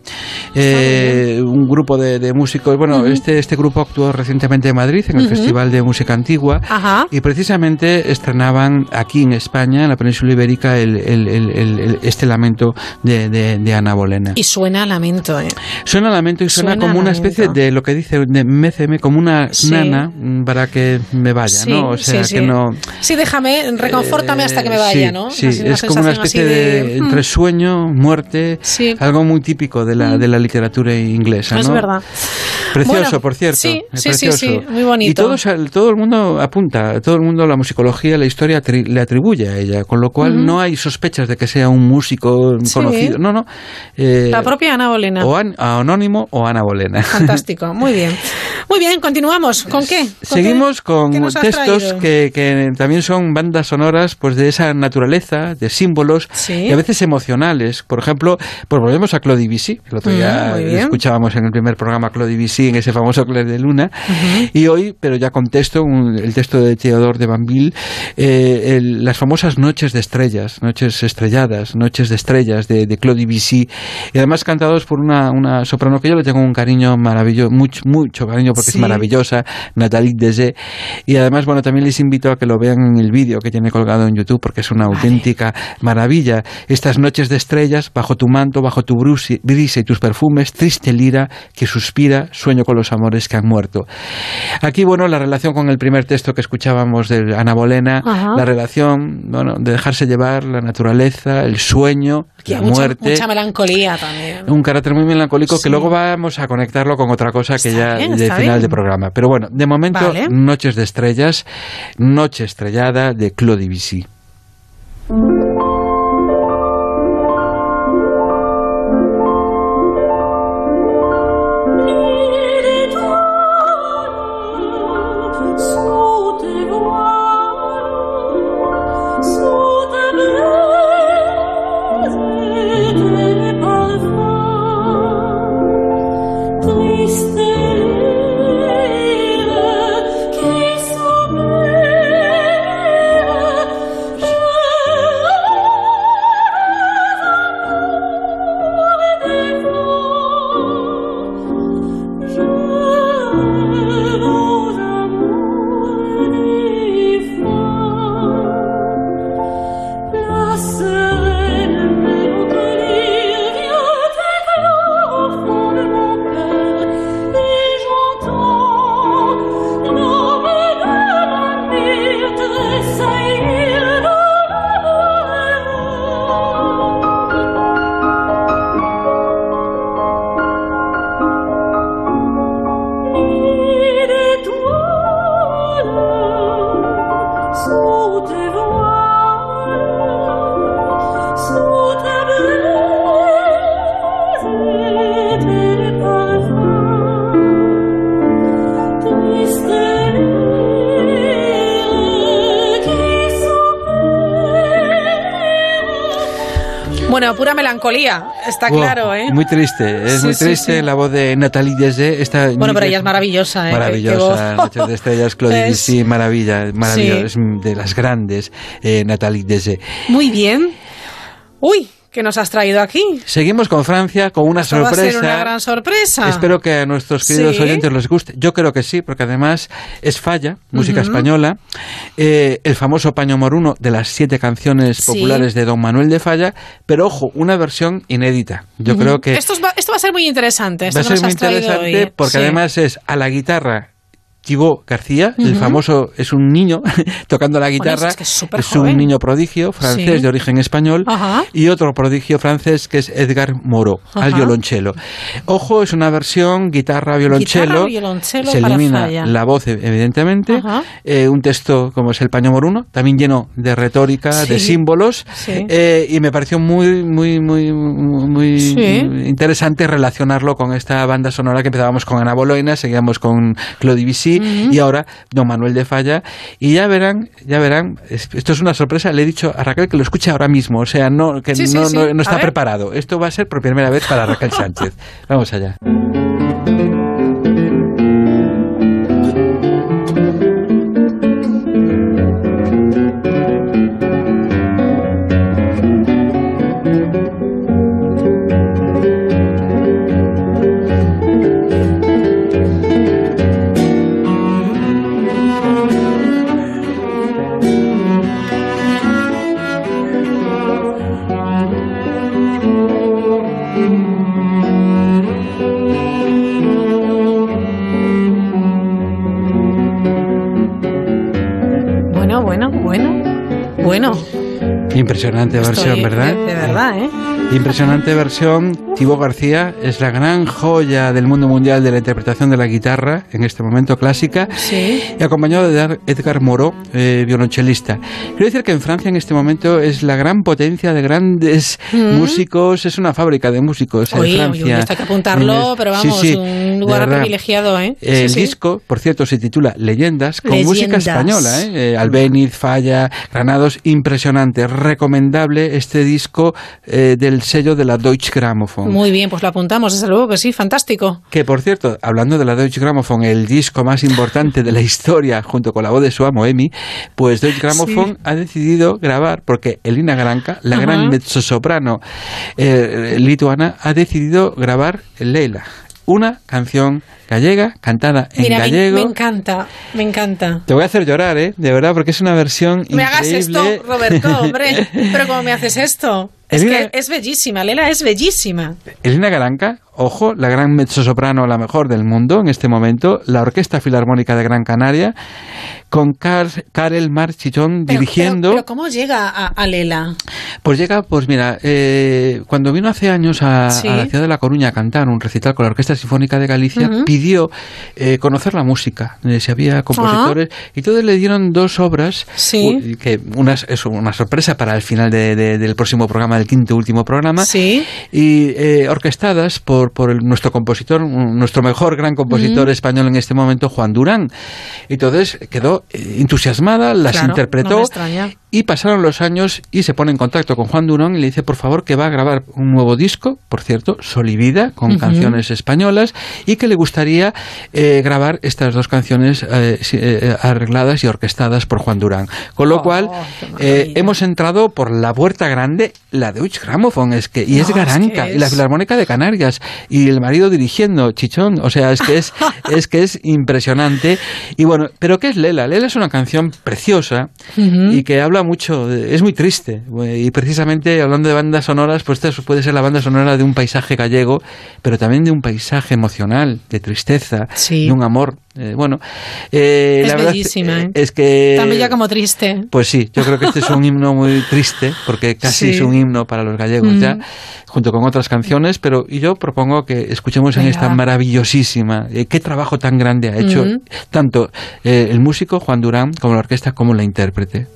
Eh, un grupo de, de músicos. Bueno, este, este grupo actuó recientemente en Madrid, en el Ujú. Festival de Música Antigua. Ajá. Y precisamente estrenaban aquí en España, en la península ibérica, el, el- el- este lamento de, de- de Ana Bolena. Y suena a lamento, ¿eh? Suena lamento y suena, Suena como una especie de lo que dice de méceme, como una Sí. nana mm, para que me vaya, Sí, ¿no? O sea, sí, que no. Sí, déjame, reconfórtame hasta que me vaya, sí, ¿no? Sí, es como una especie de, entre mm, sueño, muerte, algo muy típico de la, de la literatura inglesa, Es ¿no? verdad. Precioso, Bueno, por cierto. sí, eh, sí, sí, precioso. sí, muy bonito. Y todo, todo el mundo apunta, todo el mundo la musicología, la historia le atribuye a ella, con lo cual no hay sospechas de que sea un músico Sí. conocido. No, no. eh, La propia Ana Bolena. o an- anónimo o Ana Bolena. Fantástico, muy bien. Muy bien, continuamos. ¿Con qué? ¿Con Seguimos qué- con qué textos que, que también son bandas sonoras pues de esa naturaleza, de símbolos y a veces emocionales. Por ejemplo, pues volvemos a Claude Debussy. El otro Mm, día escuchábamos en el primer programa Claude Debussy en ese famoso Clair de Luna. Y hoy, pero ya con texto, un- el texto de Theodore de Banville, eh, el- las famosas noches de estrellas, noches estrelladas, noches de estrellas de, de Claude Debussy. Y además cantados por una, una soprano que yo le tengo un cariño maravilloso, mucho, mucho cariño porque Sí. es maravillosa, Nathalie Dessé. Y además, bueno, también les invito a que lo vean en el vídeo que tiene colgado en YouTube porque es una auténtica maravilla. Estas noches de estrellas, bajo tu manto, bajo tu brisa y tus perfumes, triste lira que suspira, sueño con los amores que han muerto. Aquí, bueno, la relación con el primer texto que escuchábamos de Ana Bolena, Ajá. la relación, bueno, de dejarse llevar, la naturaleza, el sueño, Que la mucha, muerte. mucha melancolía también. Un carácter muy melancólico Sí. que luego vamos a conectarlo con otra cosa que ya bien, está final bien. de programa. Pero bueno, de momento, Vale. Noches de Estrellas, Noche Estrellada de Claude Debussy. Pura melancolía, está claro, ¿eh? Muy triste, es Sí, muy sí, triste sí. la voz de Natalie Dessé. Esta Bueno, pero ella es maravillosa, ¿eh? Maravillosa. Noches de Estrellas, Claude Es- Debussy, maravilla, maravillosa, Sí. es de las grandes, eh, Natalie. Muy bien. Uy, ¿qué nos has traído aquí? Seguimos con Francia con una Esto va a sorpresa. ser una gran sorpresa. Espero que a nuestros queridos ¿Sí? oyentes les guste. Yo creo que sí, porque además es falla, música española. Eh, el famoso Paño Moruno de las siete canciones Sí. populares de Don Manuel de Falla, pero ojo, una versión inédita. Yo creo que Esto, es va, esto va a ser muy interesante. Esto va a ser muy interesante hoy. porque Sí. además es a la guitarra. Thibaut García, el famoso, es un niño tocando la Bueno, guitarra, es que es súper un niño prodigio francés Sí. de origen español Ajá. y otro prodigio francés que es Edgar Moreau, al violonchelo. Ojo, es una versión guitarra violonchelo, Guitarra, violonchelo se elimina Falla. la voz e- evidentemente, eh, un texto como es el Paño Moruno, también lleno de retórica, de Sí. símbolos Sí. eh, y me pareció muy muy muy muy, interesante relacionarlo con esta banda sonora que empezábamos con Ana Boloina, seguíamos con Claude Debussy Y ahora Don Manuel de Falla y ya verán, ya verán, es- esto es una sorpresa, le he dicho a Raquel que lo escuche ahora mismo, o sea, no que Sí, no, sí. no- no está preparado. Esto va a ser por primera vez para Raquel Sánchez. Vamos allá. Impresionante versión, ¿verdad? De, de verdad, ¿eh? Impresionante versión. Thibaut García es la gran joya del mundo mundial de la interpretación de la guitarra, en este momento clásica, Sí. y acompañado de Edgar Moreau, eh, violonchelista. Quiero decir que en Francia en este momento es la gran potencia de grandes Mm. músicos, es una fábrica de músicos en Oye, oye, Francia. oye, hay que apuntarlo, En- pero sí, vamos, sí, un de lugar privilegiado, ¿eh? Sí, El sí. disco, por cierto, se titula Leyendas, con música Leyendas. española, ¿eh? Eh, Albéniz, Falla, Granados, impresionante, recomendable este disco eh, del sello de la Deutsche Grammophon. Muy bien, pues lo apuntamos, desde luego que sí, fantástico. Que por cierto, hablando de la Deutsche Grammophon, el disco más importante de la historia, junto con la voz de su amo Emi, pues Deutsche Grammophon Sí. ha decidido grabar, porque Elina Granca, la Ajá. gran mezzosoprano eh, lituana, ha decidido grabar Leila, una canción gallega cantada en Mira, me, gallego. me encanta, me encanta. Te voy a hacer llorar, ¿eh? De verdad, porque es una versión Me hagas increíble. esto, Roberto, hombre. Pero ¿cómo me haces esto? Es Elena- que es bellísima, Lela es bellísima. Elena Garanca, ojo, la gran mezzosoprano, la mejor del mundo en este momento, la Orquesta Filarmónica de Gran Canaria, con Car- Karel Marchichón Pero- dirigiendo. Pero, pero ¿cómo llega a, a Lela? Pues llega, pues mira, eh, cuando vino hace años a, Sí. a la ciudad de La Coruña a cantar un recital con la Orquesta Sinfónica de Galicia, Ujú. pidió eh, conocer la música, eh, si había compositores, y entonces le dieron dos obras, Sí. que una es- es una sorpresa para el final de- de- del próximo programa, del quinto último programa, Sí. y eh, orquestadas por, por el- nuestro compositor, nuestro mejor gran compositor español en este momento, Juan Durán. Entonces quedó eh, entusiasmada, las Claro, interpretó no. Y pasaron los años y se pone en contacto con Juan Durán y le dice, por favor, que va a grabar un nuevo disco, por cierto, Solivida, con Ujú. canciones españolas, y que le gustaría eh, grabar estas dos canciones eh, eh, arregladas y orquestadas por Juan Durán. Con lo Oh, cual, hemos entrado por la puerta grande, la de Deutsche Grammophon, es que, y No, es es Garanca, y la Filarmónica de Canarias, y el marido dirigiendo, Chichón, o sea, es que es, es que es impresionante. Y bueno, pero ¿qué es Lela? Lela es una canción preciosa, y que habla mucho, es muy triste. Y precisamente hablando de bandas sonoras, pues esta puede ser la banda sonora de un paisaje gallego, pero también de un paisaje emocional, de tristeza, de un amor. Eh, bueno, eh, Es la verdad bellísima, ¿eh? es que... Tan bella como triste. Pues sí, yo creo que este es un himno muy triste, porque casi Sí. es un himno para los gallegos Mm. ya, junto con otras canciones, pero y yo propongo que escuchemos en esta maravillosísima, eh, qué trabajo tan grande ha hecho Mm. tanto eh, el músico Juan Durán como la orquesta como la intérprete.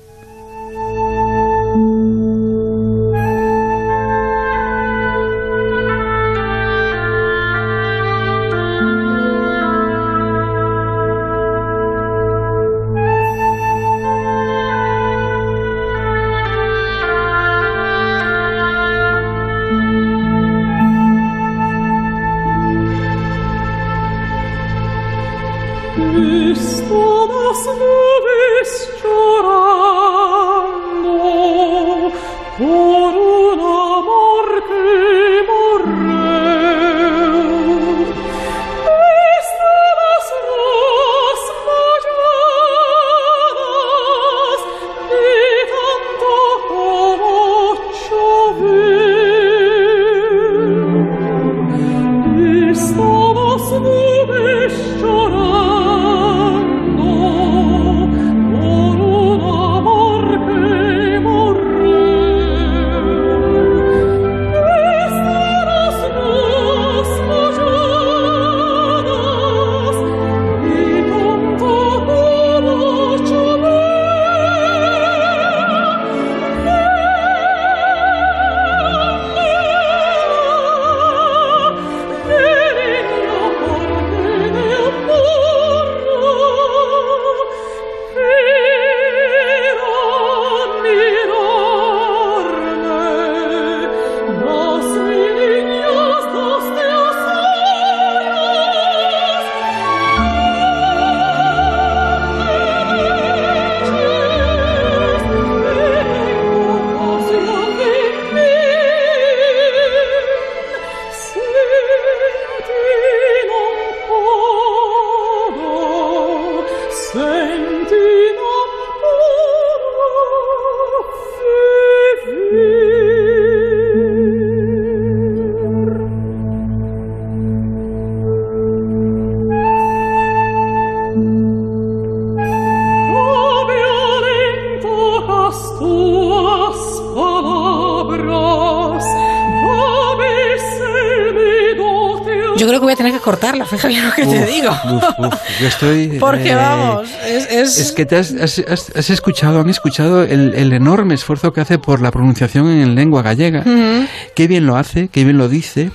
Fíjate lo que te digo. uf, uf, yo estoy. Porque eh, vamos, es, es- Es que te has, has- has- escuchado, han escuchado el, el enorme esfuerzo que hace por la pronunciación en lengua gallega. Ujú. Qué bien lo hace, qué bien lo dice.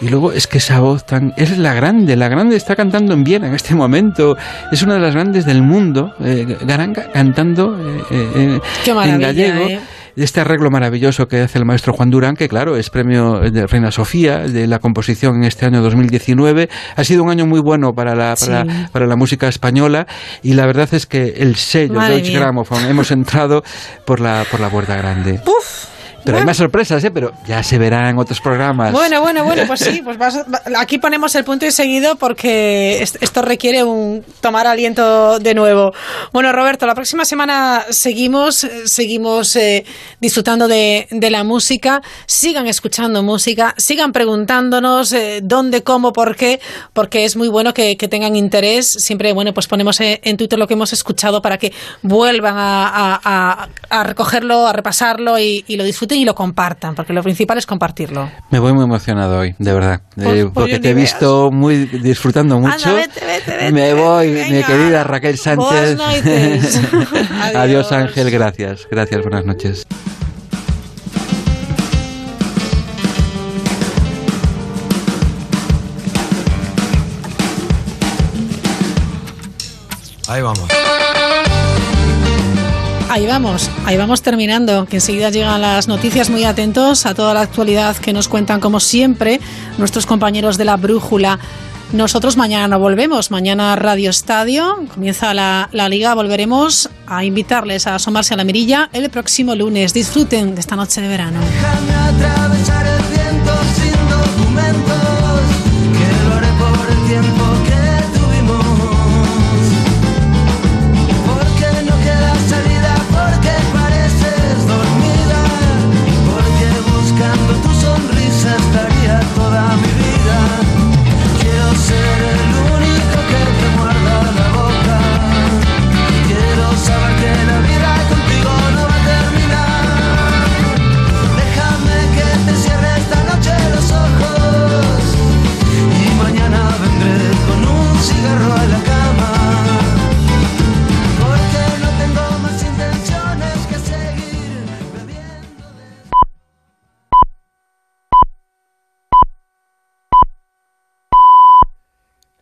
Y luego es que esa voz tan. Es la grande, la grande está cantando en Viena en este momento. Es una de las grandes del mundo. eh, Garanga cantando eh, eh, Qué en gallego. Este arreglo maravilloso que hace el maestro Juan Durán, que claro, es premio de Reina Sofía de la composición en este año 2019. Ha sido un año muy bueno para la, para, Sí. para la música española y la verdad es que el sello Madre Deutsche mía. Grammophon hemos entrado por la, por la puerta grande. Pero hay bueno. más sorpresas, ¿eh? Pero ya se verá en otros programas. Bueno, bueno, bueno, pues sí, pues vas- va- aquí ponemos el punto y seguido porque es- esto requiere un tomar aliento de nuevo. Bueno, Roberto, la próxima semana seguimos, seguimos eh, disfrutando de, de la música, sigan escuchando música, sigan preguntándonos eh, dónde, cómo, por qué, porque es muy bueno que, que tengan interés. Siempre, bueno, pues ponemos eh, en Twitter lo que hemos escuchado para que vuelvan a, a- a- a recogerlo, a repasarlo y, y lo disfruten y lo compartan, porque lo principal es compartirlo. Me voy muy emocionado hoy, de verdad. Pues- Eh, pues porque te he visto muy disfrutando mucho. vete, vete, vete, Me voy, mi querida Raquel Sánchez. Adiós. Ángel, gracias. Gracias, buenas noches. Ahí vamos. Ahí vamos, ahí vamos terminando, que enseguida llegan las noticias muy atentos a toda la actualidad que nos cuentan como siempre nuestros compañeros de la Brújula. Nosotros mañana no volvemos, mañana Radio Estadio, comienza la, la liga, volveremos a invitarles a asomarse a la mirilla el próximo lunes. Disfruten de esta noche de verano.